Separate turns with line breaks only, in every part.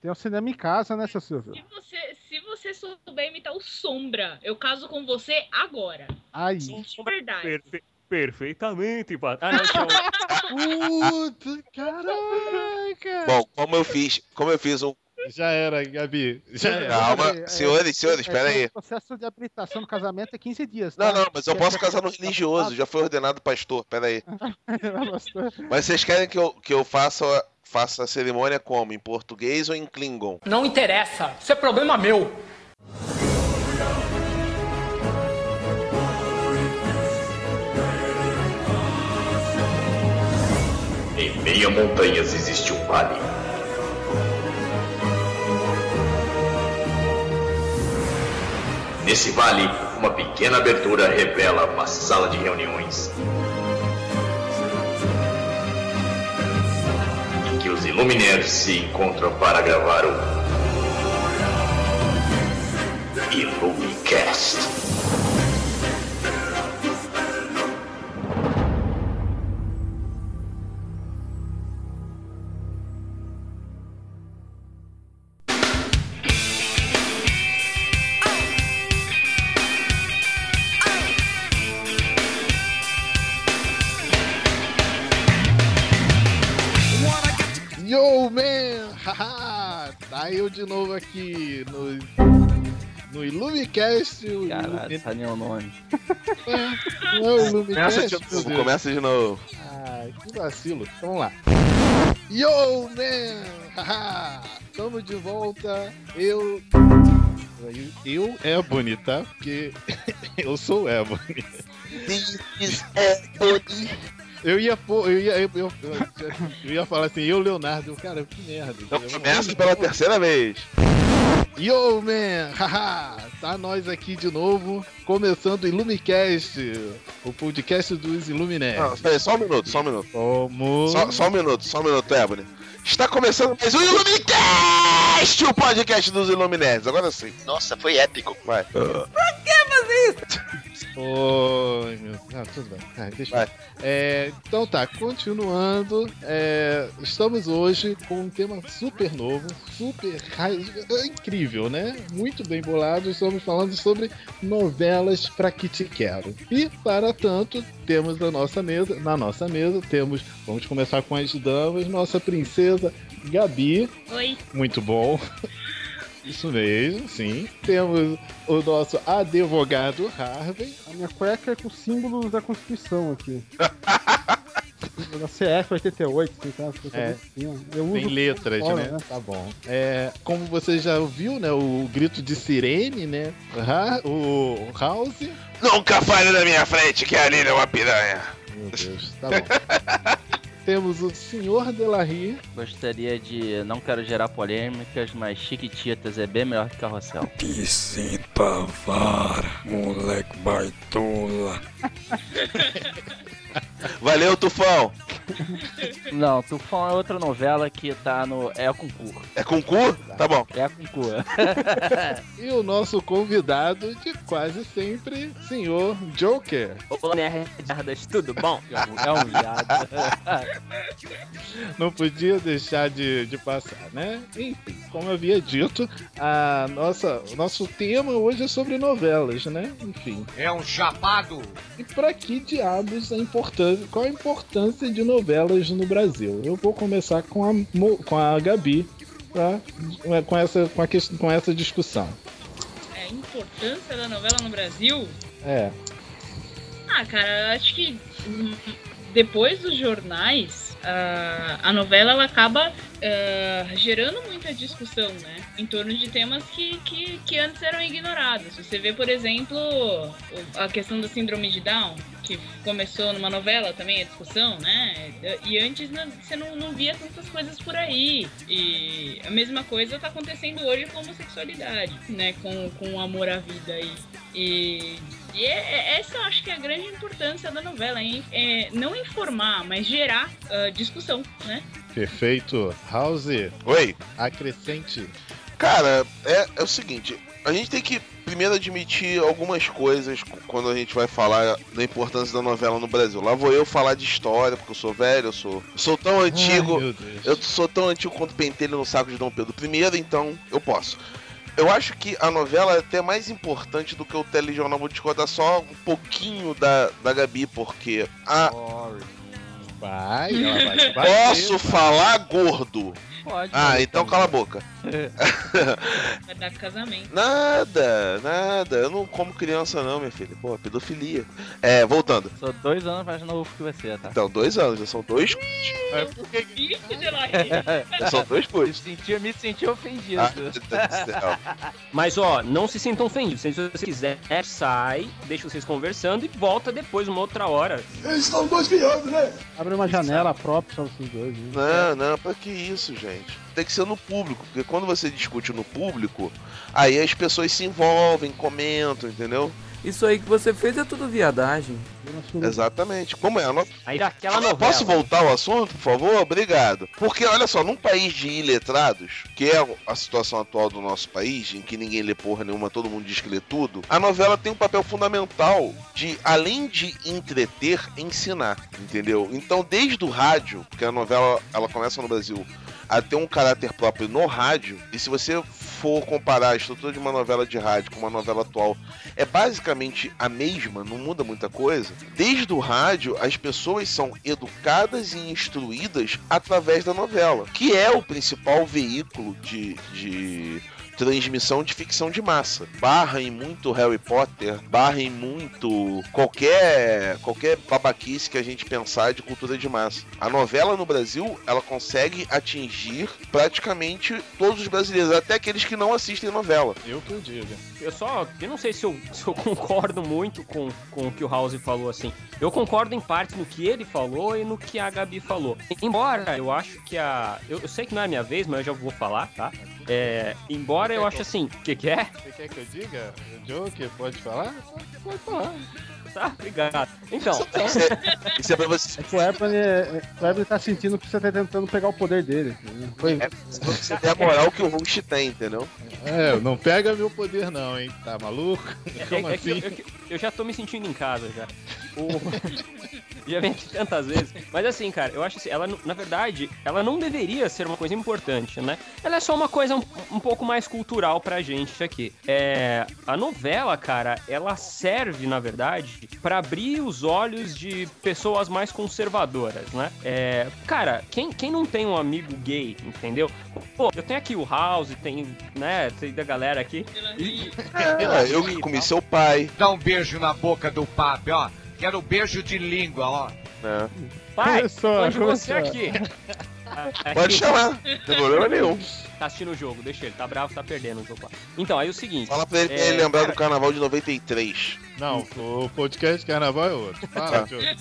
Tem um cinema em casa, né, seu Silvio?
Se você, se você souber imitar o Sombra, eu caso com você agora.
Aí.
Verdade.
Perfe- perfeitamente, Pat- Ah, não, é
Puta, caraca!
Bom, como eu fiz, como eu fiz um.
Já era, Gabi. Já era.
Calma,
É, é,
senhores, senhores,
é,
espera
é,
aí.
O processo de habilitação do casamento é 15 dias.
Não,
tá?
não, mas eu posso casar no religioso, já foi ordenado pastor, pera aí. Mas vocês querem que eu, que eu faça, faça a cerimônia como? Em português ou em Klingon?
Não interessa. Isso é problema meu.
Em meio a montanhas existe um vale. Nesse vale, uma pequena abertura revela uma sala de reuniões. Os Illuminaires se encontram para gravar o Illumicast.
Tá eu de novo aqui no, no Illumicast. o
Caralho,
Illumi-
sabe nem o nome.
É, não é o Illumicast,
Começa de novo, começa de novo.
Ai, que vacilo. Então, Vamos lá. Yo, man! Haha! Tamo de volta. Eu. Eu, Ebony, tá? Porque eu sou Ebony. Eu ia pôr, eu ia, eu, eu, eu, eu ia falar assim, eu, Leonardo, eu, cara, que merda.
Então começa pela terceira vez.
Yo, man! Haha! Tá nós aqui de novo, começando o Illumicast, o podcast dos Illuminati.
Não, peraí, só um minuto, só um minuto.
Como?
Só, só um minuto, só um minuto, Ebony. Está começando mais um Illumicast, o podcast dos Illuminés. Agora sim.
Nossa, foi épico.
Vai.
Oi, meu. Ah, tudo bem. Ah, deixa eu-
Vai.
É, então tá, continuando. é, estamos hoje com um tema super novo, super é incrível, né? Muito bem bolado. Estamos falando sobre novelas pra que te quero. E para tanto, temos a nossa mesa, na nossa mesa temos, vamos começar com as damas, nossa princesa Gabi,
Oi.
muito bom. Isso mesmo, sim. Temos o nosso advogado Harvey.
A minha cueca é com símbolos da Constituição aqui. da CF 88, assim, tá?
É.
assim. Eu uso
Tem letras,
fora,
né? Tá bom. É, como você já ouviu, né? O grito de sirene, né? O House.
Nunca fale na minha frente que a é uma piranha.
Meu Deus, tá bom. Temos o Senhor Delarry.
Gostaria de. Não quero gerar polêmicas, mas Chiquititas é bem melhor que Carrossel.
Que sinta vara, moleque baitola.
Valeu, Tufão.
Não, Tufão é outra novela que tá no. É concurso.
É com cu? Tá bom.
É concurso.
E o nosso convidado de quase sempre, Senhor Joker.
Olá, nerdas, tudo bom?
É um viado.
Não podia deixar de, de passar, né? Enfim, como eu havia dito, a nossa, o nosso tema hoje é sobre novelas, né? Enfim.
É um chapado.
E pra que diabos a importância, qual a importância de novelas no Brasil? Eu vou começar com a, com a Gabi pra, com, essa, com, a, com essa discussão.
É, a importância da novela no Brasil?
É,
Ah, cara, acho que depois dos jornais, ah, a novela ela acaba ah, gerando muita discussão, né? Em torno de temas que, que, que antes eram ignorados. Você vê, por exemplo, a questão da síndrome de Down, que começou numa novela também, a discussão, né? E antes não- você não, não via tantas coisas por aí. E a mesma coisa tá acontecendo hoje com a homossexualidade, né? Com, com o amor à vida aí. E e é- é- essa eu acho que é a grande importância da novela, hein? É não informar, mas gerar ah, discussão, né?
Perfeito. House,
Oi.
acrescente.
Cara, é, é o seguinte. A gente tem que primeiro admitir algumas coisas quando a gente vai falar da importância da novela no Brasil. Lá vou eu falar de história, porque eu sou velho, eu sou, eu sou tão antigo.
Ai, meu Deus.
Eu sou tão antigo quanto pentelho no saco de Dom Pedro I, então eu posso. Eu acho que a novela é até mais importante do que o telejornal. Vou discordar só um pouquinho da, da Gabi, porque a.
Vai, ela vai.
Posso falar gordo?
Pode.
Ah, então cala a boca.
Vai dar casamento.
Nada, nada. Eu não como criança, não, minha filha. Pô, pedofilia. É, voltando.
Sou dois anos mais novo que você, tá?
Então, dois anos, já são dois.
Ixi, Delaí.
Já são dois
Me
putos.
senti, me senti ofendido.
Ah.
Mas ó, não se sintam ofendidos. Se você quiser, sai, deixa vocês conversando e volta depois uma outra hora.
Abre uma janela própria pra vocês dois. né?
Não, não, pra que isso, gente? Tem que ser no público, porque quando você discute no público, aí as pessoas se envolvem, comentam, entendeu?
Isso aí que você fez é tudo viadagem.
Não
Exatamente. Como é? A no...
Aí aquela novela.
Posso voltar ao assunto, por favor? Obrigado. Porque, olha só, num país de iletrados, que é a situação atual do nosso país, em que ninguém lê porra nenhuma, todo mundo diz que lê tudo, a novela tem um papel fundamental de, além de entreter, ensinar, entendeu? Então, desde o rádio, porque a novela ela começa no Brasil a ter um caráter próprio no rádio, e se você for comparar a estrutura de uma novela de rádio com uma novela atual, é basicamente a mesma, não muda muita coisa. Desde o rádio, as pessoas são educadas e instruídas através da novela, que é o principal veículo de, de transmissão de ficção de massa. Barra em muito Harry Potter, barra em muito qualquer qualquer babaquice que a gente pensar de cultura de massa. A novela no Brasil, ela consegue atingir praticamente todos os brasileiros, até aqueles que não assistem novela.
Eu que eu diga.
Eu só. Eu não sei se eu, se eu concordo muito com, com o que o House falou assim. Eu concordo em parte no que ele falou e no que a Gabi falou. Embora eu acho que a. Eu, eu sei que não é minha vez, mas eu já vou falar, tá? É, embora eu acho assim. O que, que é?
Você quer que eu diga? O Joker pode falar? Pode falar.
Tá, obrigado. Então,
Isso é, isso é pra você.
É que o Ebony, é, o tá sentindo que você tá tentando pegar o poder dele. entendeu?
Foi.
É, você tem a moral que o host tem, entendeu?
É, não pega meu poder não, hein? Tá maluco?
É,
Como
é que eu,
assim?
eu- eu já tô me sentindo em casa já. O- já vem aqui tantas vezes. Mas assim, cara, eu acho assim, ela, na verdade, ela não deveria ser uma coisa importante, né? Ela é só uma coisa um, um pouco mais cultural pra gente aqui. É, a novela, cara, ela serve, na verdade, pra abrir os olhos de pessoas mais conservadoras, né? É, cara, quem, quem não tem um amigo gay, entendeu? Pô, eu tenho aqui o House, tem, né, tem da galera aqui. E-
É, eu que comi seu pai,
Dá um beijo na boca do papi, ó. Quero beijo de língua, ó.
né?
Pai, onde você aqui?
Pode chamar, não tem problema nenhum.
Tá assistindo o jogo, deixa ele, tá bravo, tá perdendo o jogo lá. Então, aí o seguinte.
Fala pra ele,
É,
ele lembrar
cara-
do carnaval de 93.
Não, o podcast Carnaval é outro. Fala, Joker.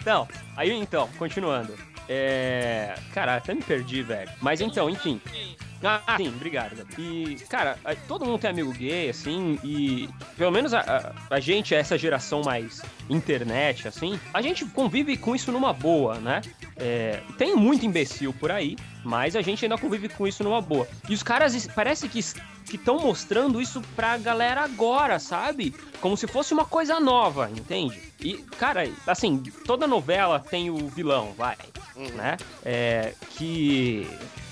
Então, aí então, continuando. É. Cara, até me perdi, velho. Mas então, enfim. Ah, sim, obrigado. E, cara, todo mundo tem amigo gay, assim, e pelo menos a, a, a gente, essa geração mais internet, assim, a gente convive com isso numa boa, né? É, tem muito imbecil por aí, mas a gente ainda convive com isso numa boa. E os caras parece que que estão mostrando isso pra galera agora, sabe? Como se fosse uma coisa nova, entende? E, cara, assim, toda novela tem o vilão, vai, né? É, que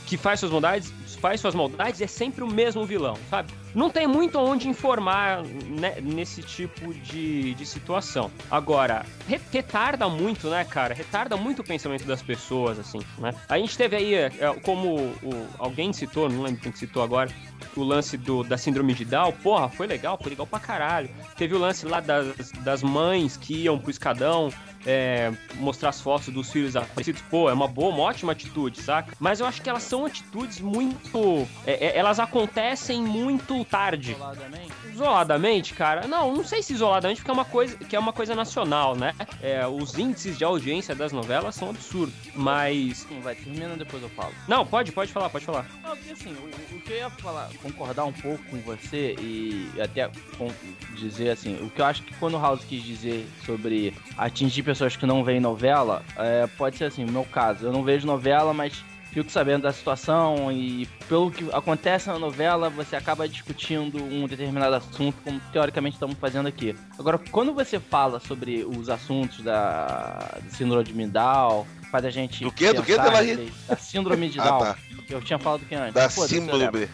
que faz suas maldades, faz suas maldades é sempre o mesmo vilão, sabe? Não tem muito onde informar né, nesse tipo de, de situação. Agora, re- retarda muito, né, cara? Retarda muito o pensamento das pessoas, assim, né? A gente teve aí, é, como o, alguém citou, não lembro quem que citou agora, o lance do, da síndrome de Down, porra, foi legal, foi legal pra caralho. Teve o lance lá das, das mães que iam pro escadão é, mostrar as fotos dos filhos aparecidos, pô, é uma boa, uma ótima atitude, saca? Mas eu acho que elas são atitudes muito. É, é, elas acontecem muito tarde.
Isoladamente.
Isoladamente, cara, não, não sei se isoladamente, porque é uma coisa que é uma coisa nacional, né? É, os índices de audiência das novelas são absurdos. Mas.
Sim, vai, termina depois eu falo.
Não, pode, pode falar, pode falar.
Não, porque assim, o, o que eu ia falar, concordar um pouco com você e até dizer assim, o que eu acho que quando o House quis dizer sobre atingir pessoas que não veem novela, é, pode ser assim, no meu caso, eu não vejo novela, mas fico sabendo da situação e pelo que acontece na novela, você acaba discutindo um determinado assunto, como teoricamente estamos fazendo aqui. Agora, quando você fala sobre os assuntos da, síndrome de Down, faz a gente.
Do quê? Do
respeito Da síndrome de
Ah,
Down.
tá.
Eu tinha falado que antes.
Da símbolo
lembro.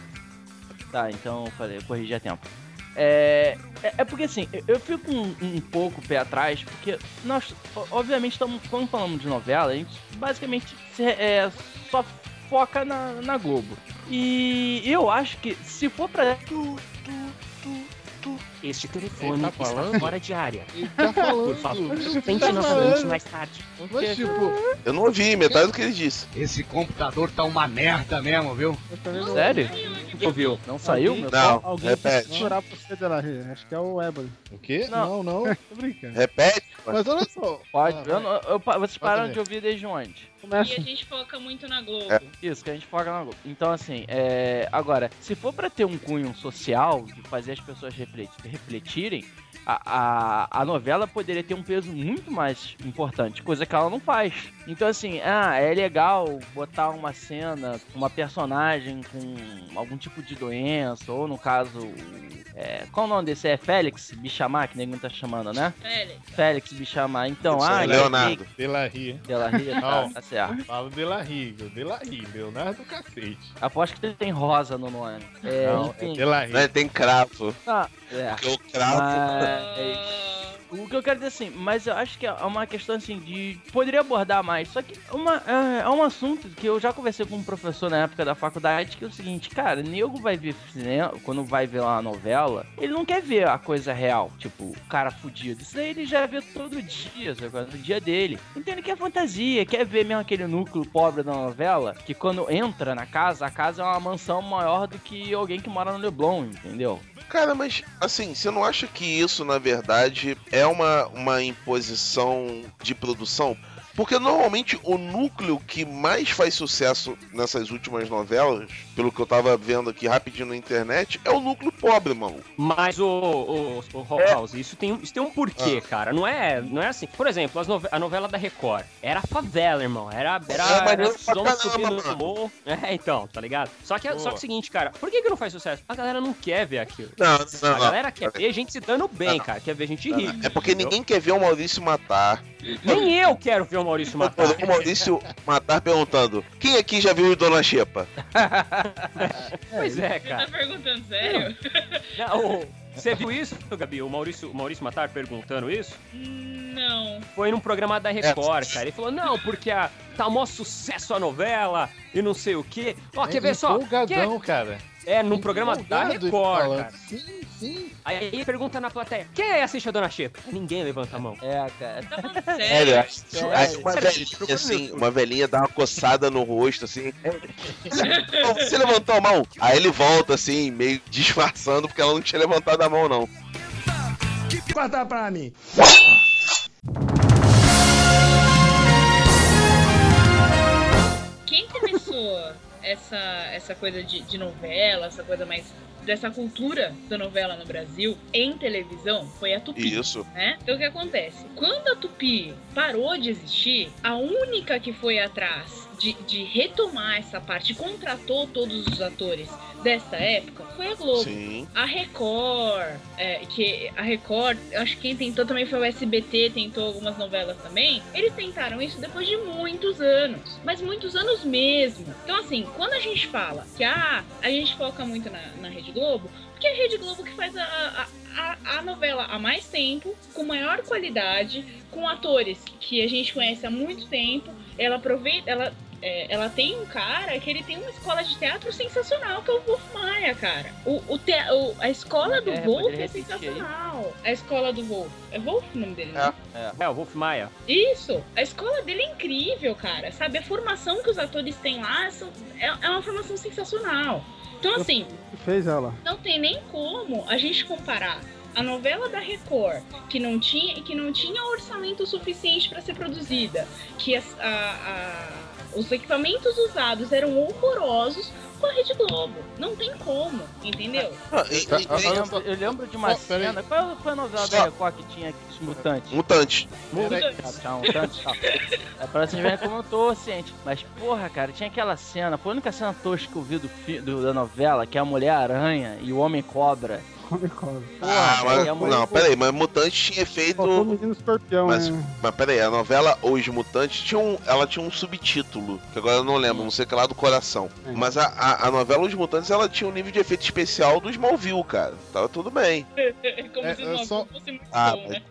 Tá, então eu falei, eu corrigi a tempo. É, é, é porque assim, eu, fico um, um pouco pé atrás, porque nós, obviamente, estamos, quando falamos de novela, a gente basicamente se- é, só foca na, na Globo. E eu acho que se for pra.
Este telefone
Ele tá
está
falando?
fora de área.
Ele tá falando.
Por favor, tente
tá
novamente mais tarde.
Mas, tipo,
Eu não ouvi metade do que ele disse.
Esse computador tá uma merda mesmo, viu?
Eu
Sério?
Ouviu?
Não saiu?
Alguém-
meu
Não,
Alguém
repete.
pra você, Delahy. Acho que é o Ebony.
o quê?
Não.
Não, não.
Tô brincando.
Repete.
Mas olha só.
Pode.
Ah,
eu eu pa- vocês pararam
ver.
de ouvir desde onde?
E
Começa.
a gente foca muito na Globo.
É.
Isso, que a gente foca na Globo. Então, assim, é... agora, se for pra ter um cunho social, de fazer as pessoas refleti- refletirem, a, a, a novela poderia ter um peso muito mais importante, coisa que ela não faz. Então, assim, ah, é legal botar uma cena, uma personagem com algum tipo de doença, ou no caso, é, qual o nome desse? É Félix Bichamar, que ninguém tá chamando, né?
Félix.
Félix Bichamar. Então, ah, é
Leonardo.
gay.
Delahy.
Dela Ria, tá, tá certo.
Fala Delahy, Delahy. Leonardo cacete.
Aposto que tem rosa no nome. É,
Não,
enfim.
é Delahy.
Né, Tem cravo.
Ah, é.
Porque o cravo.
Mas,
Ah,
o que eu quero dizer assim, mas eu acho que é uma questão assim de. Poderia abordar mais. Só que uma, é, é um assunto que eu já conversei com um professor na época da faculdade, que é o seguinte, cara, nego vai ver cinema, quando vai ver uma novela, ele não quer ver a coisa real, tipo, o cara fudido. Isso daí ele já vê todo dia, sabe? no dia dele. Então ele quer fantasia, quer ver mesmo aquele núcleo pobre da novela, que quando entra na casa, a casa é uma mansão maior do que alguém que mora no Leblon, entendeu?
Cara, mas assim, você não acha que isso, na verdade, é uma, uma imposição de produção? Porque normalmente o núcleo que mais faz sucesso nessas últimas novelas, pelo que eu tava vendo aqui rapidinho na internet, é o núcleo pobre, maluco.
Mas o, o, o House, isso tem, isso tem um porquê, cara. Não é, não é assim. Por exemplo, as nove- a novela da Record era favela, irmão. Era, era,
É,
era
não caramba,
subindo no
mano.
morro. É, então, tá ligado? Só que, só que é o seguinte, cara, por que, que não faz sucesso? A galera não quer ver aquilo.
Não,
A
não, não.
galera quer ver gente se dando bem,
Não.
cara. Quer ver gente rir.
É porque
entendeu?
ninguém quer ver o Maurício matar.
Nem eu quero ver o Maurício matar.
O Maurício matar perguntando: quem aqui já viu o Dona Xepa?
Pois é,
Você
cara.
tá perguntando sério?
Não, Você viu isso, Gabi? O Maurício, o Maurício Matar perguntando isso?
Não.
Foi num programa da Record, cara. Ele falou, não, porque a, tá mó sucesso a novela e não sei o quê. Ó, quer ver só?
Empolgadão,
Quem
cara.
É, é num programa da Record, cara.
Sim, sim.
Aí ele pergunta na plateia, quem é assiste a Dona Xepa? Ninguém levanta a mão.
É, cara.
Tá
Sério,
sério?
aí- aí uma
Sério,
velhinha
no
assim, uma velhinha dá uma coçada no rosto, assim. Pô, Você levantou a mão? Aí ele volta, assim, meio disfarçando, porque ela não tinha levantado a mão, não.
Corta pra mim.
Quem começou essa, essa coisa de, de novela, essa coisa mais dessa cultura da novela no Brasil em televisão foi a Tupi.
Isso.
né? Então o que acontece? Quando a Tupi parou de existir, a única que foi atrás de, de retomar essa parte, contratou todos os atores dessa época, foi a Globo.
Sim.
A Record, é, que a Record, acho que quem tentou também foi o SBT, tentou algumas novelas também. Eles tentaram isso depois de muitos anos, mas muitos anos mesmo. Então, assim, quando a gente fala que ah, a gente foca muito na, na Rede Globo, porque é a Rede Globo que faz a, a, a, a novela há mais tempo, com maior qualidade, com atores que a gente conhece há muito tempo. Ela aproveita, ela é, ela tem um cara que ele tem uma escola de teatro sensacional, que é o Wolf Maia, cara. O, o, te, o- a escola do
É,
Wolf é
repetir aí.
sensacional. A escola do Wolf. É Wolf o nome dele, né?
É, o Wolf Maia.
Isso! A escola dele é incrível, cara. Sabe? A formação que os atores têm lá são- é, é uma formação sensacional. Então, assim,
que fez ela?
não tem nem como a gente comparar a novela da Record, que não tinha, que não tinha orçamento suficiente para ser produzida, que a- a- os equipamentos usados eram horrorosos, com a Rede Globo. Não tem como, entendeu?
Ah, e-
Eu,
e-
eu lembro, eu lembro de uma
peraí.
cena. Qual foi a novela da Record que tinha mutantes?
Mutante.
Mutantes e tal. É pra vocês verem como eu tô ciente. Mas, porra, cara, tinha aquela cena. Foi a única cena tosca que eu vi do, do- da novela, que é a Mulher-Aranha e o Homem-Cobra.
Come.
Porra,
Ah, mas,
é muito-
não, peraí, mas Mutante tinha
Faltou o
feito.
menino escorpião,
Mas,
né?
mas peraí, a novela Os Mutantes tinha um, ela tinha um subtítulo, que agora eu não lembro, não sei o que lá do coração.
É.
Mas a, a, a novela Os Mutantes ela tinha um nível de efeito especial do Smallville, cara. Tava tudo bem.
Como
É,
se
eu
não
só-
fosse muito
Ah,
bom, né?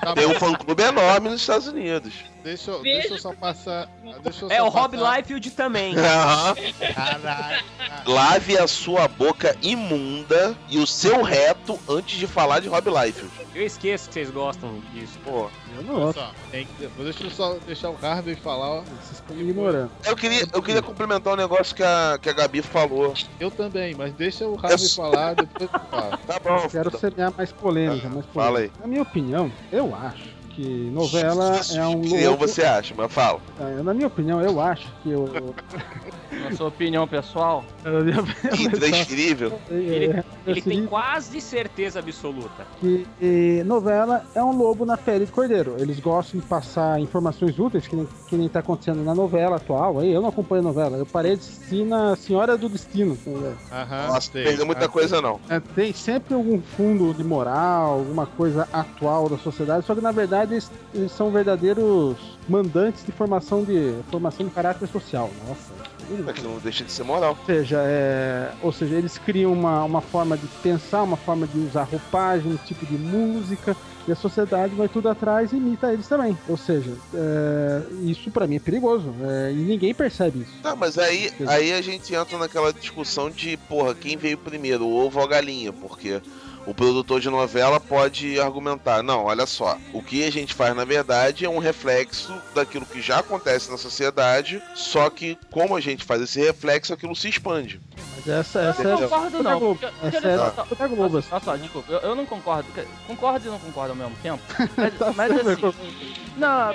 Tá
Tem um fã clube enorme nos Estados Unidos.
Deixa, eu- deixa eu só passar. Deixa eu
É
só
o Rob
passar-
Liefeld também.
Aham.
Caralho.
Lave a sua boca imunda e o seu reto antes de falar de Rob Liefeld.
Eu esqueço que vocês gostam disso.
Pô,
Eu não gosto.
só, tem que- deixa eu só deixar o Harvey falar. ó.
Vocês estão me ignorando.
eu queria, eu queria complementar um negócio que a, que a Gabi falou.
Eu também, mas deixa o Harvey
só-
falar, depois eu falo.
Tá bom,
Quero semear mais polêmica, mais polêmica.
Fala aí.
Na minha opinião, eu acho que novela é um
Que eu
louco.
você acha, mas fala.
É, Na minha opinião, eu acho que o.
Na sua opinião pessoal,
Intransferível.
Ele,
é,
ele
eu
tem quase certeza absoluta.
que eh, novela é um lobo na pele de cordeiro. Eles gostam de passar informações úteis, que nem, que nem tá acontecendo na novela atual. Aí eu não acompanho novela. Eu parei de assistir na Senhora do Destino. tá?
Aham,
Nossa,
sei.
perdeu muita
Ah,
coisa não.
É, tem sempre algum fundo de moral, alguma coisa atual da sociedade, só que na verdade eles, eles são verdadeiros mandantes de formação de formação de caráter social. Nossa.
É que não deixa de ser moral.
Ou seja, é, ou seja, eles criam uma, uma forma de pensar, uma forma de usar roupagem, um tipo de música, e a sociedade vai tudo atrás e imita eles também. Ou seja, é, isso pra mim é perigoso, é, e ninguém percebe isso.
Tá, mas aí, aí a gente entra naquela discussão de, porra, quem veio primeiro, o ovo ou a galinha? Porque o produtor de novela pode argumentar, não, olha só, o que a gente faz na verdade é um reflexo daquilo que já acontece na sociedade, só que como a gente faz esse reflexo, aquilo se expande.
Mas essa, essa
eu
é
não concordo não.
Globo.
porque- porque
Essa
olha
é
só,
da da Globo.
Olha só, desculpa, eu, eu não concordo. Concordo e não concordo ao mesmo tempo. Mas,
Tá
mas assim. Não,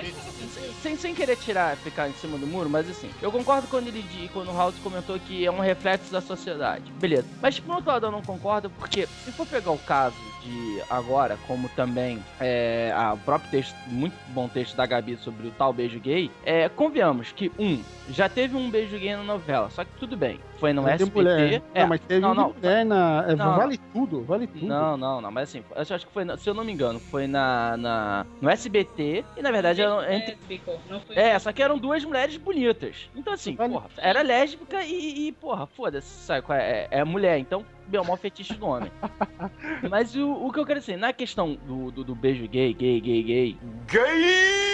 sem, sem querer tirar, ficar em cima do muro, mas assim, eu concordo quando ele quando o House comentou que é um reflexo da sociedade. Beleza. Mas por outro lado eu não concordo, porque se for pegar o caso de agora, como também é, a- o próprio texto, muito bom texto da Gabi sobre o tal beijo gay, é, convenhamos que, um, já teve um beijo gay na novela, só que tudo bem. Foi no SBT.
mulher.
É,
não, mas teve
não, não,
mulher na. é,
Não,
vale tudo, vale tudo.
não, não, não, mas assim, eu acho que foi, se eu não me engano, foi na, na no SBT e na verdade era entre é, só que eram duas mulheres bonitas. Então, assim,
Vale.
porra, era lésbica e, e, porra, foda-se, sabe? qual É, é, é mulher, então, bem, é o maior fetiche do homem. Mas o, o que eu quero dizer, na questão do, do, do beijo gay, gay, gay, gay. Gay!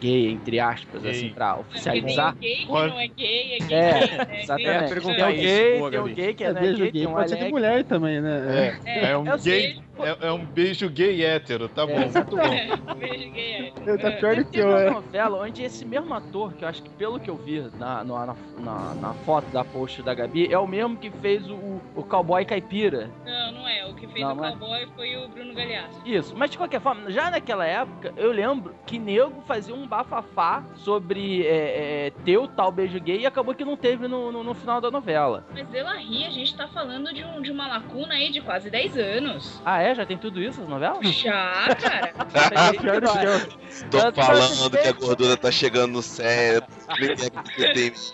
Gay, entre aspas,
Gay.
assim, pra oficializar.
o gay que não é gay, é gay.
É,
né?
Exatamente.
Eu ia perguntar
Tem o gay,
boa,
tem o gay que é,
É,
né,
beijo
gay,
gay,
tem um
pode ser de mulher também, né?
É,
É,
é um gay. É, é um beijo gay hétero, tá bom,
É,
muito bom.
É, beijo gay é.
Tá pior do que eu,
uma
é.
novela onde esse mesmo ator, que eu acho que pelo que eu vi na, na, na, na- foto da post da Gabi, é o mesmo que fez o, o cowboy caipira.
Não, não é. O que fez
Não,
o
é.
cowboy foi o Bruno Galhaço.
Isso, mas de qualquer forma, já naquela época, eu lembro que nego fazia um bafafá sobre é, é, ter o tal beijo gay e acabou que não teve no, no, no final da novela.
Mas Dela Ria, a gente tá falando de, um, de uma lacuna aí de quase 10 anos.
Ah, é? Já tem tudo isso nas novelas?
Já, cara.
Ah, pior do que eu.
Tô falando que a gordura tá chegando no cérebro.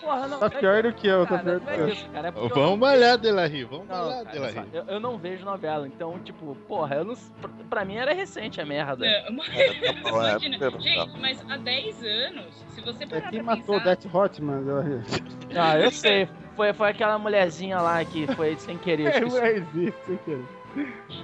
Porra, não.
Tá pior do que eu, tá pior do que
é
eu.
é
Vamos malhar, Delarie, vamos
Não,
malhar,
olha só, eu, eu não vejo novela, então, tipo, porra, eu não. Pra, pra mim era recente a merda.
É, mas-
é,
Imagina,
não.
gente, mas há 10 anos, se você
É
parar
quem
pra
matou o
pensar...
Death Hotman. eu-
Ah, eu sei. Foi, foi aquela mulherzinha lá que foi sem querer.
É, existe, sem querer.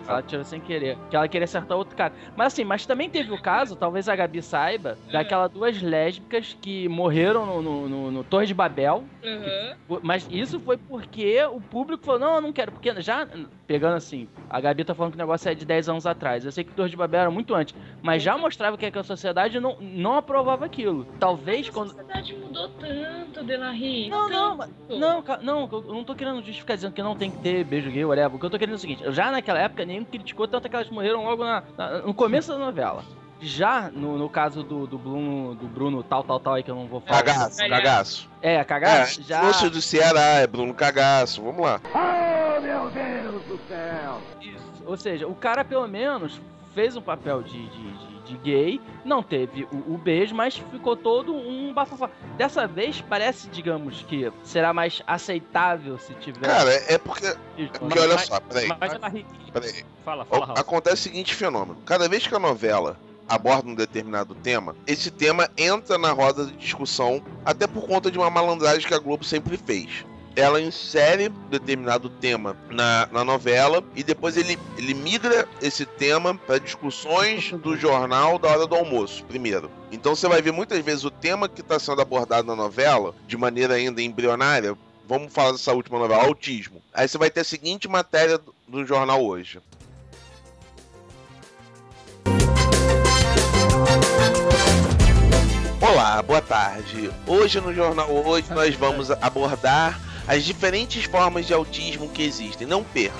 Ela tirou sem querer. Que ela queria acertar outro cara. Mas assim, mas também teve o caso, talvez a Gabi saiba, daquelas duas lésbicas que morreram no, no, no- no Torre de Babel.
Aham.
Mas isso foi porque o público falou, não, eu não quero. Porque já, pegando assim, a Gabi tá falando que o negócio é de 10 anos atrás. Eu sei que o Torre de Babel era muito antes. Mas já mostrava que a sociedade não, não aprovava aquilo. Talvez
A
quando.
sociedade mudou tanto, Delarie.
Não, não,
tanto.
não, ca- não, eu não tô querendo justificar dizendo que não tem que ter beijo gay, whatever. O que eu tô querendo é o seguinte, já naquela época nenhum criticou tanto que elas morreram logo na- na- no começo da novela. Já no, no caso do, do Bruno, do Bruno tal, tal, tal, aí que eu não vou falar.
Cagaço, cagaço.
É, cagaço?
É,
já.
Fosse do Ceará, é Bruno Cagaço. Vamos lá.
Oh, meu Deus do céu!
Isso. Ou seja, o cara pelo menos fez um papel de, de, de, de gay, não teve o, o beijo, mas ficou todo um bafafá. Dessa vez parece, digamos, que será mais aceitável se tiver.
Cara, é porque. Porque olha só, peraí.
A barriguinha.
Peraí.
Fala, fala.
Acontece o seguinte fenômeno: cada vez que a novela aborda um determinado tema, esse tema entra na roda de discussão, até por conta de uma malandragem que a Globo sempre fez. Ela insere determinado tema na, na novela e depois ele, ele migra esse tema para discussões do jornal da hora do almoço, primeiro. Então você vai ver muitas vezes o tema que está sendo abordado na novela, de maneira ainda embrionária, vamos falar dessa última novela, autismo. Aí você vai ter a seguinte matéria do- do jornal hoje. Olá, boa tarde. Hoje no Jornal Hoje nós vamos abordar as diferentes formas de autismo que existem. Não percam.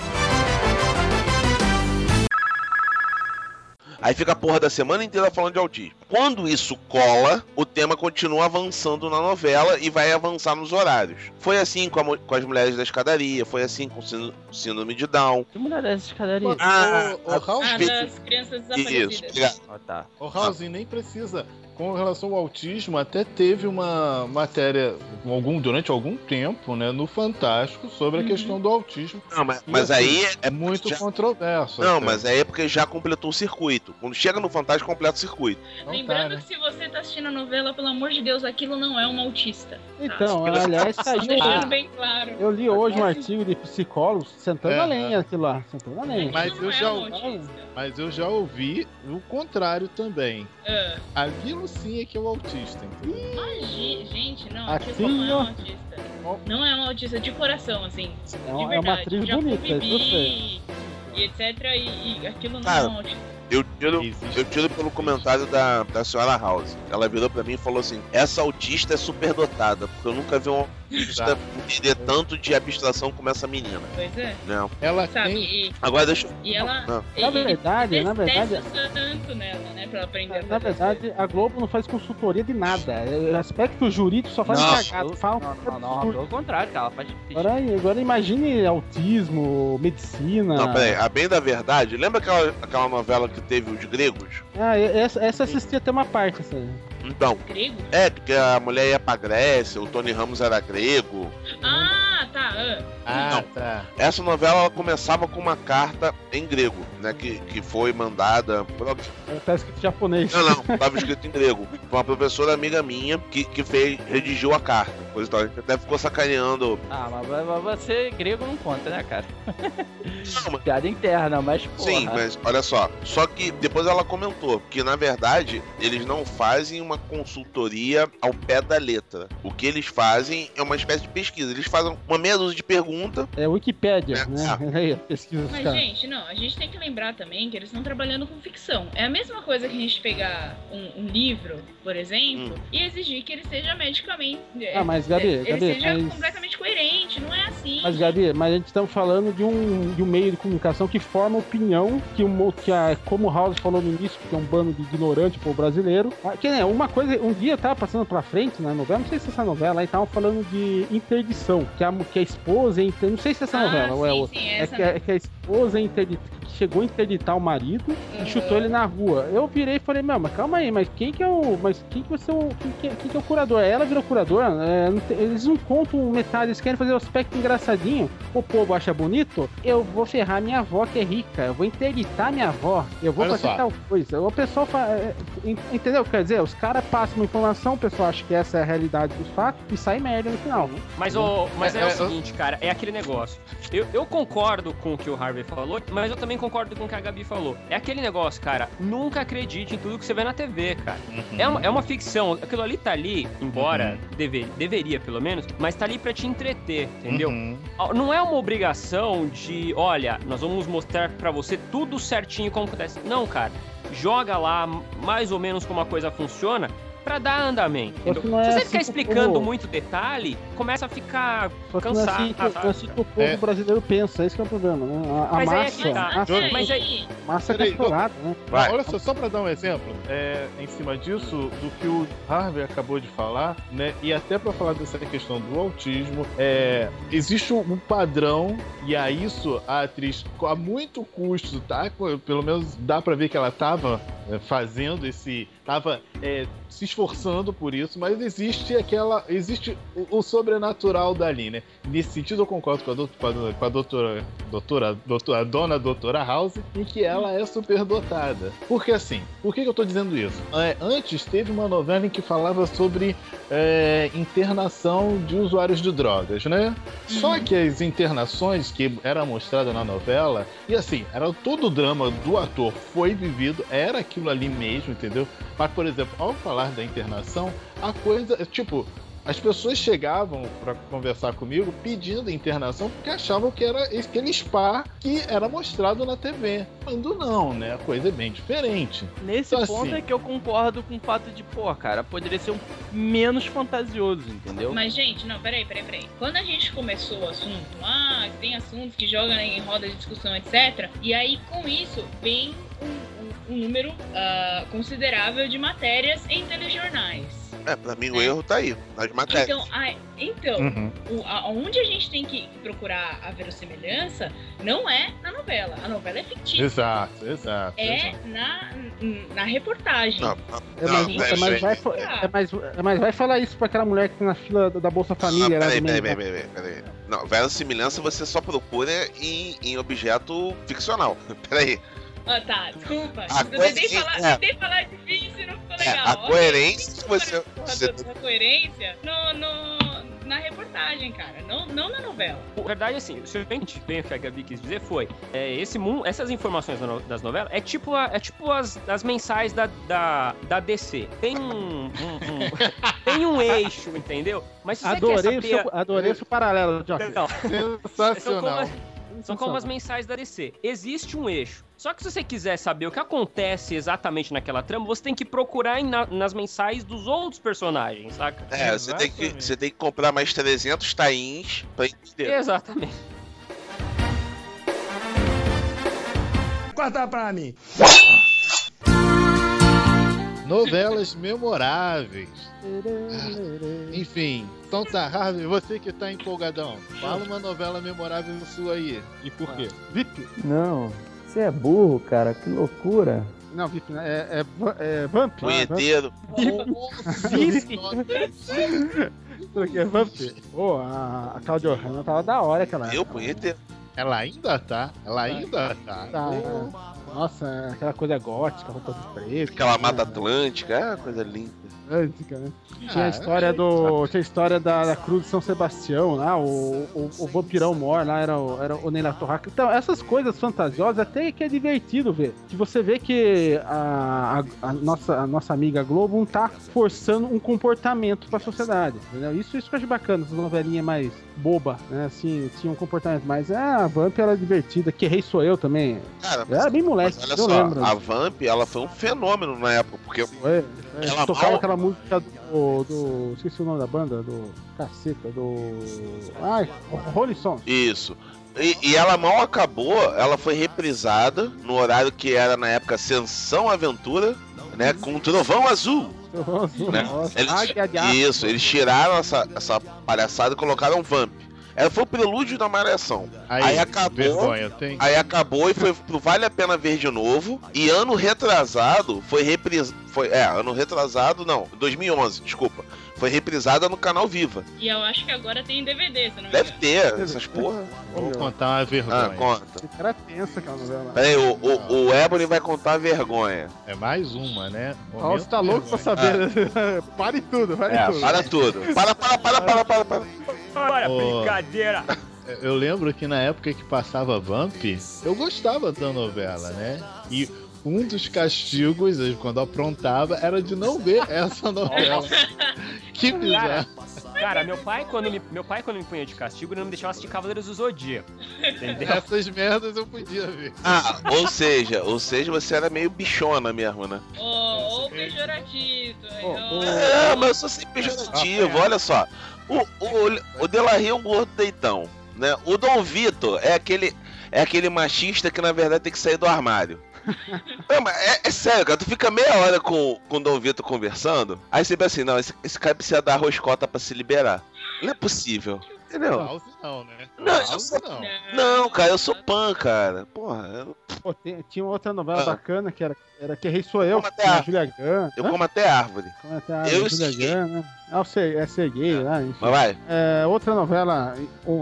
Aí fica a porra da semana inteira falando de autismo. Quando isso cola, o tema continua avançando na novela e vai avançar nos horários. Foi assim com, a com as mulheres da escadaria, foi assim com o síndrome- de Down.
Que mulher é essa escadaria?
Ah,
Ô, ô, Raul,
Ah, das crianças desaparecidas.
Isso, obrigado.
Ah, tá.
Ô, Raulzinho, nem precisa. Com relação ao autismo, até teve uma matéria algum, durante algum tempo, né, no Fantástico, sobre a
Uhum.
questão do autismo.
Não, mas, mas
assim,
aí é
muito
já-
controverso.
Não,
até.
mas aí é porque já completou o circuito. Quando chega no Fantástico, completa o circuito.
Não
Lembrando
tá, né?
que se você tá assistindo a novela, pelo amor de Deus, aquilo não é um autista.
Então,
Tá?
aliás, saiu.
Deixando bem claro.
Eu li hoje um artigo de psicólogos sentando
É,
a lenha aquilo lá. Sentando a lenha.
Mas eu
é
já
um.
Mas eu já ouvi o contrário também.
Ah,
Aquilo sim é que é o autista, entendeu?
imagi- gente, não,
Aqui,
autista não é um
ó.
autista. Não é um autista de coração, assim.
É
de
uma, é
verdade.
uma atriz
Já
bonita,
convivi e etc. E, e aquilo não
Cara,
é um autista.
Eu tiro, eu tiro pelo comentário da, da senhora House. Ela virou pra mim e falou assim: essa autista é superdotada, porque eu nunca vi um autista entender tanto de abstração como essa menina.
Pois é.
Não.
Ela
Sabe?
tem.
E,
Agora deixa eu.
e ela.
Não.
Na
ele
verdade, na verdade,
tanto nela, né? Pra aprender a
na
as
verdade, a Globo não faz consultoria de nada. É, Aspecto jurídico só faz cagado. Fala
Não, não, não, pelo contrário, cara, ela faz
Agora, agora imagine autismo, medicina.
Não, peraí, a bem da verdade, lembra aquela, aquela novela que teve os gregos?
Ah, essa, essa assisti até uma parte, essa aí.
Então,
grego.
é, porque a mulher ia pra Grécia, o Tony Ramos era grego.
Ah, tá. ah.
Ah,
Não.
tá.
Essa novela ela começava com uma carta em grego, né? Que, que foi mandada por alguém.
Tá escrito japonês.
Não, não, tava escrito em grego. Foi uma professora amiga minha que, que fez, redigiu a carta. Pois então, a gente até ficou sacaneando.
Ah, mas, mas você grego não conta, né, cara?
Não, mas-
Piada interna, mas porra.
Sim, mas olha só. Só que depois ela comentou que, na verdade, eles não fazem uma consultoria ao pé da letra. O que eles fazem é uma espécie de pesquisa. Eles fazem uma meia dúzia de perguntas.
É Wikipédia,
É,
né? Aí, pesquisa
Mas,
caras.
gente, não, a gente tem que lembrar também que eles estão trabalhando com ficção. É a mesma coisa que a gente pegar um, um livro, por exemplo,
Hum.
e exigir que ele seja medicamente.
Ah, mas, Gabi,
ele
Gabi,
seja
mas-
completamente coerente, não é assim.
Mas, Gabi, mas a gente estamos falando de um, de um meio de comunicação que forma opinião, que, mo- que a, como o House falou no início, que é um bando de ignorante pro brasileiro. Ah, Que né, uma coisa, um dia eu tava passando pra frente na novela, não sei se essa novela aí estavam falando de interdição, que a, que a esposa, é inter- não sei se essa
Ah,
novela ou é
sim,
outra.
sim,
É
essa
que, é que a esposa interdit- que chegou a interditar o marido
Uhum.
e chutou ele na rua. Eu virei e falei, meu, mas calma aí, mas quem que é o. Mas quem que vai ser o. Quem que, é- quem que é o curador? Ela virou curadora? É, não tem- eles não contam metade, eles querem fazer o aspecto engraçadinho. O povo acha bonito, eu vou ferrar minha avó que é rica, eu vou interditar minha avó, eu vou
Olha
fazer
só.
tal coisa. O pessoal fala. é, en- Entendeu? Quer dizer, os caras passam uma informação, o pessoal acha que essa é a realidade dos fatos e sai merda no final.
Mas, o, mas é,
É,
o
é,
seguinte, cara, é aquele negócio. Eu, eu concordo com o que o Harvey falou, mas eu também concordo com o que a Gabi falou. É aquele negócio, cara, nunca acredite em tudo que você vê na TV, cara. É, uma, é uma ficção. Aquilo ali tá ali, embora deve, deveria pelo menos, mas tá ali pra te entreter, entendeu?
Uhum.
Não é uma obrigação de, olha, nós vamos mostrar pra você tudo certinho como acontece. Não, cara. Joga lá mais ou menos como a coisa funciona pra dar andamento.
É
Se você
assim
ficar
o
explicando
povo-
muito detalhe, começa a ficar
Só que não é
cansado.
assim que, não é assim que o povo
É.
brasileiro pensa, esse que é o problema, né? A, a
Mas aí é
massa,
tá.
a massa,
Mas
aí,
massa é capturada, né?
Vai.
Olha só, só para dar um exemplo, é, em cima disso, do que o Harvey acabou de falar, né? E até para falar dessa questão do autismo, é, existe um um padrão, e a isso a atriz, a muito custo, tá? Pelo menos dá para ver que ela tava é, fazendo esse. tava é, se esforçando por isso, mas existe aquela. existe o, o sobrenatural dali, né? Nesse sentido, eu concordo com a, doutor, com a, do- com a doutora, doutora, doutora, a dona doutora House, em que ela é superdotada. Porque assim, por que, que eu tô dizendo isso? É, antes teve uma novela em que falava sobre é, internação de usuários de drogas, né? Só que as internações que era mostrada na novela, e assim, era todo o drama do ator foi vivido, era aquilo ali mesmo, entendeu? Mas, por exemplo, ao falar da internação, a coisa, tipo, as pessoas chegavam pra conversar comigo pedindo internação porque achavam que era aquele spa que era mostrado na TV. Quando não, né? A coisa é bem diferente.
Nesse
Então,
ponto
assim-
é que eu concordo com o fato de, pô, cara, poderia ser um menos fantasioso, entendeu?
Mas, gente, não, peraí, peraí, peraí. Quando a gente começou o assunto, ah, tem assuntos que jogam em roda de discussão, etc. E aí, com isso, vem um, um- número ah, considerável de matérias em telejornais.
É, pra mim o erro tá aí, nas matérias.
Então, ah, então
Uhum.
o, a- onde a gente tem que procurar a verossimilhança não é na novela. A novela é fictícia.
Exato, exato.
É
exato.
na, na reportagem.
Não, não,
É,
não,
mas,
peraí,
é, mas vai, fa- é, mas, é, mas vai falar isso pra aquela mulher que tá na fila da da Bolsa Família
Não,
lá
peraí, peraí, peraí, peraí, peraí. Não, verossimilhança você só procura em, em objeto ficcional. Peraí.
Ah, tá, desculpa.
A
eu tentei falar,
é.
tentei falar difícil e não ficou
É,
legal.
a
Ok,
coerência
tem
que você-
porra
você-
da coerência no, no, na reportagem, cara. Não, não na novela.
Na verdade, assim, se eu entendi bem o que a Gabi quis dizer foi, é, esse mundo, essas informações das novelas é tipo, a- é tipo as, as mensais da, da, da DC. Tem um, um- um- tem um eixo, entendeu? Mas se você
Adorei,
quer
o
saber...
seu, adorei o seu paralelo,
são como,
Sensacional.
são como as mensais da DC. Existe um eixo. Só que se você quiser saber o que acontece exatamente naquela trama, você tem que procurar em na- nas mensais dos outros personagens, saca?
É, você tem, que,
Exatamente.
você tem que comprar mais 300 tains pra entender.
Exatamente.
Corta pra mim.
Novelas memoráveis. Ah, Enfim, então tá, Harvey, você que tá empolgadão, fala uma novela memorável sua aí. E por quê?
VIP?
Não, você é burro, cara, que loucura.
Não, VIP, né? é, é, va- é Vamp.
Punheteiro.
Vamp. É Vamp. Pô, a, a Claudia Hanna tava da hora aquela
Eu, punheteiro.
Ela ainda tá, ela ainda tá.
Tá, é. Nossa, aquela coisa gótica, roupa de preto.
Aquela mata atlântica, ah, coisa linda.
Atlântica, né? Tinha a
Ah,
história do. Tinha a história da, da Cruz de São Sebastião lá, o, o, o Vampirão Mor lá era o, era o Neila Torraca. Então, essas coisas fantasiosas até que é divertido ver. Que você vê que a, a, a nossa, a nossa amiga Globo não tá forçando um comportamento pra sociedade. Entendeu? Isso, isso que eu acho bacana, essas novelinhas mais boba, né? Assim, tinha um comportamento mais. Ah, a Vamp era divertida, que rei sou eu também.
Cara,
era bem moleque,
olha
eu
só,
lembro.
a Vamp, ela foi um fenômeno na época, porque
Foi, foi.
Ela
tocava
mal-
aquela música do, do. Esqueci o nome da banda, do. Caceta, do. Ai, Rolling Stones.
Isso. E, e ela mal acabou, ela foi reprisada no horário que era na época Ascensão Aventura, né? Com um trovão azul. Né?
Nossa,
Eles- isso, eles tiraram essa, essa palhaçada e colocaram Vamp. Ela foi o prelúdio da malhação.
Aí,
Aí acabou.
vergonha, tem.
Aí acabou e foi pro Vale a Pena Ver de novo. E ano retrasado foi reprisado. Foi, é, ano retrasado, não, 2011, desculpa. Foi reprisada no canal Viva.
E eu acho que agora tem em DVD, se não
Deve ter essas porra.
Vou contar uma
Ah,
vergonha.
conta.
Esse cara é tenso aquela novela.
Peraí, o, o, o Ebony vai contar a vergonha.
É mais uma, né?
Ó, você tá louco pra saber. Pare tudo, pare
É,
tudo.
para tudo. Para, para, para, para, para, para.
Olha,
Ô.
brincadeira!
Eu lembro que na época que passava Vamp, eu gostava da novela, né? E um dos castigos, quando eu aprontava, era de não ver essa novela. que
Cara,
bizarro.
cara, meu pai, quando me, meu pai, quando me punha de castigo, ele não me deixava assistir Cavaleiros do Zodíaco. Entendeu?
Essas merdas eu podia ver.
Ah, ou seja, ou seja, você era meio bichona mesmo, né?
Ou, ou pejorativo. ó.
ô,
É, mas eu sou sempre pejorativo, olha só. O, o, o Delarry é um gordo deitão, né? O Dom Vitor é aquele, é aquele machista que na verdade tem que sair do armário. Não, mas é, é sério, cara, tu fica meia hora com, com o Dom Vitor conversando, aí você pensa assim, não, esse, esse cara precisa dar roscota pra se liberar. Não é possível. Entendeu?
House não, né?
Não, eu
House
sou-
não.
Não, cara, eu sou pan, cara. Porra, eu,
Pô, tem- tinha outra novela
Ah.
bacana que era, era Que Rei Sou Eu,
até
a Julia Gunn.
eu
Hã?
como até árvore.
Como é que é a
Eu
Julia
sei.
Gunn, né? É, o ser, é ser gay, né? Enfim.
Mas vai.
É, outra novela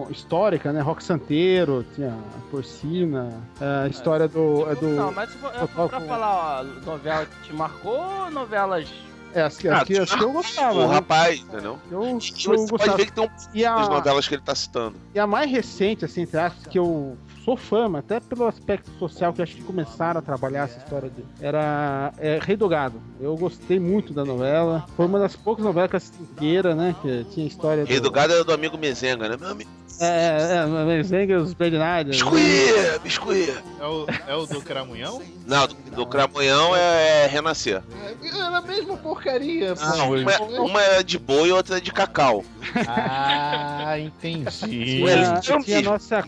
histórica, né? Rock Santeiro, tinha a Porcina, é, a história do. É do
Não, mas se for, é, pra
com-
falar, ó, novela que te marcou ou novelas.
É, as, que-
Ah,
as que, as que eu
O
gostava. Né?
rapaz, entendeu?
Eu,
E
eu
você pode
gostava.
ver que tem um
E a,
novelas que ele tá citando.
e a mais recente, assim, entre aspas, que eu sou fã, mas até pelo aspecto social que acho que começaram a trabalhar essa história de. Era é, Rei do Gado. Eu gostei muito da novela. Foi uma das poucas novelas que eu assisti inteira, né? Que tinha história
Rei do Gado era do amigo Mezenga, né? Meu amigo.
É, é, Mezenga e os Bernardes.
Biscuit, biscuit.
É o, é o do Cramunhão?
Não, do, do Cramunhão é, é Renascer.
Era a mesma porcaria. pô.
Não, uma, uma é de boi e outra é de cacau.
Ah, entendi.
Ué,
Tinha, tinha nossa,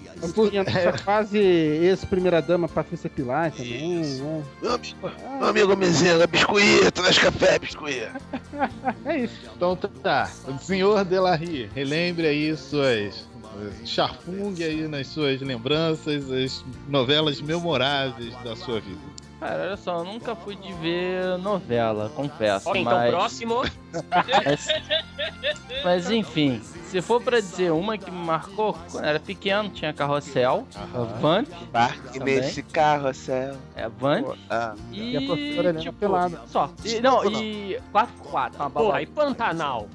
tinha a nossa quase ex-primeira-dama Patrícia Pilar também, né?
Meu amigo, meu amigo Mezenga, biscuit, traz café, biscuit.
É isso.
Então tá. O senhor Delarry, relembre aí suas. Charfungue aí nas suas lembranças, as novelas memoráveis da sua vida.
Cara, olha só, eu nunca fui de ver novela, confesso.
Ok, então
mas...
próximo.
Mas, mas enfim, se for pra dizer uma que me marcou, quando eu era pequeno, tinha carrossel, a Vamp,
Parque
Também.
nesse carrossel.
é Vamp,
Ah,
e,
E a professora Helena
tipo,
pelada.
só. E, não, e 4x4, uma
Pô,
bala.
e Pantanal?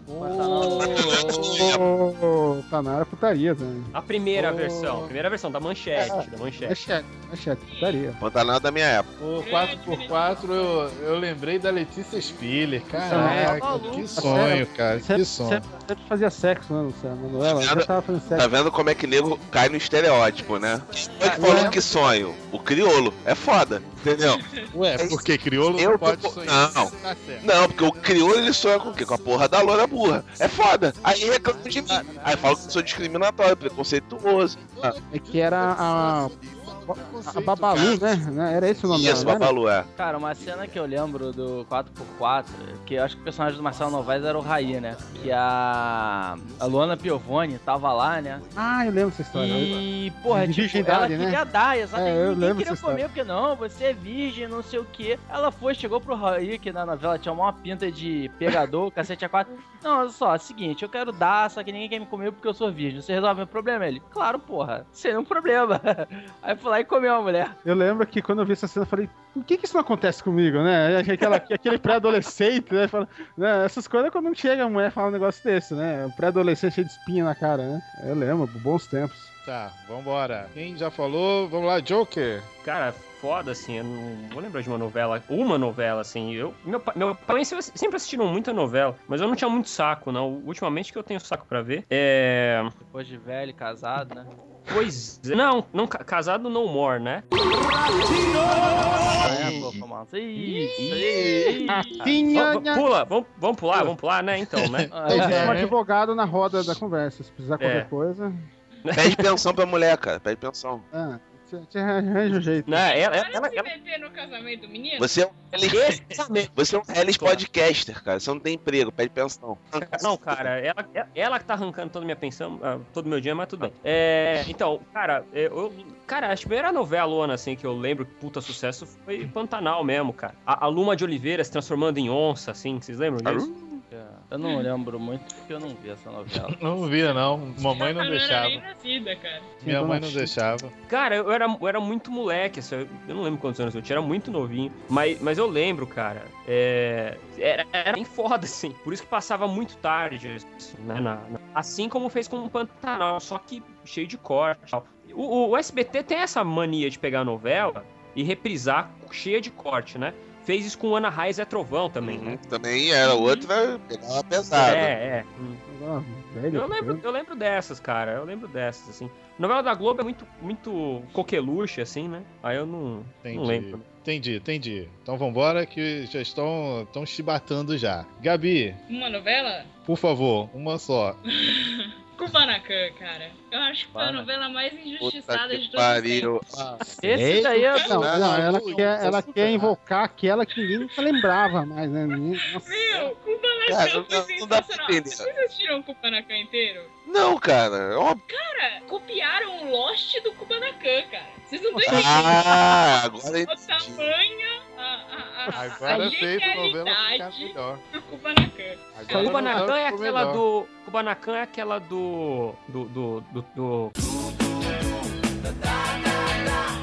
Ô, tá na área putaria também.
A primeira
Oh.
versão. A primeira versão da manchete. Da manchete.
Manchete, manchete, putaria.
Pantanal da minha época.
O 4x4 eu, eu lembrei da Letícia Spiller. Caraca,
maluco.
que sonho, cara. Que sonho.
sempre, sempre fazia sexo, né, Na novela,
Tá vendo?
tava fazendo
Tá vendo como é que nego cai no estereótipo, né? Quem é que falou que sonho? O criolo. É foda, entendeu?
Ué, porque crioulo
Eu
não pode sonhar.
Não.
Tá.
Não, porque o crioulo ele sonha com o quê? Com a porra da loura burra. É foda. Aí reclama de mim. Aí fala que eu sou discriminatório, preconceituoso.
É que era a, a Babalu, né? né? Era esse o nome
isso,
dela, né?
Babalu, é.
Cara, uma cena que eu lembro do 4x4, que eu acho que o personagem do Marcelo Novaes era o Raí, né? Que a, a Luana Piovani tava lá, né?
Ah, eu lembro dessa história.
E, porra,
De
tipo,
virgindade,
ela
né?
queria dar, exatamente.
É, eu
Ninguém
lembro
queria comer, porque não, você é virgem, não sei o que. Ela foi, chegou pro Raí, que na novela tinha uma pinta de pegador, cacete a quatro. Não, olha só, é o seguinte, eu quero dar, só que ninguém quer me comer porque eu sou virgem. Você resolve meu problema? Ele, claro, porra, sem nenhum problema. Aí foi lá e comeu a mulher.
Eu lembro que quando eu vi essa cena, eu falei, por que, que isso não acontece comigo, né? Aquela, aquele pré-adolescente, né? Fala, né? Essas coisas quando não chega a mulher fala um negócio desse, né? O pré-adolescente cheio de espinha na cara, né? Eu lembro, bons tempos.
Tá, vambora. Quem já falou? Vamos lá, Joker.
Cara, foda, assim, eu não vou lembrar de uma novela, uma novela, assim, eu, meu, pa- meu pai sempre assistiram muita novela, mas eu não tinha muito saco, não, ultimamente que eu tenho saco pra ver, é...
Depois de velho, casado, né?
Pois é, não, não, ca- casado no more, né?
É,
pula, vamos, vamos pular, vamos pular, né, então, né?
Tem
É,
um advogado na roda da conversa, se precisar qualquer
É.
coisa.
Pede pensão pra mulher, cara. Pede pensão.
Ah, arranja um jeito.
Né, ela, ela, ela,
se
ela-
meter no casamento do menino.
Você é um reality, você é um reality podcaster, cara. Você não tem emprego, pede pensão.
Não, cara, ela, ela que tá arrancando toda a minha pensão, ah, todo o meu dia, mas tudo bem. É, então, cara, é, eu, cara, a primeira novela, assim, que eu lembro que puta sucesso foi Pantanal mesmo, cara. A, a Luma de Oliveira se transformando em onça, assim, vocês lembram disso?
Eu não lembro muito porque eu não vi essa novela.
Não via, não. Mamãe não
Eu não era nem
deixava.
nascida, cara.
Minha mãe não deixava.
Cara, eu era, eu era muito moleque, assim, eu- eu não lembro quantos anos eu tinha, era muito novinho. Mas, mas eu lembro, cara, é, era, era bem foda, assim. Por isso que passava muito tarde, assim, né, na- na- assim como fez com o Pantanal, só que cheio de corte e tal. O, o- o SBT tem essa mania de pegar a novela e reprisar cheia de corte, né? Fez isso com Ana Raiz é Trovão também, né?
Também era outra, pegava pesado.
É, é.
Velho,
Eu lembro, eu lembro dessas, cara. Eu lembro dessas, assim. Novela da Globo é muito, muito coqueluche, assim, né? Aí eu não,
Entendi.
não lembro.
Entendi, entendi. Então vambora que já estão, estão chibatando já. Gabi,
Uma novela?
por favor, uma só.
Kubanacan, cara. Eu acho que foi a novela mais injustiçada
Puta
de todos os
pariu.
tempos.
Esse daí é
Não,
Não,
ela quer, ela quer invocar aquela que ninguém nunca lembrava mais, né? Nossa.
Meu, Kubanacan foi sensacional. Vocês assistiram o Kubanacan inteiro?
Não, cara, é óbvio.
Cara, copiaram o Lost do Kubanacan, cara. Vocês não estão entendendo
Ah, agora
o tamanho, a, a, a,
Agora
a
novela melhor.
do Kubanacan.
Agora novela
é aquela do. Kubanacan é aquela do. Do. Do. do, do-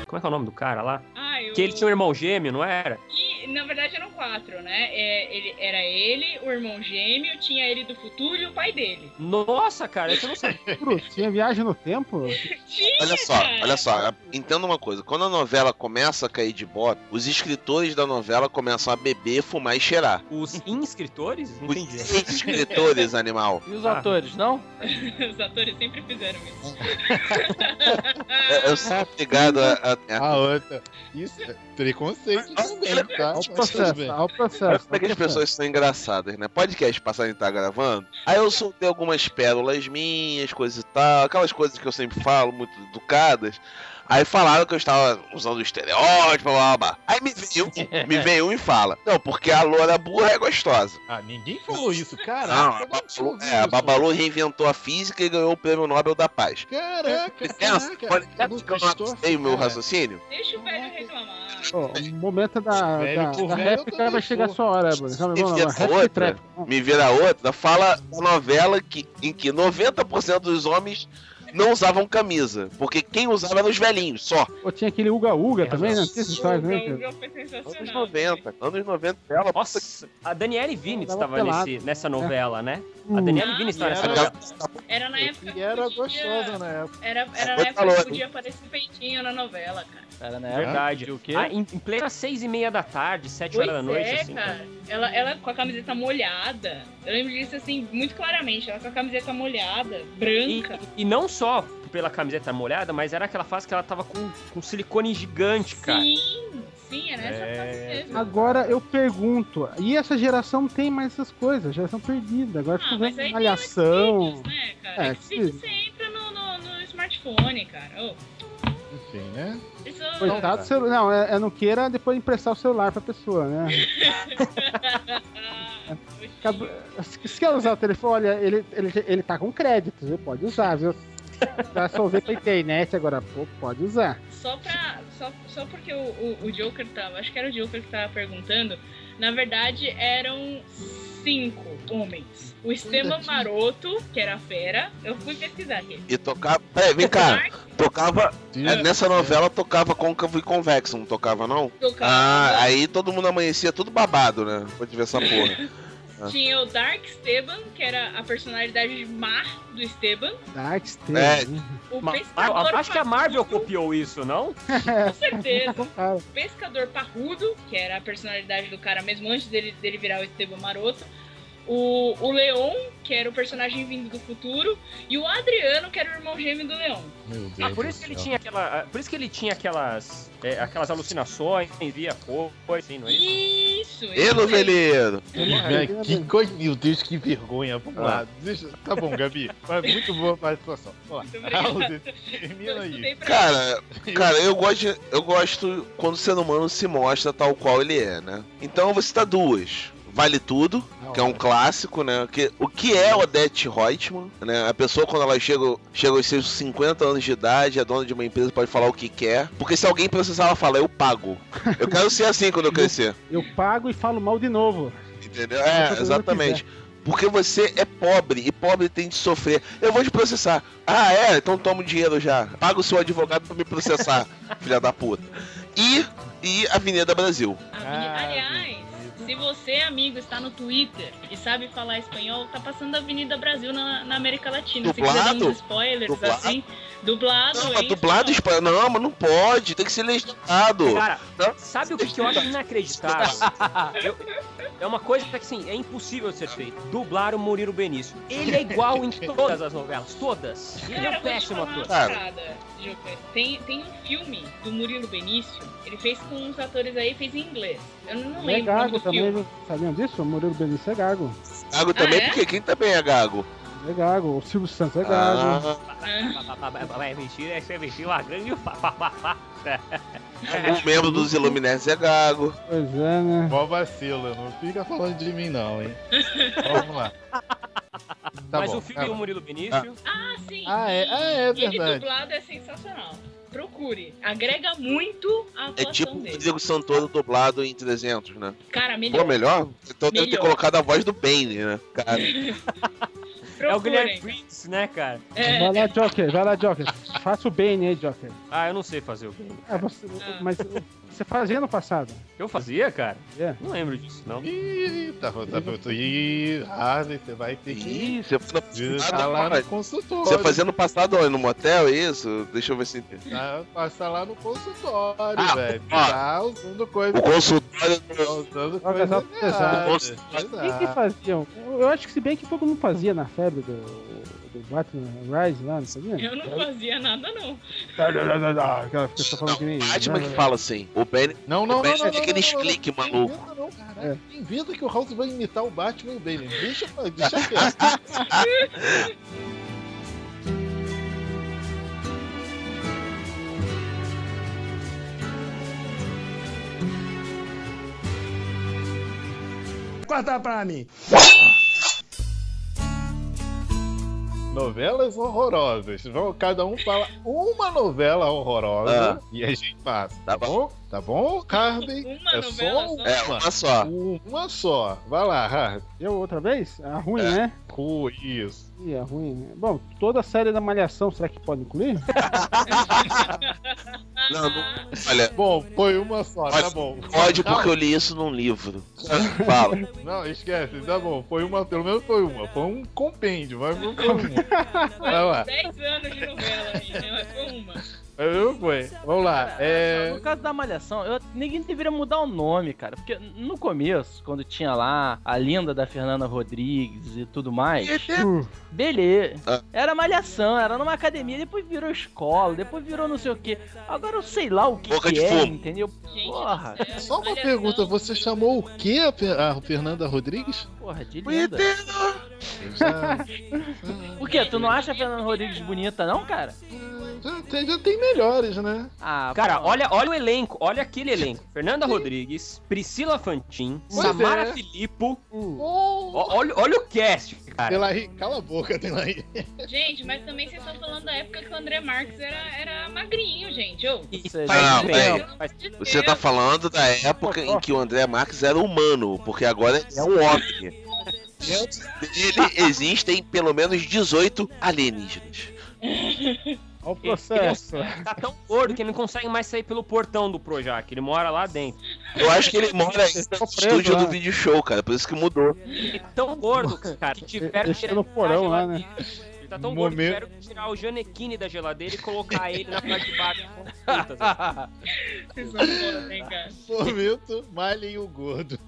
Como é que é o nome do cara lá?
Ah, eu...
Que ele tinha um irmão gêmeo, não era?
E, na verdade eram quatro, né? É, ele, era ele, o irmão gêmeo, tinha ele do futuro e o pai dele.
Nossa, cara, isso eu não sabia.
Bruno, tinha viagem no tempo?
Tinha,
Olha só,
cara.
olha só, entenda uma coisa. Quando a novela começa a cair de bota, os escritores da novela começam a beber, fumar e cheirar.
Os inscritores? Não
Os
entendi.
escritores, animal.
E os
Ah.
atores, não?
Os atores sempre fizeram isso.
É, Eu sou obrigado a. a- a-
A outra. Isso é preconceito também, tá?
Olha o processo, olha o processo.
Como é que as pessoas são engraçadas, né? Podcast passado tá gravando. Aí eu soltei algumas pérolas minhas, coisas e tal, aquelas coisas que eu sempre falo, muito educadas. Aí falaram que eu estava usando o estereótipo, blá blá blá. Aí me veio, um- me veio um e fala: Não, porque a loura burra é gostosa.
Ah, ninguém falou isso,
Não, a
eu não tinha
Babalu, é, a. Babalu reinventou a física e ganhou o prêmio Nobel da Paz.
Caraca, caraca.
pode
eu não
o meu raciocínio?
Deixa o velho reclamar.
Ó, o momento da,
Velho
da, da
velho,
réplica vai chegar a sua hora. Calma,
E
vamos lá,
vira outra, me vira outra, fala da novela que, em que 90% dos homens não usavam camisa. Porque quem usava eram os velhinhos, só.
Ou tinha aquele Uga Uga também, né? Tinha essa história também.
O
cara.
Uga foi sensacional.
Anos 90. Anos 90 dela.
Nossa, a Daniele Vinitz
Tava
estava nesse, nessa novela, né? A
Hum.
Daniele
Ah,
Vinitz estava
e
nessa
era-
novela.
Era na época
E era
que podia...
gostosa na época.
Era, era na época que podia aparecer peitinho na novela, cara.
Era na
Verdade.
época. O quê?
Ah, em, em plena seis e meia da tarde, sete
Pois
horas da noite,
é,
assim.
cara. Ela, ela com a camiseta molhada. Eu lembro disso, assim, muito claramente. Ela com a camiseta molhada,
E,
branca.
e não só pela camiseta molhada, mas era aquela fase que ela tava com, com silicone gigante, cara.
Sim, sim, é nessa
É.
fase mesmo.
Agora eu pergunto, e essa geração tem mais essas coisas? Geração perdida. Agora
Ah,
fica vendo malhação.
Né, cara?
É, sim.
você entra no, no, no smartphone, cara. Ô,
Enfim, né?
isso...
Coitado do celular. Não, é, é não queira depois emprestar o celular pra pessoa, né? Se quer usar o telefone, olha, ele, ele, ele tá com crédito, viu? Pode usar, viu? Vai resolver pra internet agora, pô, pode usar.
Só pra. Só, só porque o, o, o Joker tava. Acho que era o Joker que tava perguntando. Na verdade, eram cinco homens. O Esteban Maroto, que era a fera. Eu fui pesquisar aqui.
E tocava. Peraí, vem cá. Tocava. é, nessa novela tocava côncavo e convexo, não tocava, não?
tocava.
Ah, aí todo mundo amanhecia tudo babado, né? De ver essa porra.
Tinha o Dark Esteban, que era a personalidade má do Esteban.
Dark Stage.
É.
O
Ma-
pescador
a- acho que a Marvel
parrudo,
copiou isso, não?
Com certeza. O pescador parrudo, que era a personalidade do cara mesmo antes dele, dele virar o Esteban Maroto. O, o Leon, que era o personagem vindo do futuro. E o Adriano, que era o irmão gêmeo do Leon.
Meu Deus
Ah, por isso que ele tinha aquela. ah, Por isso que ele tinha aquelas. é, aquelas alucinações, via cor, assim, não é isso?
Isso,
noveleiro!
Velho, que coisa. Meu Deus, que vergonha. Vamos lá. Deixa... Tá bom, Gabi. Mas muito boa a participação. Vamos lá. termina
Eu
aí.
Cara, cara, eu gosto, de- eu gosto quando o ser humano se mostra tal qual ele é, né? Então eu vou citar duas. Vale Tudo, que é um clássico, né? Que, o que é Odette Reutemann, né? A pessoa, quando ela chega, chega aos seus 50 anos de idade, é dona de uma empresa, pode falar o que quer. Porque se alguém processar, ela fala, eu pago. Eu quero ser assim quando eu crescer.
eu pago e falo mal de novo.
Entendeu? É, exatamente. Porque você é pobre e pobre tem de sofrer. Eu vou te processar. Ah, é? Então toma o dinheiro já. Paga o seu advogado pra me processar, filha da puta. E, e Avenida Brasil.
Aveni-
Ah,
Aliás. Se você, amigo, está no Twitter e sabe falar espanhol, tá passando a Avenida Brasil na, na América Latina. Se quiser dar
Dublado?
uns spoilers
Dublado?
assim, dublado.
Não, mas
isso,
dublado espanhol. Não, mas não pode. Tem que ser legendado.
Cara, sabe o que, que eu acho inacreditável? Eu- é uma coisa que assim, é impossível ser feito. Dublar o Murilo Benício. Ele é igual em todas as novelas, todas. Ele é um péssimo ator.
Tem, tem um filme do Murilo Benício, ele fez com uns atores aí, fez em inglês. Eu não
Ele é
lembro o nome
gago também, viu? Sabiam disso? O Murilo Benício é gago.
Gago também,
Ah, é?
porque quem também é gago?
É gago. O Silvio Santos é gago.
Ah,
Vai mentir, é ser mentir uma grande
um membro dos Illuminati é gago.
Pois é, né?
Mó vacilo, não fica falando de mim não, hein? Vamos lá. Tá
Mas
bom,
o filme
tá
do. Murilo Benício.
Ah, sim.
Ah, é, ah, é
Ele
verdade.
dublado é sensacional. Procure. Agrega muito a
É
atuação
tipo o. Rodrigo Santoro dublado em 300, né?
Cara, melhor.
Pô, melhor? Então deve ter
Melhor.
colocado a voz do Bane, né? Cara.
É o Guilherme. Prince, né, cara?
É.
Vai lá, Joker. Vai lá, Joker. Faça o bem aí, Joker.
Ah, eu não sei fazer o Bane.
Ah, você,
Ah.
mas você fazia no passado.
Eu fazia, cara?
É.
Não lembro disso, não.
Ih, tá, tá, tá, Ih, Harley, você vai ter que
Ih, você foi no
tá
passado,
lá no consultório.
Você fazia no passado onde? no motel, é isso? Deixa eu ver se.
Tá, passa lá no consultório,
Ah,
velho.
ó.
Tá usando coisa.
O consultório
Tá usando coisa
altas
errada.
pesadas.
Quem que faziam? Eu acho que se bem que todo mundo fazia na febre do Batman Rise lá, não fazia?
Eu não fazia nada, não.
Aquela pessoa falando que nem.
Batman que fala assim. O Bane,
Não, não,
o
não,
Bane
não,
é
não,
aqueles
não, não,
cliques maluco.
Inventa não, cara.
É.
Inventa que o House vai imitar o Batman e o Bane. Deixa, deixa quieto.
Corta pra mim.
Novelas horrorosas. Vamos- Cada um fala uma novela horrorosa
Ah.
e a gente passa.
Tá
Tá bom? Tá bom, Harvey?
Uma
é
novela
só
só?
uma.
É, uma só.
Uma só. Vai lá, Harvey.
Eu outra vez? A ruim,
É.
né?
Cu, isso.
Ih, a ruim. né? Bom, toda a série da Malhação, será que pode incluir?
Não, não. Olha,
Bom, foi uma só, tá bom.
pode porque eu li isso num livro. Fala.
Não, esquece, tá bom. Foi uma, pelo menos foi uma. Foi um compêndio, mas não foi uma. Vai lá.
10 anos de novela aí, né? Mas foi uma.
Não foi. Vamos lá. É.
No caso da Malhação, eu, ninguém deveria mudar o nome, cara. Porque no começo, quando tinha lá a linda da Fernanda Rodrigues e tudo mais,
Uh,
beleza.
Ah.
Era Malhação, era numa academia, depois virou escola, depois virou não sei o que. Agora eu sei lá o que,
Boca
que
de
é,
fumo.
entendeu?
Gente,
Porra,
céu,
Só uma pergunta, você chamou o que a, Fe- a Fernanda Rodrigues?
porra, de
O
linda.
Já,
Por quê? Tu não acha a Fernanda Rodrigues bonita, não, cara?
Já, tem, já tem melhores, né?
Ah,
Cara, olha, olha o elenco, olha aquele elenco. Fernanda Rodrigues, Priscila Fantin,
Pois
Samara
é.
Filippo.
uh.
Ó, olha, olha o cast, cara.
Delahi, cala a boca, Delahi.
Gente, mas também vocês estão falando da época que o André Marques era, era magrinho, gente.
Peraí.
faz-
de
Você tá falando da época em que o André Marques era humano, porque agora é um homem. Dele existem pelo menos 18 alienígenas.
Olha o
Ele,
processo.
ele tá tão gordo que ele não consegue mais sair pelo portão do Projac. Ele mora lá dentro.
Eu acho que ele mora aí no
preso
estúdio
lá.
do vídeo show, cara, por isso que mudou.
Ele é tão gordo, cara, que tiveram
Ele
que
tá no porão lá, né?
Tá tão gordo que
Momento-
tiveram que tirar o Janequine da geladeira e colocar ele na parte de baixo. Puta,
Vocês são hein, cara.
Momento, malhem o gordo.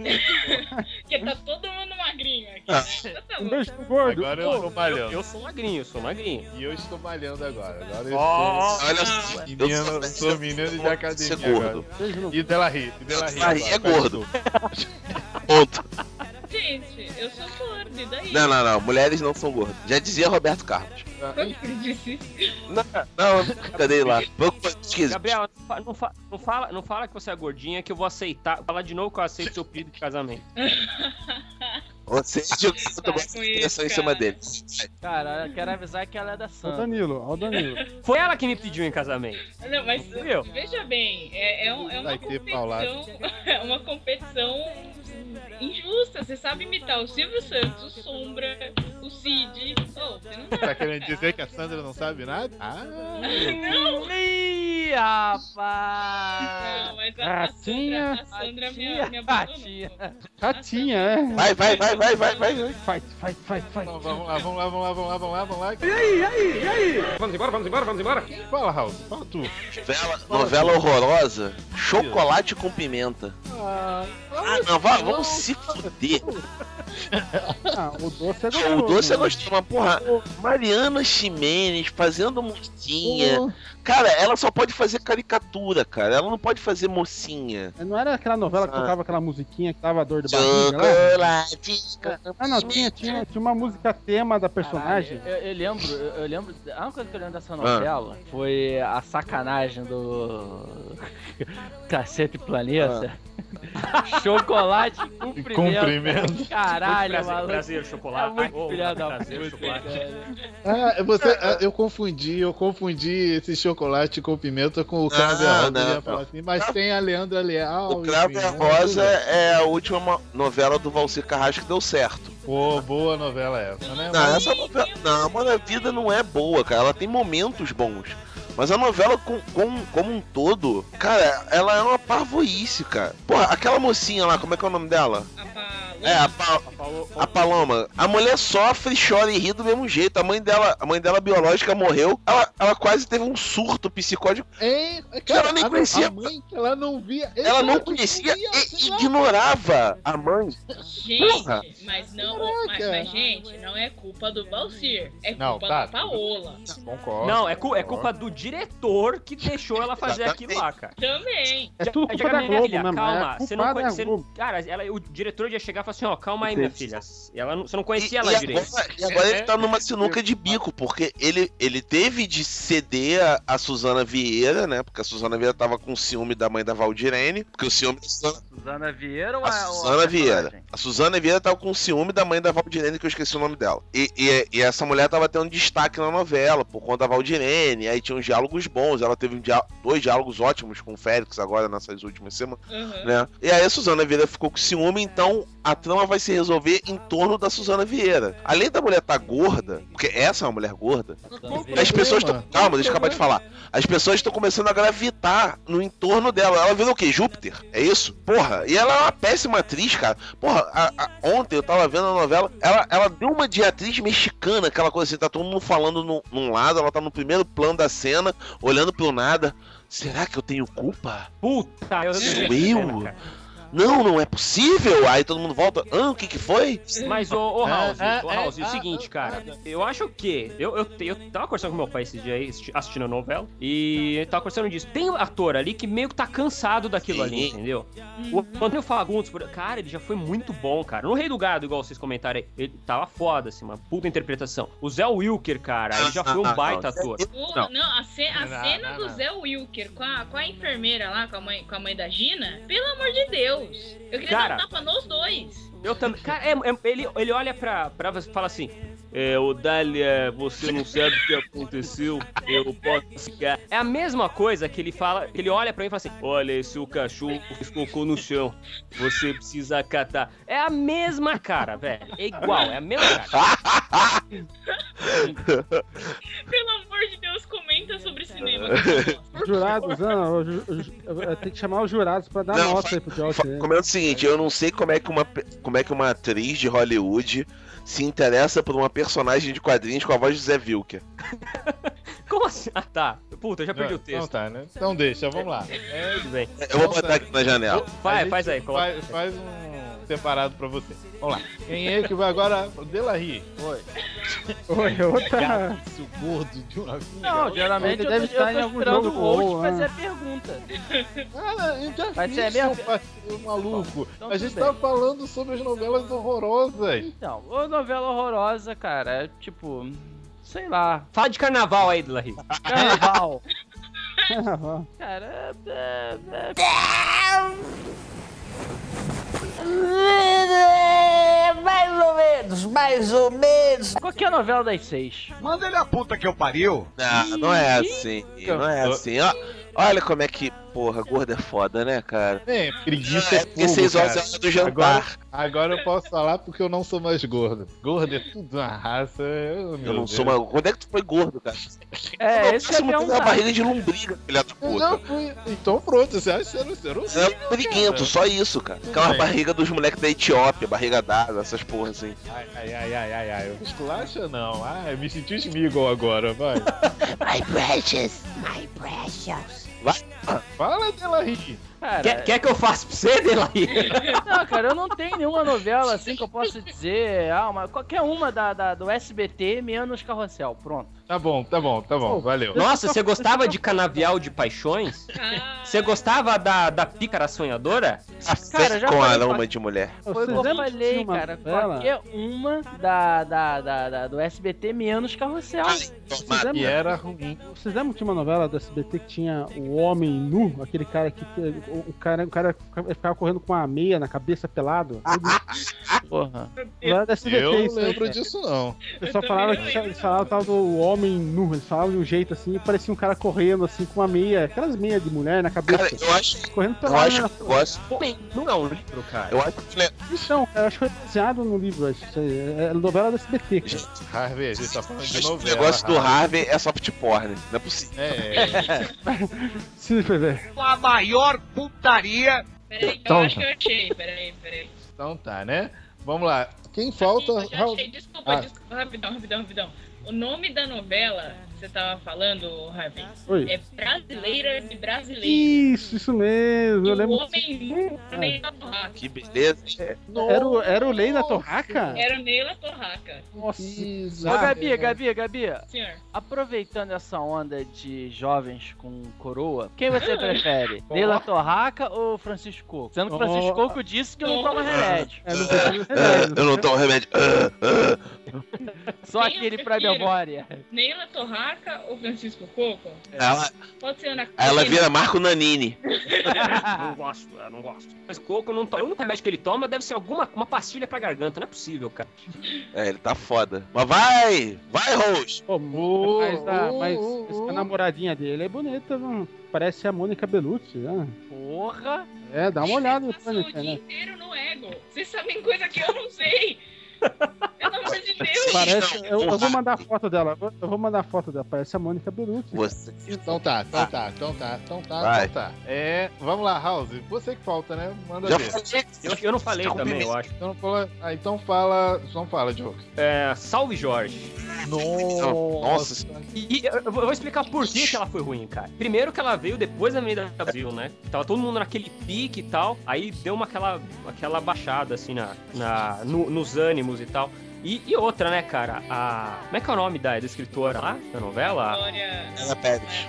Porque tá todo mundo magrinho aqui, né? Então tá
Um pro gordo.
Agora eu estou
eu,
malhando.
eu sou magrinho, eu sou magrinho.
E eu estou malhando agora. Agora eu sou
Olha só,
menino, sou menino de academia
ser gordo.
no
E Delahi, e Delahi.
Delahi
agora,
é gordo. Ponto.
Gente, eu sou e daí?
Não, não, não. Mulheres não são gordas. Já dizia Roberto Carlos. Não, não, cadê lá?
Gabriel, não fa- não, fa- não fala, não fala que você é gordinha que eu vou aceitar. Fala de novo que eu aceito seu pedido de casamento.
Você jogou atenção em cima dele.
Cara, eu quero avisar que ela é da
Ó o. Danilo, o Danilo.
Foi ela que me pediu em casamento.
Não, mas
Viu?
veja bem, é, é, um- é uma competição. É uma competição injusta. Você sabe imitar o Silvio Santos, o Sombra, o Cid. Oh, você não.
Tá querendo dizer que a Sandra não sabe nada? Ah,
Não,
Ih, rapaz!
não, mas a, a. Sandra, a Sandra me, me abandonou.
Ratinha.
Ratinha, é.
Vai, vai, vai, vai, vai, vai. vai.
Fight, fight, fight, fight.
Então, vamos lá, vamos lá, vamos lá, vamos lá, vamos lá, vamos lá.
E aí, e aí, e aí?
Vamos embora, vamos embora, vamos embora.
Fala, Raul, fala tu.
Novela, novela horrorosa. Chocolate com pimenta.
Ah,
Ah, não, vamos se fuder.
Ah, o doce é
O
gostoso.
Doce é
né?
gostoso, mas porra, Mariana Ximenes fazendo mocinha. Cara, ela só pode fazer caricatura, cara. Ela não pode fazer mocinha.
Não era aquela novela que
Ah.
tocava aquela musiquinha que dava dor de barriga lá?
Chocolate.
Ah, não, tinha, tinha, tinha uma música tema da personagem.
Caralho, eu, eu lembro, eu, lembro. A única coisa que eu lembro dessa novela foi a sacanagem do Cacete Planeta. Chocolate com pimenta.
Cumprimento.
Caralho,
prazer,
maluco.
prazer, chocolate.
É muito
Oh,
filha da
prazer,
puta.
Ah, você, ah, eu confundi, eu confundi esse chocolate com pimenta com o Cravo e
Não,
falar assim, mas tem a Leandra Leal.
O Cravo e Rosa é a última novela do Valcir Carrasco que deu certo.
Pô, boa novela essa, né?
Não, essa novela. Não, mas a vida não é boa, cara. Ela tem momentos bons. Mas a novela com, com- como um todo, cara, ela é uma parvoíce, cara. Porra, aquela mocinha lá, como é que é o nome dela?
A.
É, a, Pa- a Paloma. A mulher sofre, chora e ri do mesmo jeito. A mãe dela, a mãe dela biológica morreu. Ela, ela quase teve um surto psicótico.
É,
Que ela nem
a-
conhecia.
A mãe, ela não via.
Ela não
Exato,
conhecia
via,
e ignorava a mãe.
Gente,
Porra.
mas não. Mas, mas, gente, não é culpa do Valcir. É
Não,
culpa
tá,
da Paola.
Concordo.
Não, é, cu- é culpa do diretor que deixou ela fazer aquilo lá, cara.
Também.
É tudo
Já-
culpa da
minha
Globo
filha,
mesmo.
Calma,
é
você não
é a. Globo.
Cara, ela, o diretor ia chegar e assim: ó, calma aí, minha filha. Ela não- você não conhecia ela
e,
direito.
agora, e agora ele tá numa sinuca de bico, porque ele, ele teve de ceder a, a Suzana Vieira, né? Porque a Suzana Vieira tava com ciúme da mãe da Valdirene. Porque o ciúme Suzana,
Suzana Vieira ou
a
a, ou a
Suzana Vieira. A Suzana Vieira tava com ciúme da mãe da Valdirene, que eu esqueci o nome dela. E, e, e essa mulher tava tendo destaque na novela, por conta da Valdirene. Aí tinha uns diálogos bons. Ela teve um diá- dois diálogos ótimos com o Félix agora nessas últimas semanas
Uhum.
né? E aí a Suzana Vieira ficou com ciúme, então a trama vai se resolver em torno da Suzana Vieira. Além da mulher estar gorda, porque essa é uma mulher gorda, as pessoas estão. Calma, deixa eu acabar de falar. As pessoas estão começando a gravitar no entorno dela. Ela virou o quê? Júpiter? É isso? Porra, e ela é uma péssima atriz, cara. Porra, a- a- ontem eu tava vendo a novela, ela, ela deu uma de atriz mexicana, aquela coisa assim, tá todo mundo falando num, num lado, ela tá no primeiro plano da cena, olhando pro nada. Será que eu tenho culpa?
Puta, eu
Sou
eu-
eu? Não, não é possível. Aí todo mundo volta. Ah, o que que foi?
Mas, ô, ô House,
Ah,
ô,
ah,
House,
ah,
é o seguinte,
ah,
cara.
ah,
Eu acho que. Eu, eu, eu tava conversando com meu pai esse dia aí, assisti- assistindo a novela. E eu tava conversando disso. Tem um ator ali que meio que tá cansado daquilo ali,
Sim.
entendeu? O Antônio Fagundes, cara, ele já foi muito bom, cara. No Rei do Gado, igual vocês comentaram aí, ele tava foda, assim, uma puta interpretação. O Zé Wilker, cara, ele já foi um
Ah,
baita ator.
Não.
não, a, ce- a
Não,
cena
não,
do
não.
Zé Wilker com a, com a enfermeira lá, com a, mãe, com a mãe da Gina, pelo amor de Deus. Eu queria
Cara.
dar um tapa nos dois.
Eu também. Cara, é- é- ele, ele olha pra, pra você e fala assim: é, ô Dália, você não sabe o que aconteceu, eu posso ficar. É a mesma coisa que ele fala, ele olha pra mim e fala assim: Olha, esse o cachorro fez cocô no chão, você precisa acatar. É a mesma cara, velho. É igual, é a mesma cara.
Pelo amor de Deus, comenta sobre cinema.
Os Jurados, não, tem que chamar os jurados pra dar
Não,
nota aí pro Josh.
Fa- Comenta o seguinte, eu não sei como é que uma como é que uma atriz de Hollywood se interessa por uma personagem de quadrinhos com a voz de Zé Wilker.
Como assim? Ah, tá. Puta, eu já perdi o
Então
texto.
tá, né? Então deixa, vamos lá. É,
Tudo bem.
Eu vou botar aqui na janela.
Vai, faz aí, coloca.
Faz, faz um separado pra você. Vamos lá. Quem é que vai agora? O Delarie. Oi.
Oi, outra.
Isso gordo de uma vida.
Não, geralmente eu,
deve estar
eu
em algum
esperando
jogo
o fazer
né?
a pergunta.
Cara, eu já
Vai
fiz,
ser a minha-
seu parceiro maluco.
Então
a gente
bem.
tá falando sobre as novelas horrorosas.
Então, ô novela horrorosa, cara, é tipo, sei lá,
Fala de carnaval aí, Larry.
carnaval. Cara, é, é,
Mais ou menos, mais ou menos.
qualquer novela das seis.
Manda ele a puta que eu pariu.
Não, não é assim. Não é assim. Ó, olha como é que porra, gordo é foda, né, cara?
É, preguiça é,
É, porque
fogo,
seis horas
cara.
é hora do jantar.
Agora, agora eu posso falar porque eu não sou mais gordo. Gordo é tudo uma raça. Eu,
Eu não sou mais. Quando é que tu foi gordo, cara?
É, esse é perguntar.
uma barriga de lombriga, filha da
Eu
puta.
não fui. Então pronto, você acha que você não você não
É um briguento, só isso, cara. Aquela barriga dos moleques da Etiópia, barriga d'água, essas porras assim.
Ai, ai, ai, ai, ai, ai. Esculacha não. Ah, eu me senti Smigol agora, vai.
My precious, my precious.
Fala dela rir.
Cara,
Quer, quer que eu faça pra você, Delaí?
Não, cara, eu não tenho nenhuma novela assim que eu possa dizer. Ah, uma, qualquer uma da, da- do SBT menos Carrossel. Pronto.
Tá bom, tá bom, tá bom, valeu.
Nossa, você gostava de Canavial de Paixões?
Ah,
Você gostava da, da Pícara Sonhadora?
Cara, já
com
pra-
de mulher.
Foi
Vocês
o que eu falei, cara. Qualquer uma da, da, da, da- do SBT menos Carrossel.
Vocês
E
lembram,
era ruim.
vocês lembram que tinha uma novela do SBT que tinha o homem nu, aquele cara que o, cara, o cara ficava correndo com uma meia na cabeça pelado?
Porra.
Novela do SBT,
Eu
isso aí,
lembro disso não.
O pessoal falava que eles falavam tal do homem nu, eles falavam de um jeito assim, e parecia um cara correndo assim com uma meia, aquelas meias de mulher na cabeça.
Cara, eu acho,
correndo
eu
pelado.
acho que eu gosto.
Homem, não é um livro, cara.
Eu acho que ele
Então, cara, eu acho que foi baseado no livro, acho isso aí. É novela do SBT, cara.
Harvey, a gente tá falando de
o
novela.
negócio do
Harvey.
Harvey é soft porn. Não é possível.
É,
Sim, ver.
A maior putaria.
peraí, eu
Então,
acho que eu achei. Peraí, peraí.
então tá, né? Vamos lá. Quem falta?
Eu já
Raul-
achei, desculpa,
Ah.
desculpa, rapidão, rapidão, rapidão. O nome da novela que você tava falando, Harvey,
Oi.
é Brasileira de Brasileiro.
Isso, isso mesmo.
E
Eu
o
lembro.
homem nu era Neila Torraca.
Que beleza.
Era o, era o Lei da Torraca?
Era o Neila Torraca.
Nossa.
Ô,
Ah,
Gabi, Gabi, Gabi,
Senhor.
aproveitando essa onda de jovens com coroa, quem você prefere? Leila Torraca ou Francisco Coco? Sendo que o Francisco
Oh.
Coco disse que não toma remédio.
É, não de remédio.
Eu não tomo remédio. Ah, ah.
Só
eu
aquele pra memória.
Neila Torraca ou Francisco Coco?
Ela,
Pode ser Ana
aí ela vira Marco Nanini.
não gosto, eu não gosto. Mas coco não toma. O único remédio que ele toma deve ser alguma uma pastilha pra garganta. Não é possível, cara.
É, ele tá foda. Mas vai! Vai, Rose!
Pô, mas, a,
oh,
mas
oh, oh.
essa namoradinha dele é bonita, não? Parece a Mônica Bellucci, né?
Porra!
É, dá uma olhada depois
Passou
na
o dia inteiro no ego. Vocês sabem coisa que eu não sei. Pelo amor de Deus.
Parece, eu, eu vou mandar a foto dela. Eu vou mandar a foto dela. Parece a Mônica Bellucci.
Você.
Então tá, então tá, então tá, então tá,
Vai.
então tá. É, vamos lá, House. Você que falta, né? Manda
Já
ver.
falei.
Eu, eu não falei também, eu acho.
Então, fala- ah, então fala. Então fala, Diogo.
É, salve Jorge.
Nossa.
E, e eu eu vou explicar por que, que ela foi ruim, cara. Primeiro que ela veio depois da Avenida Brasil, né? Tava todo mundo naquele pique e tal. Aí deu uma aquela, aquela baixada, assim, na, na, no- nos ânimos e tal. E, e outra, né, cara? A. Como é que é o nome da, da escritora lá, da novela?
Glória.
Glória Pérez.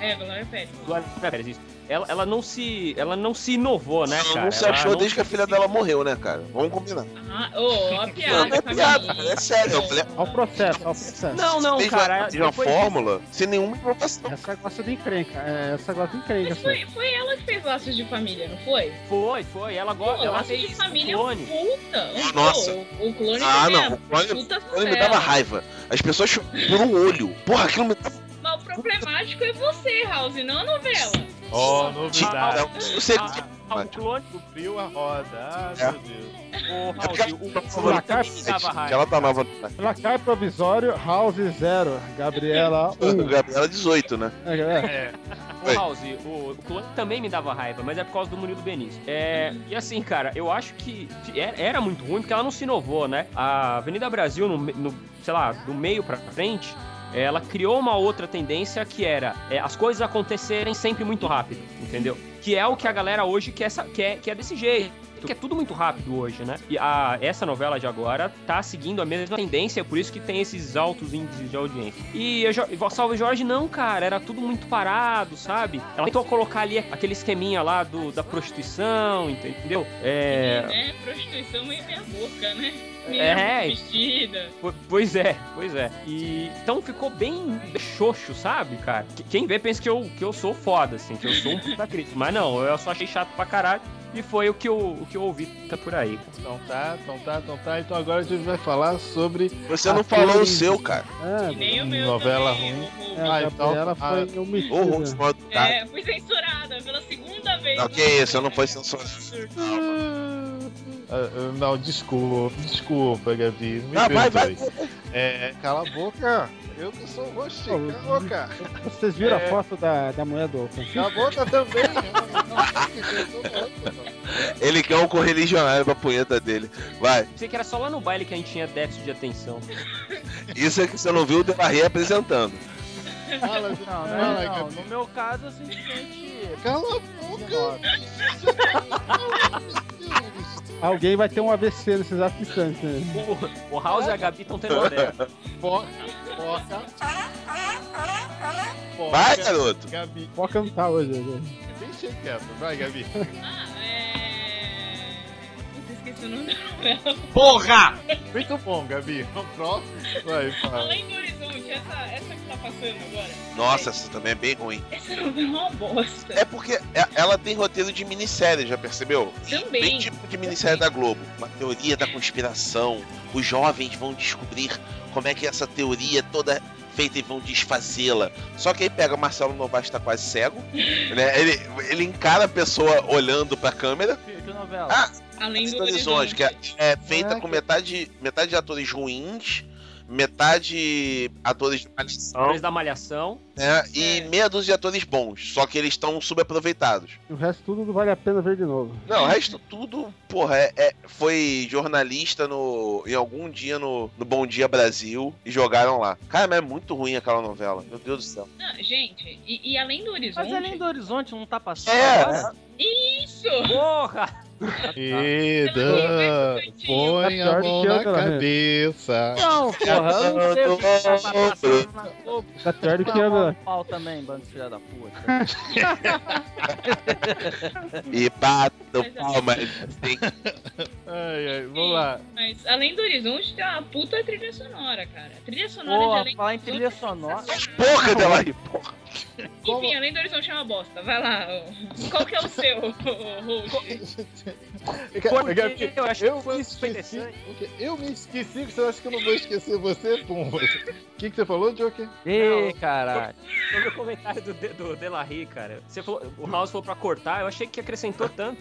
é. É, Glória Pérez.
Glória Pérez, isso. Ela, ela não se. Ela não se inovou, né,
Ela
cara?
não se
Ela
achou
não
desde que a filha dela morreu, né, cara? Vamos combinar.
Ah, ô, ó a piada.
Não, é piada, é sério.
Olha o processo, olha o processo.
Não, não,
fez
cara.
uma, fez uma fórmula sem nenhuma inovação.
Essa gosta de encrenca. É, essa gosta de encrenca.
Mas
assim.
foi, foi ela que fez Laços de Família, não foi?
Foi, foi. Ela, gosta ela
Laços de Família é
clone.
puta. Um,
Nossa.
pô, o clone
Ah, não.
é
O clone, o clone me dava raiva. As pessoas por um olho. Porra, aquilo me dava.
Mas o problemático é você, House, não a novela.
Ó,
Não,
novidade.
sei
Ah, ah, o clone.
Subiu a roda. Ah,
É.
meu Deus.
O
É
o,
ela-
o clone também me dava
Que
raiva.
ela tá nova.
Placar provisório, House 0. Gabriela 1.
O Gabriela 18, né?
É, é.
É.
O House, o, o clone também me dava raiva, mas é por causa do Murilo Benício. É, e assim, cara, eu acho que era, era muito ruim porque ela não se inovou, né? A Avenida Brasil, no, no, sei lá, do meio pra frente, ela criou uma outra tendência que era é, as coisas acontecerem sempre muito rápido, entendeu? Que é o que a galera hoje quer, quer, quer desse jeito. Que é tudo muito rápido hoje, né? E a, essa novela de agora tá seguindo a mesma tendência, por isso que tem esses altos índices de audiência. E Jo- Salve Jorge, não, cara, era tudo muito parado, sabe? Ela tentou colocar ali aquele esqueminha lá do, da prostituição, entendeu? É.
Né? Prostituição meio minha boca, né?
É.
Vestida.
Po- Pois é, pois é. E então ficou bem xoxo, sabe, cara? Que- Quem vê pensa que eu, que eu sou foda, assim, que eu sou um puta crítico. Mas não, eu só achei chato pra caralho. E foi o que eu, o que eu ouvi tá por aí.
Então tá, então tá, então tá. Então agora a gente vai falar sobre.
Você não falou o seu, cara.
E nem o meu
Novela
também,
ruim.
É,
Ah, então- ah,
foi
Ô,
omitida.
Modo cara.
É, fui censurada pela
Não, que isso, eu não foi censurado.
Ah, ah, Não, desculpa, desculpa, Gabi. Me
Não, vai, vai.
perdoe. É, cala a boca. Eu que sou o roxinho, cala a boca.
Vocês viram
É.
a foto da, da mulher do Francisco?
Cala a boca também. Não-
Ele quer um correligionário pra punheta dele. Vai.
Pensei que era só lá no baile que a gente tinha déficit de atenção.
Isso é que você não viu o Delarry apresentando.
Fala,
Não,
fala,
não, não. No meu caso, eu simplesmente.
Cala a boca.
Alguém vai ter um AVC nesse exato instante. Né?
O, o House e a Gabi estão tendo ideia.
Foca, foca. Foca.
Vai, garoto.
Gabi,
Pode cantar hoje. né?
deixa quieto. Vai, Gabi.
Ah, é. O nome da novela.
Porra!
Muito bom, Gabi. O próximo. Vai, fala.
Além do Horizonte, essa, essa que tá passando agora.
Nossa, essa também é bem ruim.
Essa novela é uma bosta.
É porque é- ela tem roteiro de minissérie, já percebeu?
Também.
Bem tipo de minissérie da Globo. Uma teoria da conspiração. Os jovens vão descobrir como é que essa teoria é toda feita e vão desfazê-la. Só que aí pega Marcelo Novaes tá quase cego, né? Ele, ele encara a pessoa olhando pra câmera.
Novela?
Ah,
Além do
Horizonte,
Horizonte.
que é, é feita
Ah,
com
que-
metade, metade de atores ruins, metade atores de malhação,
Atores da Malhação.
né? E
É.
meia dúzia de atores bons. Só que eles estão subaproveitados.
O resto tudo não vale a pena ver de novo.
Não, o resto tudo, porra, é, é- foi jornalista no, em algum dia no, no Bom Dia Brasil e jogaram lá. Cara, mas é muito ruim aquela novela. Meu Deus do céu.
Não, gente, e, e além do Horizonte.
Mas além do horizonte não tá passando.
É.
Isso!
Porra!
E Dan, põe a mão na
menos.
Não,
cabeça.
porra, eu não sei o que tá passando na Globo.
Tá pior do que eu. né?
pau também, bando de filha da puta.
E batam palmas. Tem
Ai, ai, vamos lá.
Mas além do Horizonte tem uma puta trilha sonora, cara. A trilha sonora de
Porra,
Além do
falar em trilha sonora.
porra dela aí, porra.
Enfim, Além do Horizonte é uma bosta. Vai lá. Qual que é o seu, ô, host?
Porque
Gabi,
eu acho
eu
que foi
esqueci.
interessante.
Eu me esqueci que você acha que eu não vou esquecer você, Pumba. O que, que você falou, Joker?
Ih, caralho.
Sobre o comentário do, De- do Delarry, cara. Você falou, o House falou pra cortar, eu achei que acrescentou tanto.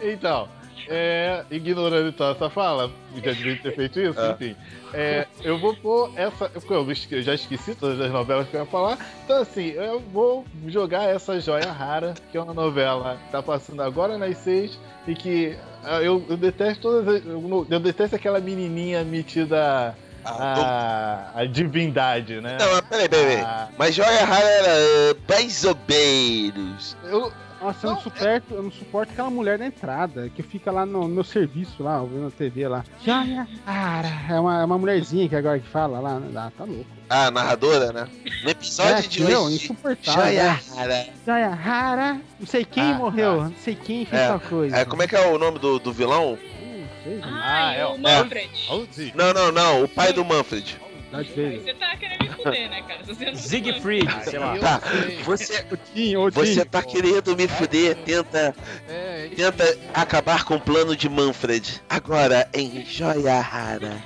Então, é, ignorando então essa fala, já devia ter feito isso,
Ah.
enfim. É, eu vou pôr essa. Eu já esqueci todas as novelas que eu ia falar. Então, assim, eu vou jogar essa joia rara, que é uma novela que tá passando agora nas seis e que ah, eu, eu detesto todas. as- Eu, detesto aquela menininha metida
Ah,
a, a divindade, né?
Não, peraí, peraí. peraí.
Ah,
Mas Joia Rara era uh, mais ou menos.
eu,
Nossa, eu não, suporto, eu não suporto aquela mulher da entrada, que fica lá no meu serviço, lá, ouvindo a TV lá. É uma, é uma mulherzinha que agora que fala lá, né? Ah, tá louco.
Ah, narradora, né? No episódio
É,
de
meu,
hoje.
insuportável.
Joia? Rara.
Joia rara. Não sei quem
Ah,
morreu, não sei quem fez
É,
tal coisa.
É, como é que é o nome do, do vilão?
Não sei, gente.
Ah,
é,
o Manfred.
Ozzy.
Não, não, não. O pai do Manfred.
Darth
Aí
Vader.
você tá querendo me fuder, né, cara? Se não
Siegfried, sei lá.
Tá. Você,
O Tim, o Tim.
você tá querendo me fuder, tenta,
É,
tenta acabar com o plano de Manfred. Agora em Joia Rara.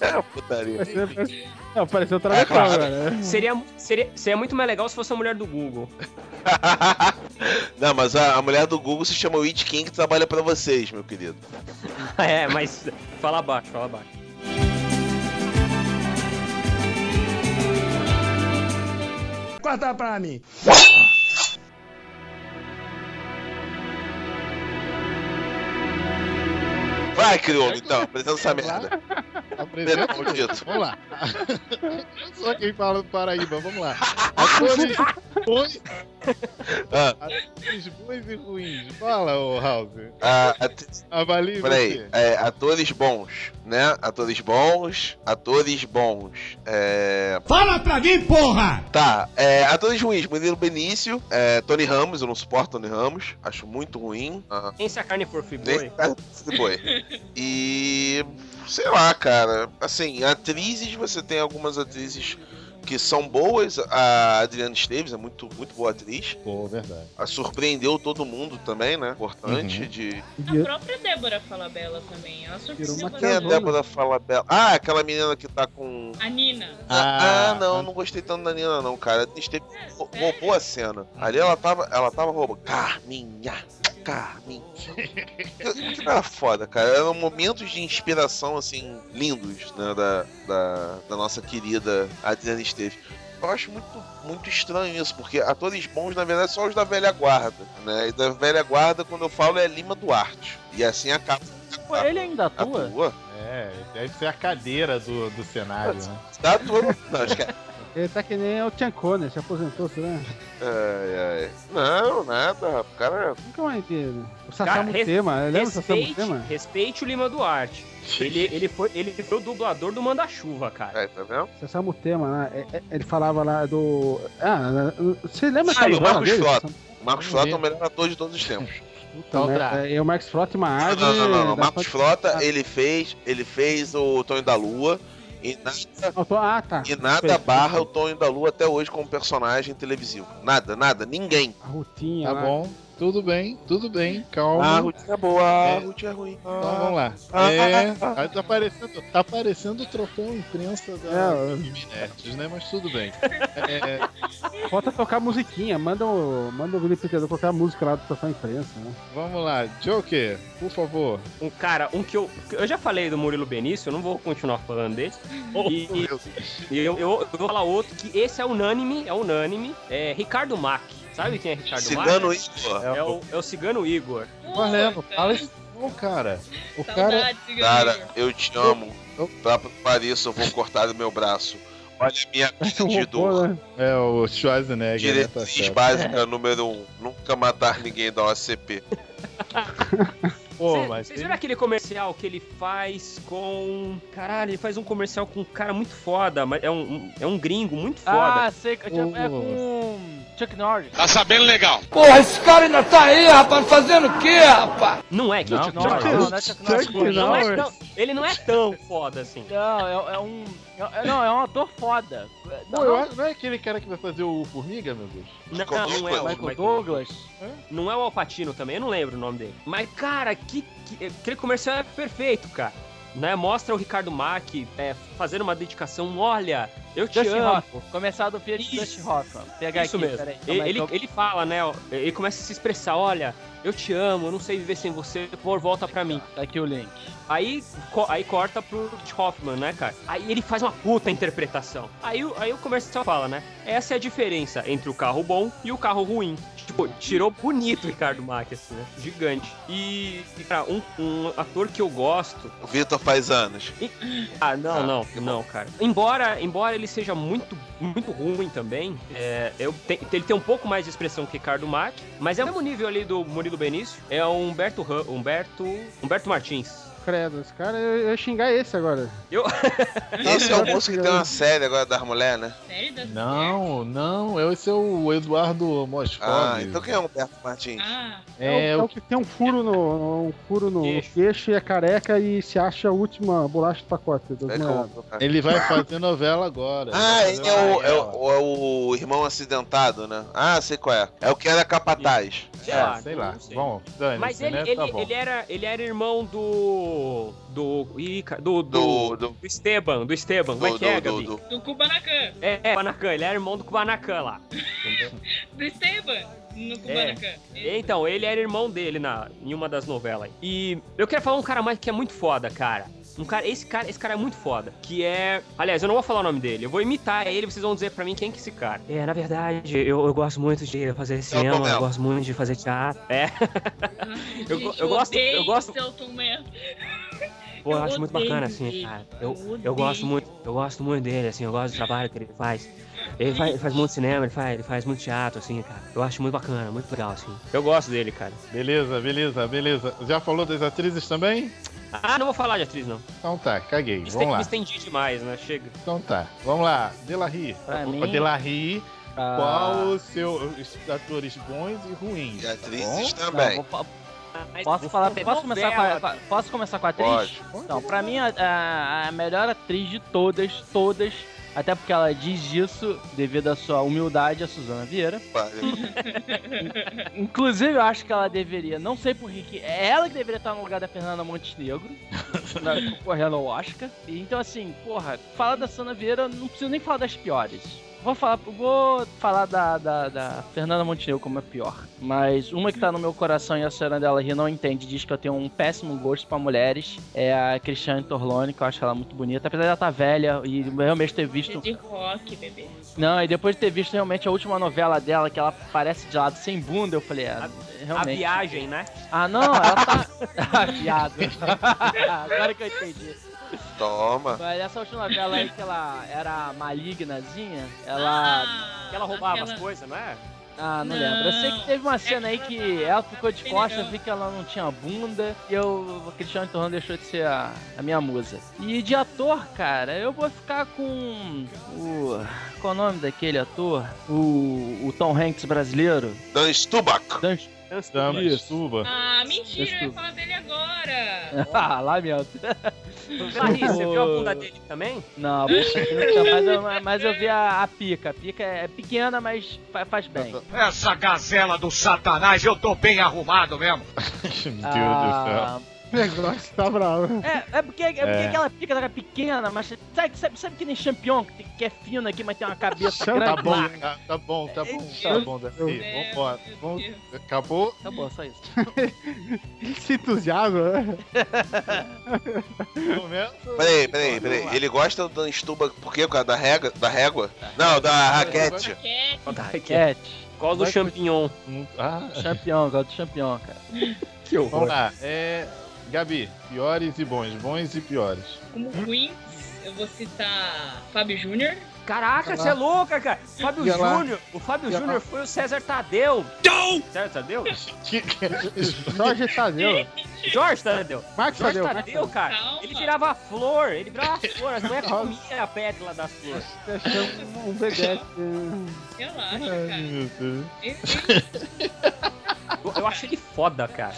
É, putaria.
Pareceu- pareceu- Não, pareceu tradução,
É, claro.
cara. né?
Seria, seria, seria muito mais legal se fosse a mulher do Google.
Não, mas a, a mulher do Google se chama Witch King que trabalha pra vocês, meu querido.
é, mas fala baixo, fala baixo.
Corta pra mim.
Vai, crioulo, então, apresenta essa merda.
Apresenta
maldito.
Vamos lá. Só quem fala do Paraíba, vamos lá. Atores bons,
Ah,
atores bons e ruins. Fala, ô House.
a- a-
Avalie
Peraí, é, atores bons, né? Atores bons, atores bons. É.
Fala pra mim, porra!
Tá, é, atores ruins, Murilo Benício, é, Tony Ramos, eu não suporto Tony Ramos, acho muito ruim. Ah,
Nem se a carne for free
nem
boy.
cara de boi. E. sei lá, cara. Assim, atrizes, você tem algumas atrizes que são boas. A Adriana Esteves é muito, muito boa atriz.
Pô, verdade.
A surpreendeu todo mundo também, né? Importante
Uhum.
de.
A própria Débora Falabella também. Ela surpreendeu
Quem é a. Débora fala bela? Ah, aquela menina que tá com.
A Nina.
Ah, não, não gostei tanto da Nina, não, cara. Esteve... Roubou a cena. Ali ela tava, ela tava roubando. Carminha, Carminha. que era foda, cara. Eram momentos de inspiração, assim, lindos, né? Da, da, da nossa querida Adriana Esteves. Eu acho muito, muito estranho isso, porque atores bons, na verdade, são os da velha guarda, né? E da velha guarda, quando eu falo, é Lima Duarte. E assim acaba.
Pô, ele ainda atua?
Atua?
É, deve ser a cadeira do, do cenário, né?
Tá atuando. Não, acho que é.
Ele tá que nem o Tiancone, se aposentou, você lembra?
Ai, ai. Não, nada. O cara.
Nunca mais dele. O
Cara,
Sasamu
res-
Tema, lembra o Sasamu
respeite,
Tema?
respeite o Lima Duarte. Ele, ele, foi, ele foi o dublador do Manda-Chuva, cara.
É, tá vendo?
Sasamu Tema, né? É- é- Ele falava lá do. Ah, você lembra
Ah, e o Marcos
dele?
Frota. O Marcos Frota é o melhor ator de todos os tempos.
Então, né? É, é o Marcos Frota e uma
Não,
árvore.
não, não, não. O Marcos Frota, ele fez, ele fez o Tonho da Lua. E nada,
tô- Ah, tá.
e nada barra o Tonho da Lua até hoje como personagem televisivo. Nada, nada, ninguém.
A Rutinha.
Tá
lá.
bom, tudo bem, tudo bem, calma.
Ah, a Rutinha é boa, a
É.
Rutinha é ruim.
Então vamos lá.
Ah,
É,
ah, ah,
ah, tá aparecendo, tá aparecendo o troféu imprensa da
É,
Nerds, né? Mas tudo bem. É,
Falta tocar musiquinha. Manda o, manda o Billy Peter colocar a música lá do Troféu Imprensa, né?
vamos lá, Joker, por favor.
Um cara, um que eu. Eu já falei do Murilo Benício, eu não vou continuar falando dele. E, e- e eu, eu- eu vou falar outro que esse é unânime, é unânime. É Ricardo Mack. Sabe quem é Ricardo
Cigano
Mack?
Igor.
É o, é o Cigano Igor.
Valendo, fala isso não, cara. O cara.
Cigano
Cara,
Igor.
eu te amo. Pra provar isso, eu vou cortar do meu braço. Olha a minha
Um
de dor.
né?
É o Schwarzenegger. né? Tá
Diretriz básica número 1. Um, nunca matar ninguém da OCP.
Pô,
Cê-
mas
Vocês
ele-
viram aquele comercial que ele faz com. Caralho, ele faz um comercial com um cara muito foda, mas é um, um- é um gringo muito foda.
Ah, sei. que- É com Chuck Norris.
Tá sabendo legal.
Porra, esse cara ainda tá aí, rapaz, fazendo o quê, rapaz?
Não é que
Não,
o Chuck
não,
Norris-
não, não é Chuck Norris.
Chuck
não é
Norris.
tão- ele não é tão foda assim.
Não, é, é um. É- não, é um ator foda.
Pô,
Não,
eu
não,
não é aquele cara que vai fazer o Formiga, meu Deus?
Não,
Michael
não é o
Douglas.
Michael Douglas.
Não é o Alpatino também, eu não lembro o nome dele. Mas, cara, que, que- aquele comercial é perfeito, cara. Né? Mostra o Ricardo Mack é, fazendo uma dedicação. Olha, eu te
Dustin
amo.
Hoffman. Começar do Fiat
Isso.
Dustin Hoffman. Pegar
Isso
aqui,
mesmo.
peraí.
Ele, ele, fala, né? Ele começa a se expressar: olha, eu te amo, eu não sei viver sem você, por volta pra mim.
Tá aqui o link.
Aí, co- aí corta pro Dustin Hoffman, né, cara? Aí ele faz uma puta interpretação. Aí, o- aí o comercial fala, né? Essa é a diferença entre o carro bom e o carro ruim. Tipo, tirou bonito o Ricardo Mack, assim, né? Gigante. E, e, cara, um, um ator que eu gosto.
O Vitor faz anos.
Ah, não,
Ah,
não, não, cara. Embora, embora ele seja muito, muito ruim também, é, eu te- ele tem um pouco mais de expressão que Ricardo Mack, mas é o mesmo nível ali do Murilo Benício. É o Humberto, Humberto, Humberto Martins.
Credo, esse cara, eu, ia xingar esse agora.
Eu,
Esse é o moço que tem uma série agora das mulheres, né?
Série das
Não, não, esse é o Eduardo Moscov.
Ah, então quem é o Humberto Martins?
Ah,
É,
É,
o, é
o
que tem um furo no, um furo no
Queixo.
e é careca e se acha a última bolacha do pacote.
É eu-
ele vai fazer novela agora.
Ah,
Ele
é o, é, o, é o irmão acidentado, né? Ah, sei qual é. É o que era capataz.
sei
É,
lá,
sei lá.
sei.
Bom, dane
Mas ele,
né?
ele,
tá bom.
ele, era, ele era irmão do. Do. Ih, cara, do.
Do-
Do,
do-
do Esteban, do Esteban. Como é
Do,
que é,
do,
Gabi?
do, do-
do Kubanacan.
É, é, Kubanacan, ele era irmão do Kubanacan lá.
Do Esteban, no Kubanacan.
Então, ele era irmão dele na, em uma das novelas. E eu quero falar um cara mais que é muito foda, cara. Um cara, esse cara, esse cara é muito foda. Que é. Aliás, eu não vou falar o nome dele. Eu vou imitar ele, vocês vão dizer pra mim quem que é esse cara. É, na verdade, eu, eu gosto muito de fazer cinema,
Tom
eu gosto muito de fazer teatro. É. Eu eu gosto- eu gosto-. Pô, eu,
Eu
acho muito bacana, assim, cara. Eu,
Eu
eu gosto muito, eu gosto muito dele, assim, eu gosto do trabalho que ele faz. Ele faz, faz muito cinema, ele faz, ele faz muito teatro, assim, cara. Eu acho muito bacana, muito legal, assim. Eu gosto dele, cara.
Beleza, beleza, beleza. Já falou das atrizes também?
Ah, não vou falar de atriz, não.
Então tá, caguei. Vamos lá.
estendi demais, né? Chega.
Então tá. Vamos lá. Delarry.
Mim-
Delarry,
Ah.
qual os seus atores bons e ruins?
E atrizes?
Não,
também.
vou fa-
Mas
posso falar,
novela-
posso começar com a, com a- posso começar com a atriz?
Pode.
Então, pra mim, a, a- a melhor atriz de todas, todas, Até porque ela diz isso devido à sua humildade, a Suzana Vieira. Inclusive, eu acho que ela deveria, não sei por que, é ela que deveria estar no lugar da Fernanda Montenegro, na- concorrendo ao Oscar. E, Então, assim, porra, falar da Suzana Vieira, não preciso nem falar das piores. Vou falar, vou falar da, da, da Fernanda Montenegro como a pior. Mas uma que tá no meu coração e a senhora dela ri não entende, diz que eu tenho um péssimo gosto pra mulheres. É a Cristiane Torlone, que eu acho ela muito bonita. Apesar de ela estar velha e realmente ter visto.
De rock, bebê.
Não, e depois de ter visto realmente a última novela dela, que ela parece de lado sem bunda, eu falei, é,
A
realmente.
viagem, né?
Ah, não, ela tá. ah, viado. Agora que eu entendi.
Toma.
Mas essa última novela aí que ela era malignazinha, ela.
Ah,
Que ela roubava
aquela-
as coisas, não é?
Ah, não, lembro. Eu sei que teve uma cena aí que ela ficou de costas, vi que ela não tinha bunda, e eu, o Cristiano Torrão deixou de ser a, a minha musa. E de ator, cara, eu vou ficar com o. Qual é o nome daquele ator? O, o Tom Hanks brasileiro?
Dan Stubach.
Dan,
Dama,
Isso.
suba.
Ah, mentira, eu ia falar dele agora.
ah, lamento.
Larry, você viu a bunda dele também?
Não, nunca, mas, eu, mas eu vi a, a pica. A pica é pequena, mas fa- faz bem.
Essa gazela do satanás, eu tô bem arrumado mesmo.
Meu Deus do
Ah,
céu.
O negócio tá bravo.
É, é porque, é porque
É.
aquela pica era pequena, mas sabe, sabe, sabe que nem champion, que, que é fino aqui, mas tem uma cabeça
Tá
grande?
Tá bom, tá, tá bom, tá bom, tá bom, Davi. Vambora. Vamos- Acabou?
Tá bom, só isso.
Ele se entusiasma, né?
Peraí, peraí, peraí. Ele gosta do Dan Stubach por quê? Por causa da régua? Da régua? Não, da raquete.
Raquete.
Cat,
Qual do champignon?
Ah,
champion, gosto do champion, cara.
Que
vamos lá. É. Gabi, piores e bons, bons e piores.
Como Queens, eu vou citar Fábio Júnior.
Caraca, você é louca, cara. Fábio. Júnior. O Fábio Júnior foi o César Tadeu. César Tadeu?
Jorge Tadeu.
Jorge Tadeu.
Marcos
Jorge
Tadeu.
Tadeu, cara.
Calma.
Ele virava a flor. Ele virava a flor. As mulheres comiam a pétala das flores.
Um.
Relaxa,
Ai,
cara.
meu Deus.
Ele-
Eu, eu acho ele foda, cara.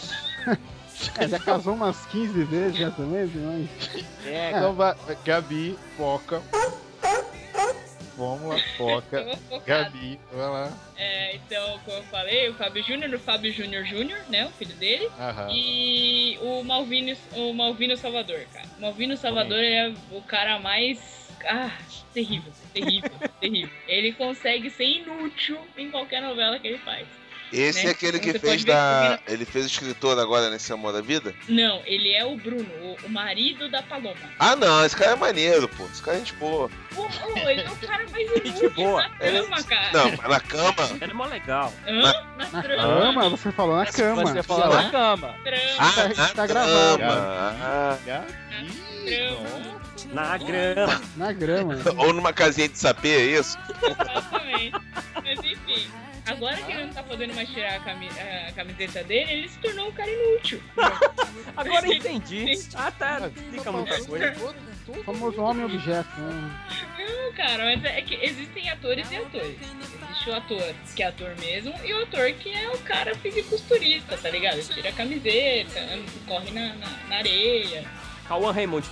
É, já casou umas 15 vezes já também, mas...
É,
Então vai, Gabi, foca. Vamos lá, foca. Gabi, vai lá.
É, então, como eu falei, o Fábio Júnior, o Fábio Júnior Júnior, né? O filho dele.
Aham.
E o Malvino, o Malvino Salvador, cara. O Malvino Salvador é o cara mais. Ah, terrível, terrível, terrível. Ele consegue ser inútil em qualquer novela que ele faz.
Esse
Né?
é aquele que
Você
fez da.
que
Ele fez escritor agora nesse Amor da Vida?
Não, ele é o Bruno, o, o marido da Paloma.
Ah não, esse cara é maneiro, pô. Esse cara é gente boa.
Pô, ô, ele é o cara mais inútil
boa.
na cama, cara.
Não, mas na cama.
ele é mó legal.
Hã? Na
Na
trama.
cama? Você falou na cama.
Você falou na cama.
Trama.
Ah,
Tá-
na
tá gravado.
cama. Ah.
Na grama.
Na grama.
Ou numa casinha de sapê, é isso?
Exatamente. Mas enfim, agora que ele não tá podendo mais tirar a, cami- a camiseta dele, ele se tornou um cara inútil.
Agora eu entendi. Ah, tá. Explica muita coisa.
O famoso homem objeto, né?
Não, cara, mas é que existem atores e atores. Existe o ator que é ator mesmo e o ator que é o cara fisiculturista, tá ligado? Ele tira a camiseta, corre na, na, na areia.
Cauã Raymond.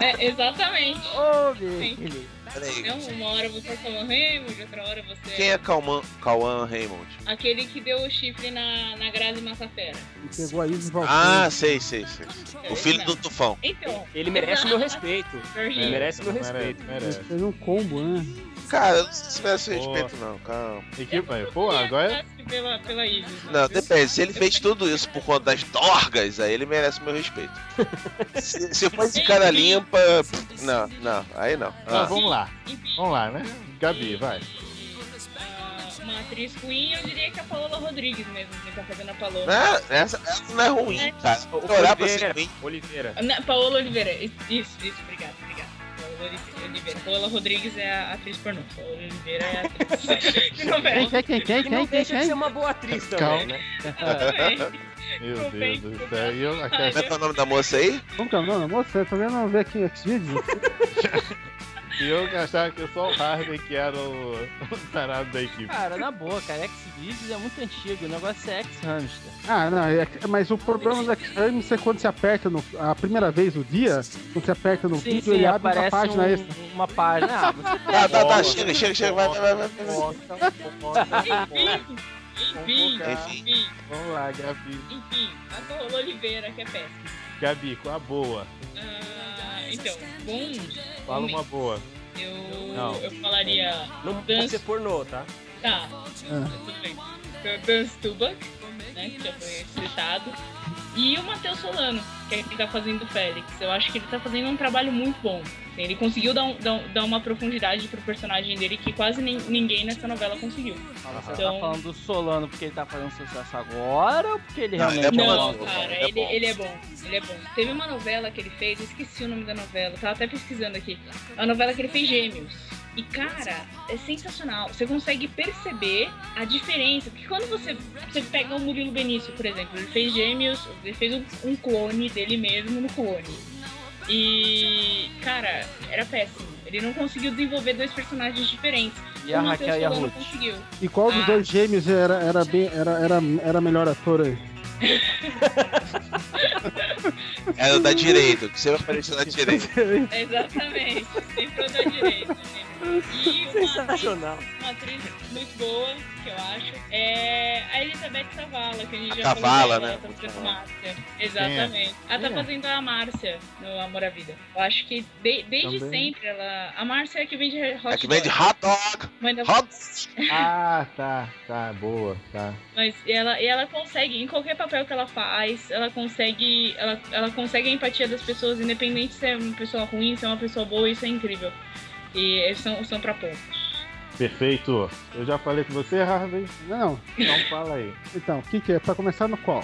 É, exatamente.
Ô, meu
Peraí.
Então, uma hora você é Calvin Raymond, outra hora você
Quem é Calman, Cauã Raymond?
aquele que deu o chifre na, na Grazi Massafera.
E pegou a Isis Valkyrie.
Ah, sei, sei, sei. O filho do Tufão.
Então,
Ele merece meu respeito. Ele merece meu
Merece,
respeito.
merece.
Fez um combo, né?
Cara, eu não sei se merece
Boa.
respeito, não, calma.
Equipe, pô, agora é.
pela, pela Isis.
Não, depende. Se ele fez tudo isso por conta das dorgas, aí ele merece meu respeito. Se, se for de cara limpa. Não, não, aí não.
Ah, vamos lá. Vamos lá, né? Gabi, vai.
ah, uma atriz ruim, eu diria que é a Paola Rodrigues mesmo, que tá fazendo a Paloma.
Não, essa, essa não é ruim, cara.
O
Orar pra ser
Oliveira.
ruim.
Oliveira.
Na- Paola Oliveira, isso, isso, obrigado. Paola Rodrigues é a atriz pornô. Paola Oliveira é a atriz de novela.
Quem, quem, quem,
Que não
quem, quem,
deixa de ser
quem?
uma boa atriz
Calma.
também, né?
Meu Deus do céu. Eu,
Como é que é o nome da moça aí?
Como que é o nome? Moça, eu tô vendo ver aqui o Xvideos.
E eu que achava que só o Harvey que era o, o tarado da equipe.
Cara, na boa, cara, X-Videos é muito antigo, o negócio é X-Hamster.
Ah, não, é, mas o problema do X-Hamster é quando você aperta no, a primeira vez o dia, quando você aperta no
Sim,
vídeo,
sim,
ele abre uma página
um-
extra.
uma página. Ah, você
Tá, tá, tá, chega, chega, chega, vai, vai, vai, vai.
Enfim, enfim,
Enfim.
enfim,
Vamos lá, Gabi.
enfim, a Oliveira, que é péssima.
Gabi, com a boa.
Ah, então, bons.
Fala uma boa.
Eu,
Não.
eu falaria.
Não pode
Dance-
ser pornô, tá?
Tá,
Ah.
tudo bem. Dan Stubach, né, que já foi citado. E o Matheus Solano, que é quem tá fazendo o Félix. Eu acho que ele tá fazendo um trabalho muito bom. Ele conseguiu dar, um- dar dar uma profundidade pro personagem dele que quase nin- ninguém nessa novela conseguiu.
Você
Então-
tá falando do Solano porque ele tá fazendo sucesso agora ou porque ele
Não,
realmente
ele é bom,
Não, cara,
ele é
ele,
bom.
ele é bom. Ele é bom. Teve uma novela que ele fez, eu esqueci o nome da novela, tava até pesquisando aqui. A novela que ele fez Gêmeos. E, cara, é sensacional. Você consegue perceber a diferença. Porque quando você, você pega o Murilo Benício, por exemplo, ele fez Gêmeos, ele fez um, um clone dele mesmo no clone. E, cara, era péssimo. Ele não conseguiu desenvolver dois personagens diferentes.
E a Raquel e a Ruth?
conseguiu.
E qual dos
Ah.
dois gêmeos era, era, bem, era, era, era melhor ator aí?
É o da direita, que você vai aparecer da direita.
Exatamente, sempre o da direita. E uma
Sensacional.
uma atriz muito boa, que eu acho, é a Elizabeth Savala, que a gente
A
já
Cavala,
falou
né?
tá
bom.
Márcia. Exatamente. Ela tá
é?
fazendo a Márcia no Amor à Vida. Eu acho que de- desde
Também.
sempre ela. A Márcia é a que vende hot
É que vem de
dog.
hot dog. Hot
Ah, tá, tá, boa, tá.
Mas ela, e ela consegue, em qualquer papel que ela faz, ela consegue. Ela, ela consegue a empatia das pessoas, independente se é uma pessoa ruim, se é uma pessoa boa, isso é incrível. E eles são, são pra poucos.
Perfeito. Eu já falei com você, Harvey?
Não,
Então fala aí.
então, o que que é? Pra começar no qual?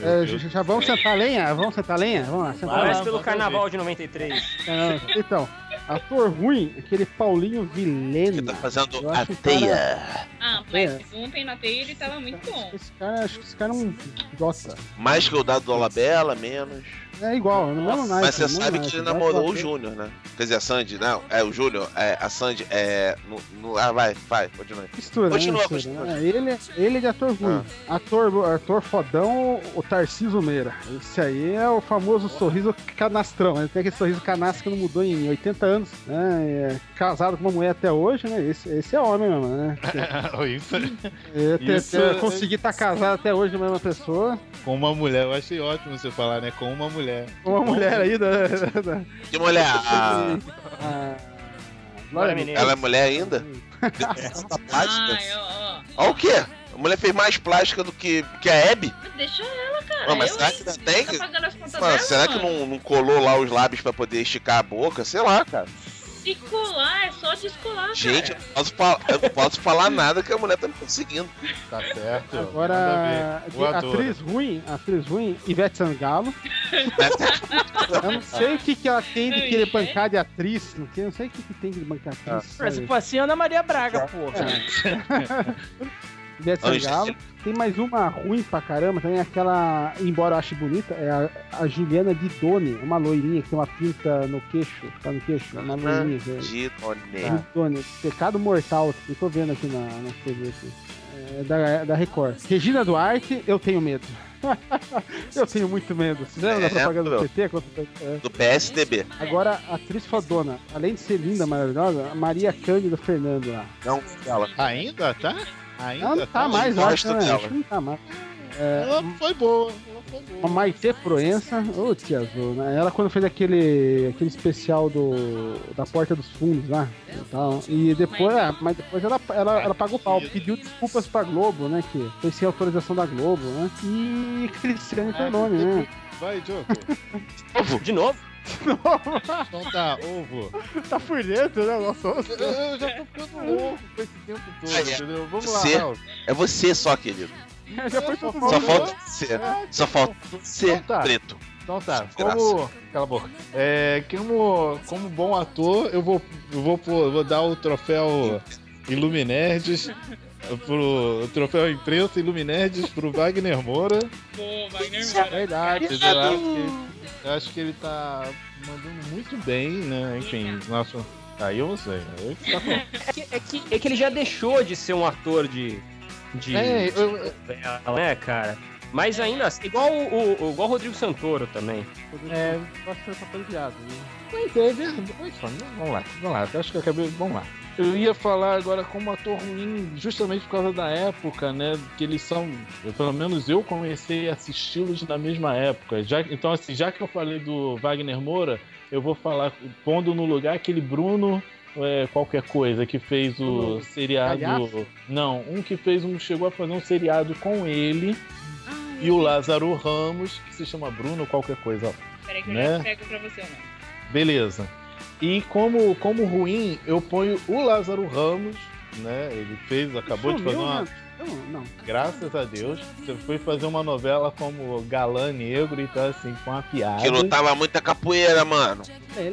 meu
É, já, já vamos sentar a lenha? Vamos sentar a lenha? Vamos lá, sentar
Parece
lenha.
pelo carnaval de 93.
É, Então, ator ruim, aquele Paulinho Vilhena.
que tá fazendo a
o cara-
teia.
Ah, mas ontem na teia ele tava muito bom.
Esse cara, acho que esse cara é um idiota.
Mais que o dado do Olabella, menos.
É igual, no mesmo naipe.
Mas você sabe que
naipe,
ele namorou o. Júnior, né? Quer dizer, a Sandy, não, é o Júnior, é, a Sandy, é. No, no- ah, vai, vai, continua.
Mistura,
Continua,
né? Mistura,
continua.
né? Ele, ele é de ator ruim. Ator, ator fodão, o Tarcísio Meira. Esse aí é o famoso sorriso canastrão. Ele tem aquele sorriso canastro que não mudou em 80 anos. Né? É casado com uma mulher até hoje, né? Esse, esse é homem mesmo, né?
Isso,
É, ter-
Isso
ter-
é-
conseguir estar casado até hoje com a mesma pessoa.
com uma mulher. Eu achei ótimo você falar, né? Com uma mulher.
Uma mulher aí da. da,
Que mulher? A...
a-
Glória Menezes.
Ela é mulher ainda? Essa plástica?
Ó.
Olha o quê? A mulher fez mais plástica do que, que a Abby?
Deixa ela, cara.
Não, mas
eu,
será que ainda tem?
Tá pagando as contas
Mano,
dela,
será que
mano?
não, não colou lá os lábios pra poder esticar a boca? Sei lá, cara.
Se colar, é só descolar,
Gente, eu
cara.
não posso, falar, eu não posso falar nada que a mulher tá me conseguindo.
Tá certo.
Agora, de atriz ruim, atriz ruim, Ivete Sangalo. Eu não sei o que, que ela tem de querer bancar de atriz. Não sei, não sei o que, que tem de bancar
Ah.
atriz.
Se
sabe?
fosse Ana Maria Braga, porra.
Ivete Sangalo. Tem mais uma ruim pra caramba também, aquela, embora eu ache bonita, é a, a Juliana Didone, uma loirinha que tem uma pinta no queixo, tá no queixo, uma loirinha. é-
Didone.
Didone, Pecado Mortal, eu tô vendo aqui na, na TV aqui. É da, da Record. Regina Duarte, eu tenho medo. eu tenho muito medo. Você lembra da
É,
propaganda do. PT? É.
Do PSDB.
Agora, a atriz fodona, além de ser linda, maravilhosa, a Maria Cândido Fernando lá.
Não, ela.
Ainda tá? Ainda
Ela não tá mais, eu acho, né?
dela.
Acho que não tá mais. É,
Ela foi boa. Ela foi boa.
a Maite Proença, ô tia Azul, né? Ela quando fez aquele, aquele especial do, da Porta dos Fundos lá e tal. E depois, é, mas depois ela, ela, ela pagou pau, pediu desculpas pra Globo, né? Que foi sem autorização da Globo, né? E Cristiane Ferlone, né?
Vai, Joker.
De novo?
Então tá, ovo.
tá por dentro, né? Nossa,
Eu já tô ficando louco com esse tempo todo,
É,
entendeu? Vamos lá,
você-
Raul.
É você só, querido.
já foi
Só
mundo.
falta você. Só falta você,
Então tá.
preto.
Então tá, como. Cala a boca. É, como, como bom ator, eu vou, eu vou, vou dar o troféu Iluminerds pro troféu imprensa Iluminerds pro Wagner Moura.
Pô, Wagner
É
Moura.
verdade.
Eu acho que, eu acho que ele tá mandando muito bem, né? Enfim, nosso Aí eu não sei. Que tá falando.
É que, é, que, é que ele já deixou de ser um ator de. de
É, eu-
né, cara? Mas ainda assim, igual o, o- igual o Rodrigo Santoro também.
É.
Gosto de ser papel de viado. né?
Mas é verdade. Só? Vamos lá, vamos lá. Eu acho que eu acabei. Vamos lá. Eu ia falar agora como ator ruim, justamente por causa da época, né? Que eles são. eu, pelo menos eu comecei a assisti-los na mesma época. Já, então, assim, já que eu falei do Wagner Moura, eu vou falar, pondo no lugar aquele Bruno. é, qualquer coisa que fez o seriado.
Galhaço?
Não, um que fez um. chegou a fazer um seriado com ele e o Lázaro Ramos, que se chama Bruno qualquer coisa.
Peraí que eu
Né?
já pego pra você, né?
Beleza. E como, como ruim, eu ponho o Lázaro Ramos, né? Ele fez, acabou de fazer
Sumiu,
uma.
né? Não, não.
Graças a Deus, você foi fazer uma novela como galã negro, então assim, com uma piada.
Que lutava muita capoeira, mano.
É.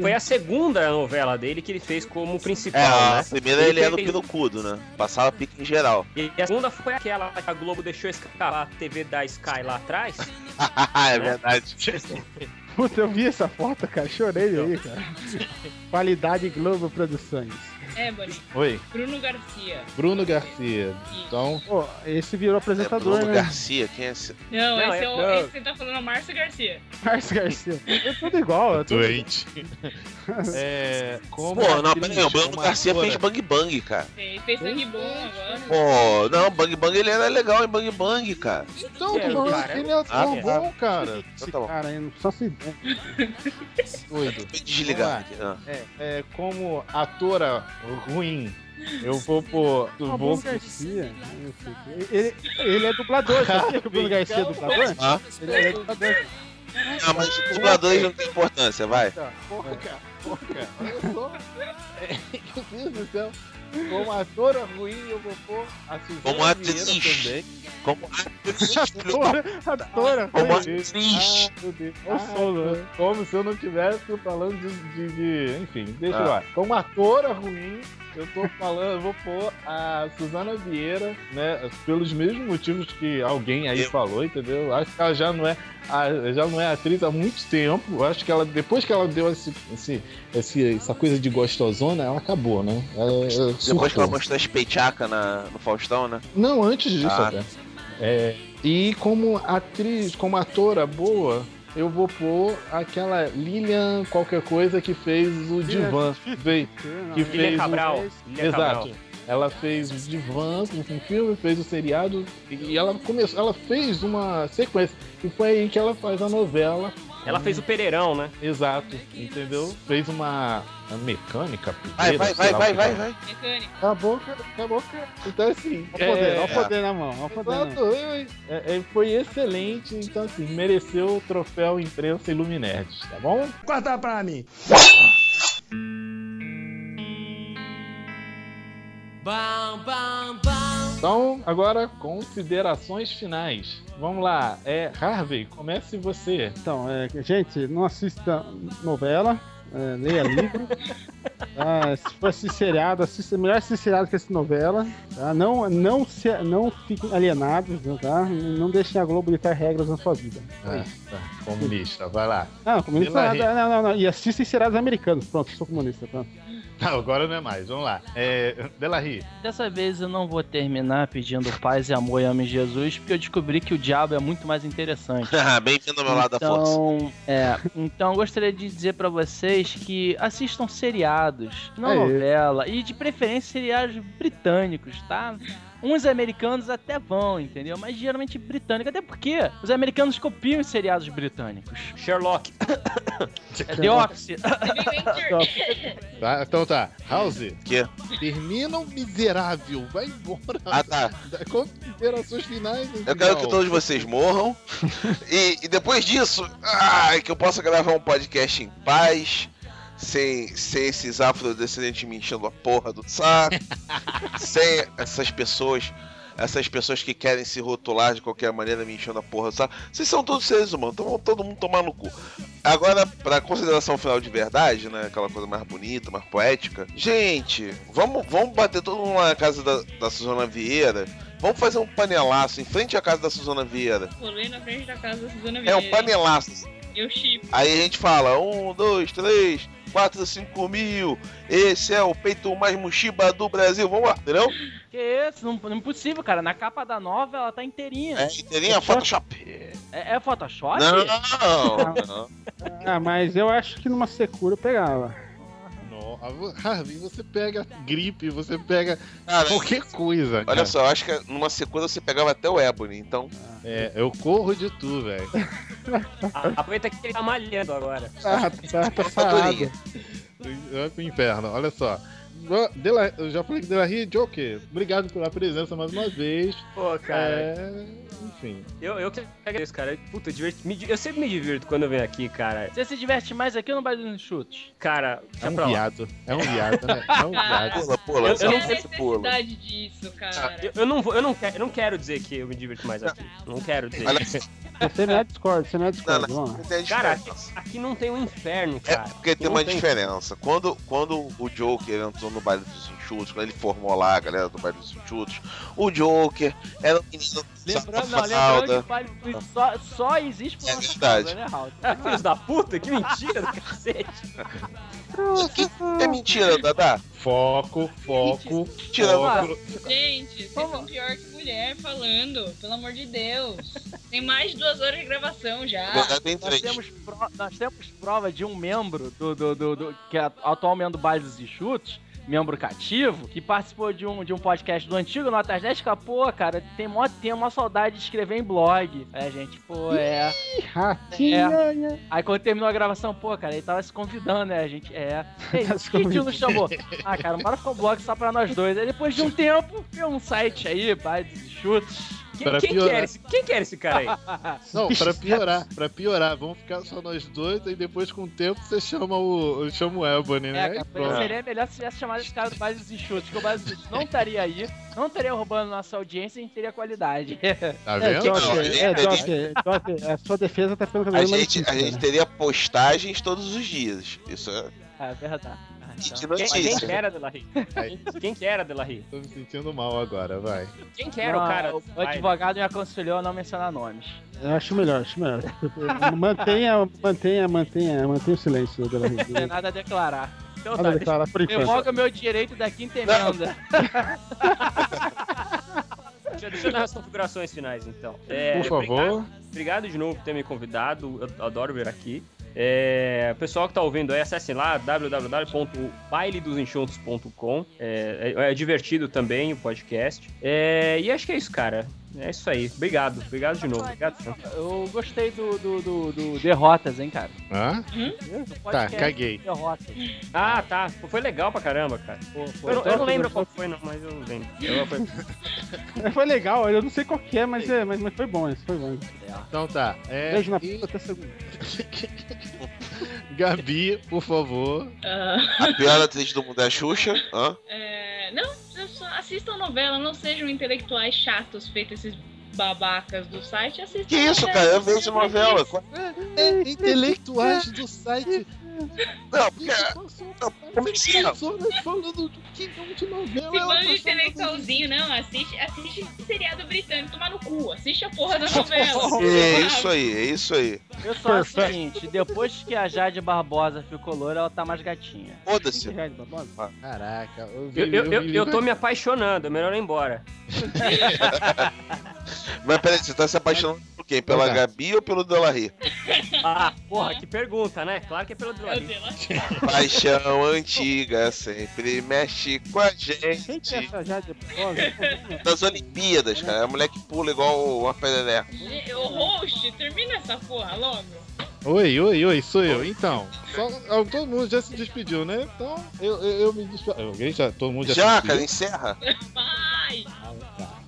Foi a segunda novela dele que ele fez como principal,
É, a
né?
primeira ele era o
fez-
pirocudo, né? Passava pique em geral.
E a segunda foi aquela que a Globo deixou escapar a TV da Sky lá atrás.
é verdade.
Puta, eu vi essa foto, cara. Chorei aí, cara. Qualidade Globo Produções.
É, Bonnie.
Oi,
Bruno Garcia.
Bruno Garcia. Então,
Pô, esse virou
É
apresentador,
Bruno
né?
Garcia, quem é esse?
Não,
Não,
esse,
é-
é o,
não.
esse que tá falando é o Márcio Garcia.
Márcio Garcia. É tudo igual. É tudo...
doente. é, como
Pô, não, peraí, o Bruno Garcia fez Bang Bang, cara.
Ele fez sangue bom agora.
Pô, não, Bang Bang ele era legal em Bang Bang, cara.
Então,
É, cara,
que ele é
ah,
bom, cara.
Esse
Tá bom.
cara aí, só se.
Doido.
Desligar ah.
É, é, como atora ruim, eu vou pôr.
O
Eu
Bruno
vou
Garcia. Ele, ele é dublador, sabia que o Bruno Garcia é dublador?
Ah,
Ele é dublador.
ah, mas dubladores não tem importância, vai.
Porra, porra. Olha só. Meu Deus do céu. Como atora ruim, eu vou pôr a Suzana
Como
Vieira
atriz.
também.
Como atriz,
Atora, atora.
Como atriz.
Ah,
som, né?
Como se eu não estivesse falando de, de- de- Enfim, deixa
Ah.
eu lá. Como atora ruim, eu tô falando, eu vou pôr a Suzana Vieira, né? Pelos mesmos motivos que alguém aí
Eu-
falou, entendeu? Acho que ela já não é. a- já não é atriz há muito tempo. Acho que ela, depois que ela deu esse, esse, esse- essa coisa de gostosona, ela acabou, né? Ela,
Depois que ela mostrou as peitacas no Faustão, né?
Não, antes disso
Ah.
até. É, e como atriz, como atora boa, eu vou pôr aquela Lilian qualquer coisa que fez o Divan. Fez- que
Lilian
fez o-
Cabral. Lilian
Exato.
Cabral.
Ela fez o Divan, um filme, fez o seriado e ela começou, ela fez uma sequência e foi aí que ela faz a novela.
Ela fez o Pereirão, né?
Exato, entendeu? Fez uma, uma mecânica.
Vai, vai, vai, vai, vai, vai.
Mecânica.
Cala a boca, cala a boca.
Então assim,
Olha o poder,
é-
olha o poder na mão, olha o poder na mão.
Exato, é, é, foi excelente, então assim, mereceu o troféu imprensa Iluminerds, tá bom?
Corta pra mim.
Então, agora, considerações finais. Vamos lá, é, Harvey, comece você.
Então, é, gente, não assista novela, é, leia livro. tá? Se for assistir seriado, assista melhor assistir seriado que assistir novela. Tá? Não, não, se, não fiquem alienados, tá? Não deixem a Globo ditar regras na sua vida.
Ah, tá, comunista, vai lá.
Não, comunista nada, não, não, não. E assistem seriados americanos. Pronto, sou comunista. Pronto.
Não, agora não é mais, vamos lá. É, Delarry,
Dessa vez eu não vou terminar pedindo paz e amor e ame Jesus, porque eu descobri que o diabo é muito mais interessante.
Bem-vindo ao meu lado da força.
Então, é, então eu gostaria de dizer pra vocês que assistam seriados, não
Aê.
novela, e de preferência seriados britânicos, tá? Uns americanos até vão, entendeu? Mas geralmente britânicos, até porque os americanos copiam os seriados britânicos.
Sherlock.
É The Office.
tá, então tá. House,
Que?
termina o miserável, vai embora.
Ah, tá.
Considerações finais.
Eu quero que todos vocês morram. E, e depois disso, ai, que eu possa gravar um podcast em paz. Sem, sem esses afrodescendentes me enchendo a porra do saco. sem essas pessoas. Essas pessoas que querem se rotular de qualquer maneira me enchendo a porra saco. Vocês são todos seres humanos, então vão todo mundo tomar no cu. Agora, pra consideração final de verdade, né? Aquela coisa mais bonita, mais poética. Gente, vamos, vamos bater todo mundo lá na casa da, da Suzana Vieira. Vamos fazer um panelaço em frente à casa da Suzana Vieira.
Rolê na frente da casa da Suzana
É
Vieira.
um panelaço.
Eu chipo.
Aí a gente fala, um, dois, três, quatro, cinco mil. Esse é o peito mais mochiba do Brasil. Vamos lá, entendeu?
Que isso? Não, não é impossível, cara. Na capa da nova ela tá inteirinha.
É, inteirinha Photoshop.
É, é Photoshop?
Não, não.
Ah, mas eu acho que numa secura eu pegava.
No- Harvey, você pega gripe, você pega
Cara,
qualquer coisa.
Olha
cara.
só, eu acho que numa sequência você pegava até o Ebony, então.
É, eu corro de tu, velho.
Aproveita que ele tá malhando agora.
Ah, tá, tá
Faturinha.
Vai pro inferno, olha só. Dela- eu já falei que Delarry e Joker, obrigado pela presença mais uma vez.
Pô, cara.
É, enfim.
Eu, eu que agradeço, cara. Puta, eu, diverti- me eu sempre me divirto quando eu venho aqui, cara.
Você se diverte mais aqui ou no baile dos chutes?
Cara,
É um
pra lá.
viado. É um viado, né? É um viado.
Pula, pula.
Eu- eu não-
esse pula.
disso, cara.
Eu, eu não vou, eu não quero, eu não quero dizer que eu me divirto mais aqui. Não quero dizer.
Você não é Discord, você não é
não,
Discord,
não, não tem
Cara, aqui,
diferença.
aqui não tem um inferno,
É
cara.
porque tem
Não
uma
tem.
diferença. Quando, quando o Joker entrou no baile dos enxutos, quando ele formou lá a galera do baile dos enxutos, o Joker era um menino
Lembrando, não, lembrando que o baile dos Chutes só, só existe por
É
nossa
verdade.
causa, né, Raul?
Filhos da puta, que mentira do cacete.
É mentira, Dadá.
Foco, foco.
Tira
foco.
Gente, vocês são pior que mulher falando, pelo amor de Deus. Tem mais de duas horas de gravação já.
Nós temos, pro- nós temos prova de um membro do, do, do, do- que é atualmente do Baile dos Chutes, membro cativo, que participou de um, de um podcast do antigo Notas 10, que, pô, cara, tem mó, tem uma saudade de escrever em blog. É, gente, pô, é.
Ih, Ratinha.
Aí quando terminou a gravação, pô, cara, ele tava se convidando, né? A gente, é. Ei, quem tio nos chamou? Ah, cara, bora ficar um blog só pra nós dois. Aí depois de um tempo, viu um site aí, Baile dos Chutes.
Quem,
Pra
quem que
piorar.
era esse, quem que era esse cara aí?
Não, pra piorar, pra piorar, vamos ficar só nós dois, aí depois com o tempo você chama o. chama o Ebony, né?
É, cara, seria melhor se tivesse chamado esse cara do Baile dos Enxutos, que o Enxutos não estaria aí, não estaria roubando nossa audiência e a gente teria qualidade.
Tá
É,
vendo?
Joker,
Não,
é, Joker, Joker, a sua defesa tá ficando cada
A
vez mais
gente, a
difícil,
gente
né?
teria postagens todos os dias. Isso é.
É verdade. Então.
Quem, quem que era Delarry? Quem, que era Delarry?
Tô me sentindo mal agora, vai.
Quem que era o
Não,
cara?
O advogado me aconselhou a não mencionar nomes.
Eu acho melhor, acho melhor. Mantenha, mantenha, mantenha, mantenha o silêncio da
Não tem nada a declarar. Então
Nada
tá,
a
deixa,
declarar por enquanto.
revoga meu direito da quinta emenda.
Deixa, deixa eu dar as configurações finais, então. É,
Por favor.
Obrigado, obrigado de novo por ter me convidado. Eu adoro vir aqui. É, pessoal que tá ouvindo aí, acessem lá www.bailedosenxontos.com. É, é, é divertido também o podcast. É, e acho que é isso, cara. É isso aí. Obrigado. Obrigado de novo. Obrigado. Sam.
Eu gostei do, do, do, do Derrotas, hein, cara.
Hã?
Do
Tá, caguei.
Derrotas.
Ah, tá. Pô, Foi legal pra caramba, cara.
Pô, foi
Eu, não- eu não lembro qual foi, não, mas eu lembro. Eu- foi-
Foi legal, eu não sei qual que é, mas, é, mas, mas foi bom, esse foi bom.
Então tá. É,
Beijo na
e-
puta até segunda.
Gabi, por favor.
Ah,
A pior atriz do mundo é a Xuxa. Hã?
é, não, assistam novela, não sejam intelectuais chatos feitos esses babacas do site. Assistam
Que isso, cara? Eu vejo novela.
vão
É, intelectuais do site.
Não, porque. Não, como é que se
Pessoas falando do que não de novela.
Esse bando de intelectualzinho, não, assiste, assiste seriado britânico, tomar no cu, assiste a porra da novela.
É isso aí, é isso aí.
Eu só acho o seguinte, depois que a Jade Barbosa ficou loura, ela tá mais gatinha.
Foda-se.
Caraca, eu, vi-
Eu, eu, eu,
vi-
eu tô me apaixonando, é melhor ir embora.
Mas peraí, você tá se apaixonando quem? Pela
Tá.
Gabi ou pelo Delarry?
Ah, porra, que pergunta, né? Claro que é pelo Delarry.
Paixão antiga sempre mexe com a
é
gente.
Barbosa?
Das Olimpíadas, cara. É a mulher que pula igual uma perereca.
Ô, host, termina essa porra logo.
Oi, oi, oi, sou eu. Então, só, todo mundo já se despediu, né? Então, eu, eu, eu me despedi. Alguém já, todo mundo já, se
Já, cara, encerra.
Vai!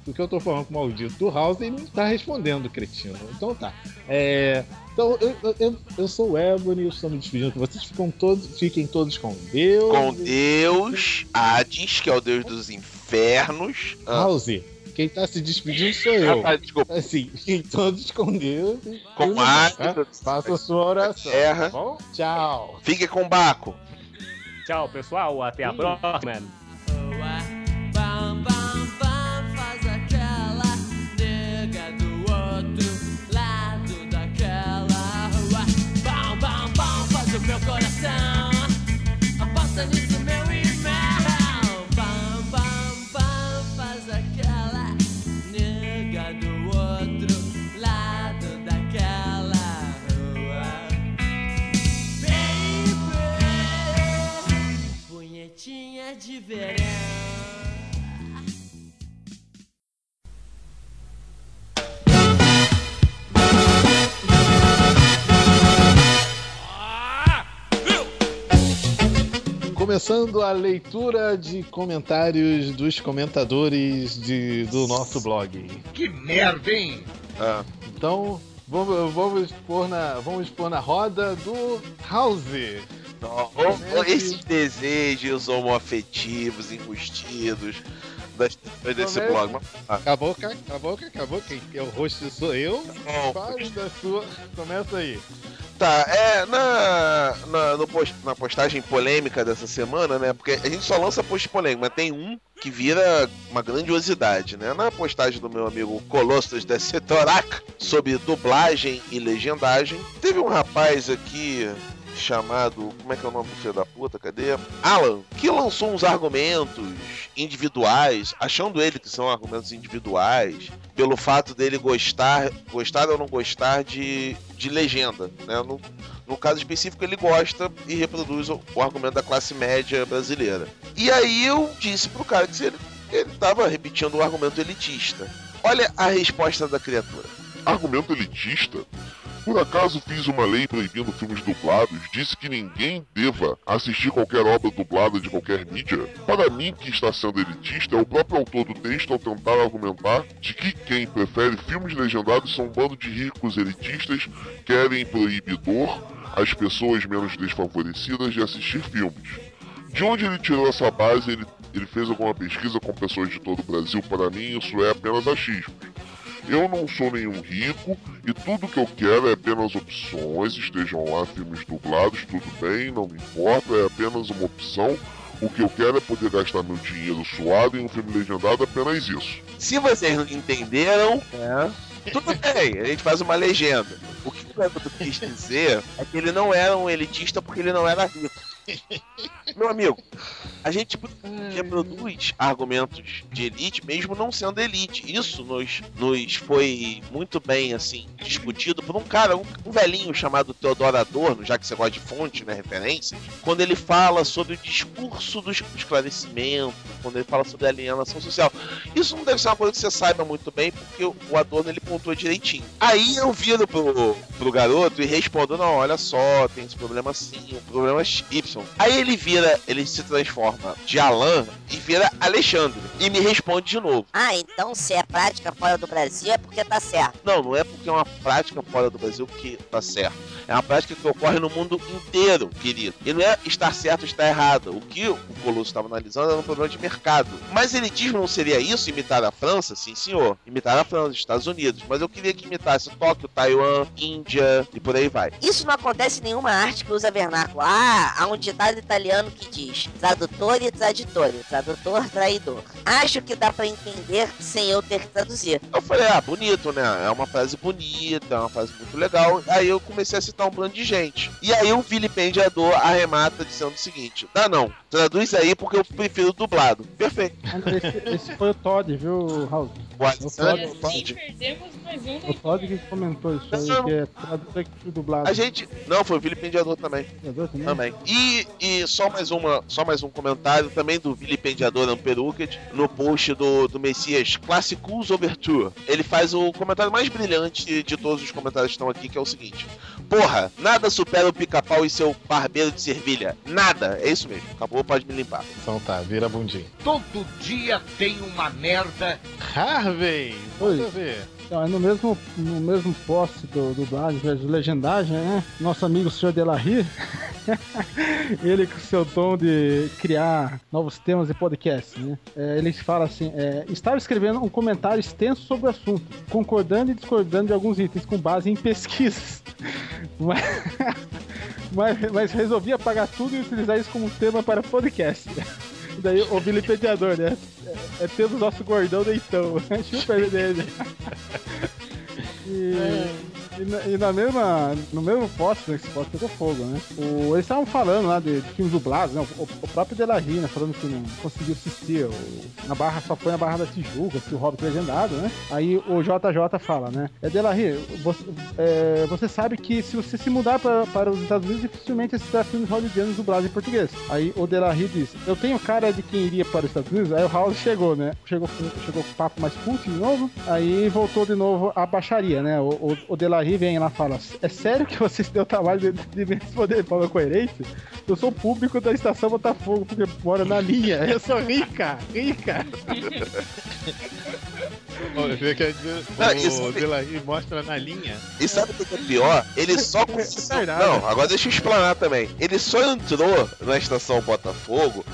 Tá. Porque eu tô falando com o maldito do House e ele não tá respondendo, cretino. Então tá. É, então, eu, eu- eu, sou o Ebony, eu estou me despedindo que vocês ficam todos, fiquem todos com Deus.
Com Deus, Hades, que é o deus dos infernos. Ah,
House, quem tá se despedindo sou eu.
ah, tá, desculpa.
Assim, fiquem todos com Deus.
Com Hades,
tá? Faça a sua oração.
Terra.
Tá bom? Tchau.
Fique com Baco.
Tchau, pessoal. Até a próxima.
Começando a leitura de comentários dos comentadores de, do nosso blog.
Que merda, hein?
Ah,
Então, vamos, vamos, pôr na, vamos pôr na roda do House.
não, esses desejos homoafetivos, enrustidos das pessoas desse blog. Ah,
Acabou, ca- acabou, ca- acabou. Quem é o host sou eu. Fale da sua. Começa aí.
Tá, é, na, na, post- na postagem polêmica dessa semana, né? Porque a gente só lança post polêmico, mas tem um que vira uma grandiosidade, né? Na postagem do meu amigo Colossus de Setorak sobre dublagem e legendagem, teve um rapaz aqui chamado. Como é que é o nome do filho da puta? Cadê? Alan, que lançou uns argumentos individuais, achando ele que são argumentos individuais, pelo fato dele gostar, gostar ou não gostar de, de legenda, né? No, no caso específico, ele gosta e reproduz o, o argumento da classe média brasileira. E aí eu disse pro cara que ele, ele tava repetindo o argumento elitista. Olha a resposta da criatura.
Argumento elitista? Por acaso fiz uma lei proibindo filmes dublados? Disse que ninguém deva assistir qualquer obra dublada de qualquer mídia? Para mim, que está sendo elitista é o próprio autor do texto ao tentar argumentar de que quem prefere filmes legendados são um bando de ricos elitistas querem proibidor as pessoas menos desfavorecidas de assistir filmes. De onde ele tirou essa base? Ele, ele fez alguma pesquisa com pessoas de todo o Brasil? Para mim, isso é apenas achismo. Eu não sou nenhum rico e tudo que eu quero é apenas opções. Estejam lá filmes dublados, tudo bem, não me importa, é apenas uma opção. O que eu quero é poder gastar meu dinheiro suado em um filme legendado, apenas isso.
Se vocês não entenderam, tudo bem, a gente faz uma legenda. O que o Leandro quis dizer é que ele não era um elitista porque ele não era rico. Meu amigo, a gente reproduz argumentos de elite mesmo não sendo elite. Isso nos, nos foi muito bem assim discutido por um cara, um, um velhinho chamado Teodoro Adorno, já que você gosta de fonte, né, referências, quando ele fala sobre o discurso do esclarecimento, quando ele fala sobre a alienação social. Isso não deve ser uma coisa que você saiba muito bem, porque o o Adorno ele pontuou direitinho. Aí eu viro pro, pro garoto e respondo: não, olha só, tem esse problema sim, o problema é Y. Aí ele vira, ele se transforma de Alan e vira Alexandre. E me responde de novo.
Ah, então se é prática fora do Brasil é porque tá certo.
Não, não é porque é uma prática fora do Brasil que tá certo. É uma prática que ocorre no mundo inteiro, querido. E não é estar certo ou estar errado. O que o Colosso estava analisando era um problema de mercado. Mas elitismo não seria isso? Imitar a França? Sim, senhor. Imitar a França, Estados Unidos. Mas eu queria que imitasse Tóquio, Taiwan, Índia e por aí vai.
Isso não acontece em nenhuma arte que usa vernáculo. Ah, um ditado italiano que diz tradutore traditore, tradutor traidor. Acho que dá pra entender sem eu ter que traduzir.
Eu falei, ah, bonito, né? É uma frase bonita, é uma frase muito legal. Aí eu comecei a citar um bando de gente. E aí o vilipendiador arremata dizendo o seguinte: Dá não, traduz aí porque eu prefiro dublado. Perfeito.
Esse, esse foi o Todd, viu, Raul?
O
Todd,
perdemos mais um
o Todd que comentou isso aí, que é dublado.
A gente. Não, foi o vilipendiador também.
Vilipendiador também?
Também. E, e só mais uma, só mais um comentário também do vilipendiador Amperuket no post do, do Messias Classicus Overture. Ele faz o comentário mais brilhante de todos os comentários que estão aqui, que é o seguinte: Porra, nada supera o pica-pau e seu barbeiro de servilha. Nada. É isso mesmo. Acabou, pode me limpar.
Então tá, vira a bundinha.
Todo dia tem uma merda.
Harvey, manda ver.
Então, é no mesmo, no mesmo post do dublagem, de legendagem, né? Nosso amigo Sr. Delarry, ele com seu dom de criar novos temas de podcast, né? É, ele fala assim: é, estava escrevendo um comentário extenso sobre o assunto, concordando e discordando de alguns itens com base em pesquisas. Mas, mas, mas resolvi apagar tudo e utilizar isso como tema para podcast. E daí o vilipendiador, né? É, é temos nosso gordão deitão. Chupa ele dele. E, e, na, e na mesma, no mesmo post, esse post pegou fogo, né? O, eles estavam falando lá de, de filmes dublados, né? O, o próprio Delarry, né? Falando que não conseguiu assistir. O, na barra, só foi na Barra da Tijuca, que o Hobbit legendado, né? Aí o JJ fala, né? É Delarry, você, é, você sabe que se você se mudar pra, para os Estados Unidos, dificilmente assistirá filmes hollywoodianos dublados em português. Aí o Delarry diz, eu tenho cara de quem iria para os Estados Unidos? Aí o House chegou, né? Chegou, chegou com papo mais cult de novo, aí voltou de novo a baixaria, né? O, o, o Delarry Delarie vem lá e fala: É sério que você se deu o trabalho de, de me responder de forma coerente? Eu sou público da estação Botafogo, porque mora na linha. Eu sou rica, rica.
Olha, Você quer dizer,
Não,
o
isso-
Delarie mostra na linha.
E sabe o que é pior? Ele só. Não, agora deixa eu explanar também. Ele só entrou na estação Botafogo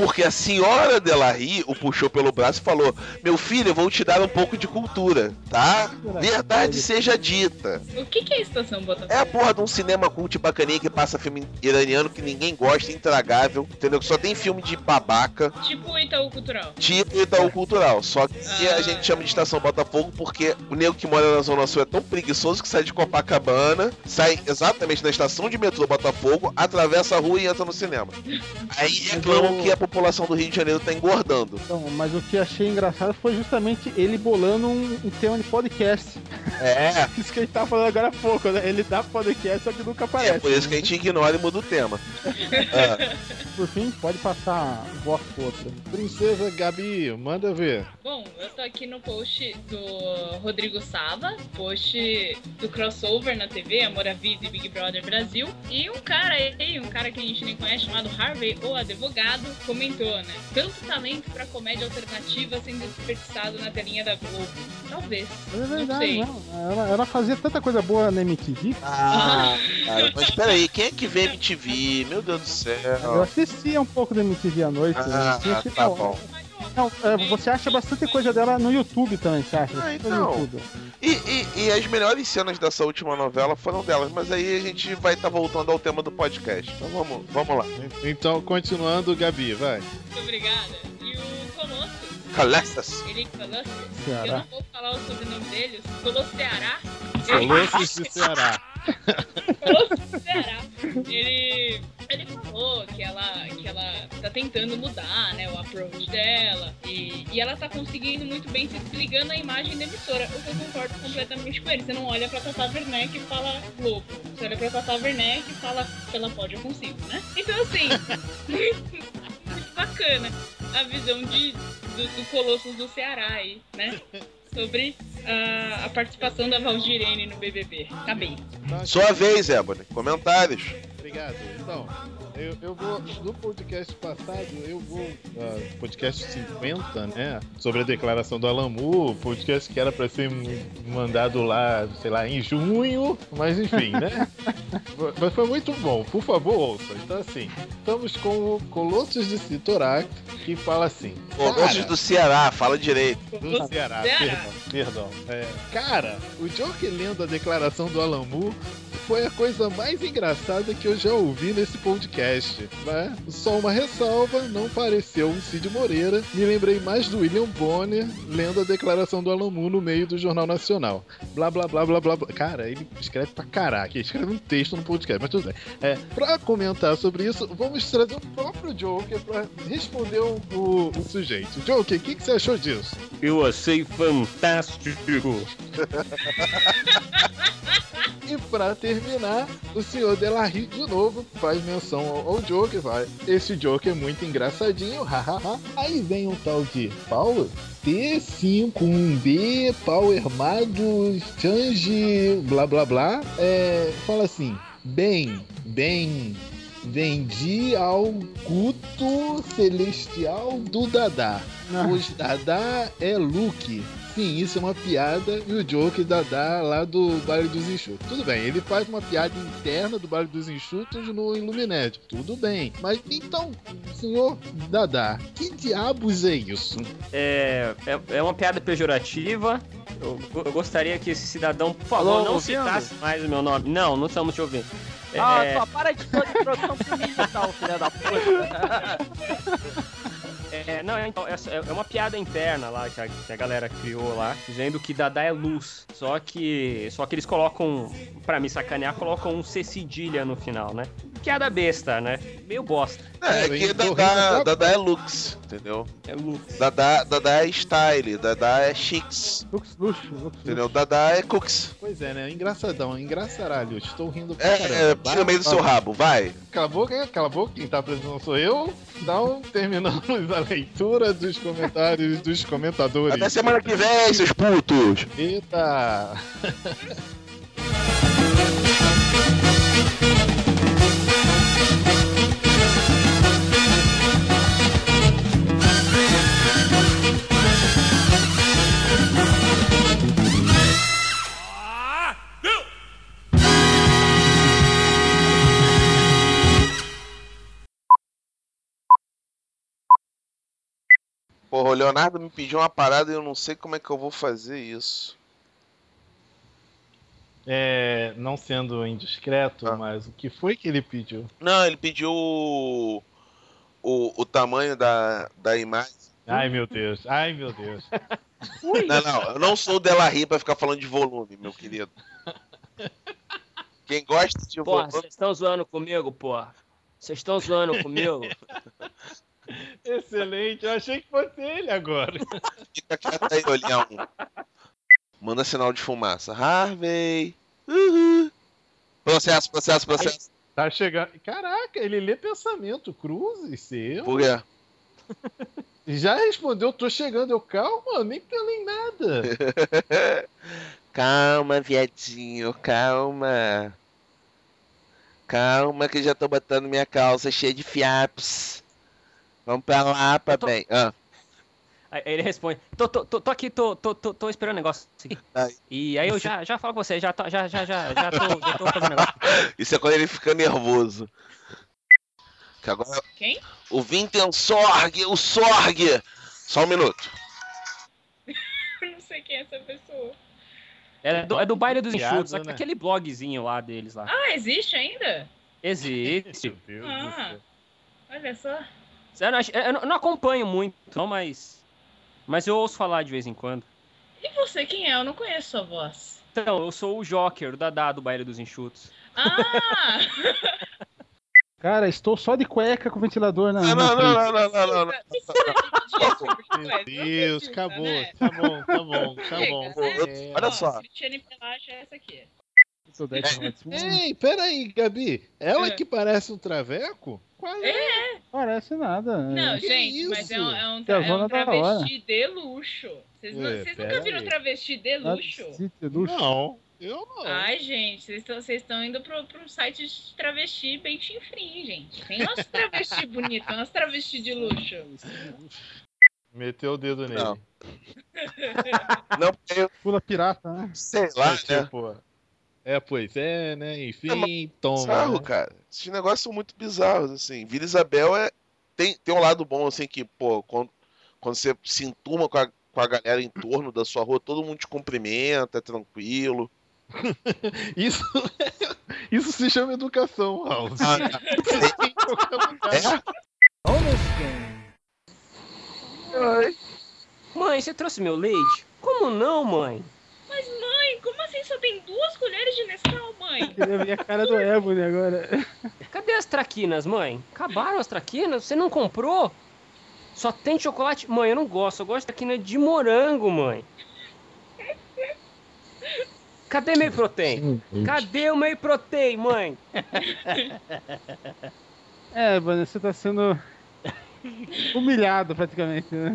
porque a senhora Delarie o puxou pelo braço e falou: Meu filho, eu vou te dar um pouco de cultura, tá? Verdade seja dita.
O que, que é Estação Botafogo?
É a porra de um cinema cult bacaninha que passa filme iraniano que ninguém gosta, intragável, entendeu? Que só tem filme de babaca.
Tipo o Itaú Cultural.
Tipo Itaú Cultural. Só que a gente chama de Estação Botafogo porque o nego que mora na Zona Sul é tão preguiçoso que sai de Copacabana, sai exatamente na estação de metrô Botafogo, atravessa a rua e entra no cinema. Aí reclamam que a população do Rio de Janeiro tá engordando.
Então, mas o que achei engraçado foi justamente ele bolando um, um tema de podcast.
É.
Isso que ele tá falando agora há pouco, né? Ele dá podcast, só que nunca aparece.
É por isso que a gente ignora e muda o tema.
Por fim, pode passar voto pro outro.
Princesa Gabi, manda ver.
Bom, eu tô aqui no post do Rodrigo Sava, post do crossover na TV, Amor à Vida e Big Brother Brasil. E um cara aí, um cara que a gente nem conhece, chamado Harvey, o advogado, comentou, né? Tanto talento pra comédia alternativa sendo desperdiçado na telinha da Globo. Talvez.
É
Não
verdade,
sei.
não. Ela, ela fazia tanta coisa boa na MTV.
Ah, cara, mas peraí, quem é que vê MTV? Meu Deus do
Eu
céu.
assistia um pouco da MTV à noite.
Ah,
achei
tá bom.
Não, é, você acha bastante coisa dela no YouTube também, você acha?
Ah, então. E, e- e as melhores cenas dessa última novela foram delas, mas aí a gente vai estar voltando ao tema do podcast. Então vamos, vamos lá.
Então, continuando, Gabi, vai.
Muito obrigada. E o Colossus,
Calestas.
ele Colossus, eu
Ceará.
não vou falar o sobrenome dele, Colossus Ceará.
Colossus de Ceará.
Colossus do Ceará. Ele, ele falou que ela, que ela tá tentando mudar, né, o approach dela. E, e ela tá conseguindo muito bem se desligando a imagem da emissora. O que eu concordo completamente com ele. Você não olha pra Tata Werneck e fala Globo. Você olha pra Tata Werneck e fala que ela pode, eu consigo, né? Então assim, muito, bacana a visão de, do, do Colossus do Ceará aí, né? Sobre ah, a participação da Valdirene no BBB. Acabei.
Sua vez, Ebony. Comentários.
Obrigado. Então, eu, eu vou. No podcast passado, eu vou. ah, podcast 50, né? Sobre a declaração do Alamu, podcast que era pra ser mandado lá, sei lá, em junho, mas enfim, né? mas foi muito bom. Por favor, ouça. Então, assim, estamos com o Colossus de Citorac, que fala assim.
Colossus
"Cara,
do Ceará, fala direito.
do Ceará,
Ceará.
perdão, perdão. É, cara, o Joker lendo a declaração do Alamu foi a coisa mais engraçada que eu já ouvi nesse podcast. Né? Só uma ressalva, não pareceu um Cid Moreira. Me lembrei mais do William Bonner lendo a declaração do Alamu no meio do Jornal Nacional. Blá blá blá blá blá blá. Cara, ele escreve pra caraca, ele escreve um texto no podcast, mas tudo bem. É, pra comentar sobre isso, vamos trazer o próprio Joker pra responder o, o, o sujeito. Joker, o que, que você achou disso?
Eu achei fantástico.
E pra terminar, o senhor Delarry de novo faz menção ao, ao Joker, vai. Esse Joker é muito engraçadinho, hahaha. Aí vem um tal de Power T51B, Power Magus, Change, blá blá blá. É, fala assim: bem, bem. Vendi ao culto celestial do Dadá. Pois Dadá é Luke. Sim, isso é uma piada e o Joker Dadá lá do Baile dos Enxutos. Tudo bem, ele faz uma piada interna do Baile dos Enxutos no Illuminati. Tudo bem. Mas então, senhor Dadá, que diabos é isso?
É, é, é uma piada pejorativa. Eu, eu gostaria que esse cidadão, por favor,
Alô,
não
ouvindo?
citasse mais o meu nome. Não, não estamos te ouvindo.
Ah,
É,
só para de toda introdução pra mim, tal, filha da puta.
É, não, então, essa é é uma piada interna lá que a, que a galera criou lá, dizendo que Dada é luz. Só que. Só que eles colocam, pra me sacanear, colocam um C cedilha no final, né? Piada besta, né? Meio bosta.
É, é que Dadá, Dadá é looks, entendeu?
É looks.
Dadá, Dadá é style, Dadá é chics.
Lux, luxo, lux,
Entendeu? Dadá é cooks.
Pois é, né? Engraçadão, engraçaralho. Estou rindo pra
É,
caramba.
é, tira no meio do seu rabo, vai.
Cala a boca, cala a boca, quem tá apresentando sou eu. Então, terminamos a leitura dos comentários dos comentadores.
Até semana que vem, seus putos!
Eita!
Porra, o Leonardo me pediu uma parada e eu não sei como é que eu vou fazer isso.
É, não sendo indiscreto,
Ah.
mas o que foi que ele pediu?
Não, ele pediu o, o, o tamanho da, da imagem.
Ai meu Deus, ai meu Deus.
Não, não, eu não sou o Delarry pra ficar falando de volume, meu querido. Quem gosta de
Porra,
volume.
vocês estão zoando comigo, porra. Vocês estão zoando comigo?
Excelente, eu achei que fosse ele agora.
Fica quieto aí, olhão. Manda sinal de fumaça. Harvey. Uhul. Processo, processo, processo.
Tá chegando. Caraca, ele lê pensamento. Cruzes, seu.
Por quê?
Já respondeu, tô chegando. Eu, calma, nem falei nada.
calma, viadinho, calma. Calma que já tô botando minha calça cheia de fiapos. Vamos pra lá, pra bem. Ah,
Aí ele responde, tô, tô, tô, tô aqui, tô, tô, tô, tô esperando o negócio. E aí eu já, já falo com você, já, tô- já, já, já, já, tô, já tô fazendo negócio.
isso é quando ele fica nervoso. Que agora
Quem?
o Vinten Sorg, o Sorg. Só um minuto.
Eu não sei quem é essa pessoa.
É do, é do baile dos enxutos,
né?
aquele blogzinho lá deles lá.
Ah, existe ainda?
Existe.
Meu Deus do
Ah,
céu.
olha só.
Eu não, eu não- acompanho muito, não, mas. Mas eu ouço falar de vez em quando.
E você, quem é? Eu não conheço sua voz.
Então, eu sou o Joker, o Dadá do baile dos enxutos.
Ah!
Cara, estou só de cueca com ventilador na.
Não, não, não, não, não, não, não, não.
Meu Deus, acabou. Tá bom, tá bom, tá bom. É.
Olha só.
Cristiane Pelacha é essa aqui.
Minutos.
Ei, peraí, Gabi. Ela
É.
que parece um traveco? Qual é?
Parece nada.
Não,
que
gente, mas é um,
isso?
é um, tra- é um
da
travesti de luxo. Vocês, não- vocês
pera
nunca viram
aí.
travesti de luxo?
Não, eu não.
Ai, gente, vocês estão indo pro, pro um site de travesti bem chinfrim, gente. Tem umas travesti bonitas, umas travesti de luxo.
Meteu o dedo nele.
Não. Não, porque eu
Pula pirata, né?
sei lá, né?
tipo, é, pois é, né? Enfim,
É,
toma.
Bizarro,
né?
cara. Esses negócios são muito bizarros, assim. Vila Isabel é. Tem, tem um lado bom, assim, que, pô, quando, quando você se entuma com a, com a galera em torno da sua rua, todo mundo te cumprimenta, é tranquilo.
Isso, isso se chama educação, Raul.
Ah,
qualquer lugar.
É?
Mãe, você trouxe meu leite? Como não, mãe?
Mas, mãe, como assim só tem duas colheres de Nescau, mãe?
Queria ver a cara do Ebony agora.
Cadê as traquinas, mãe? Acabaram as traquinas? Você não comprou? Só tem chocolate? Mãe, eu não gosto. Eu gosto de traquina de morango, mãe. Cadê meu protein? Cadê o meu protein, mãe?
É, Ebony, você tá sendo humilhado praticamente, né?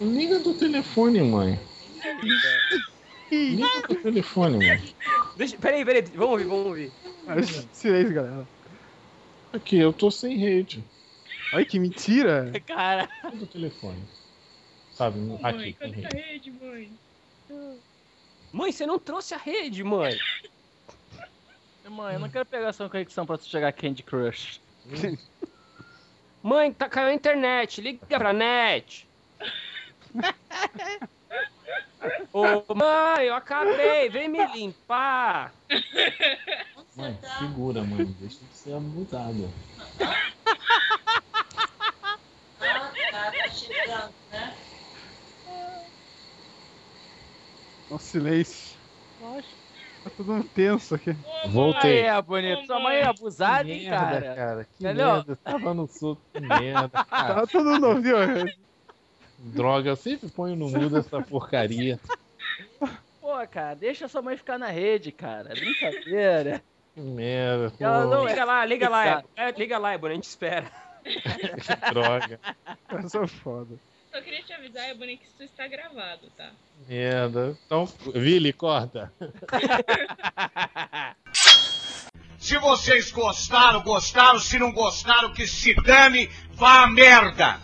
Liga do telefone, mãe. Liga do telefone, mãe.
Deixa, peraí, peraí. Vamos ouvir, vamos ouvir.
Silêncio, galera.
Aqui, eu tô sem rede.
Olha que mentira.
Cara.
Liga do telefone. Sabe, aqui,
Mãe,
com
cadê a
rede.
mãe?
Mãe, você não trouxe a rede, mãe.
Mãe, eu não quero pegar sua conexão pra tu jogar Candy Crush.
Mãe, tá caiu a internet. Liga pra net. Ô, mãe, eu acabei. Vem me limpar.
Mãe, segura, mãe. Deixa de ser abusada.
Um silêncio. Tá todo mundo tenso aqui.
Voltei.
Aí, bonito. Sua mãe é abusada, hein,
merda,
cara?
Que
Entendeu?
merda. Tava no soco. Que merda, cara.
Tá todo mundo ouviu?
Droga, eu sempre ponho no mudo essa porcaria.
Pô, cara, deixa sua mãe ficar na rede, cara. É brincadeira.
Que merda.
Ela não
Liga lá, liga lá. É, liga lá, Ebony, a gente espera.
Droga.
Eu sou foda.
Só queria te avisar, Ebony, que isso está gravado, tá?
Merda. Então, Vili, corta.
Se vocês gostaram, gostaram. Se não gostaram, que se dane, vá a merda.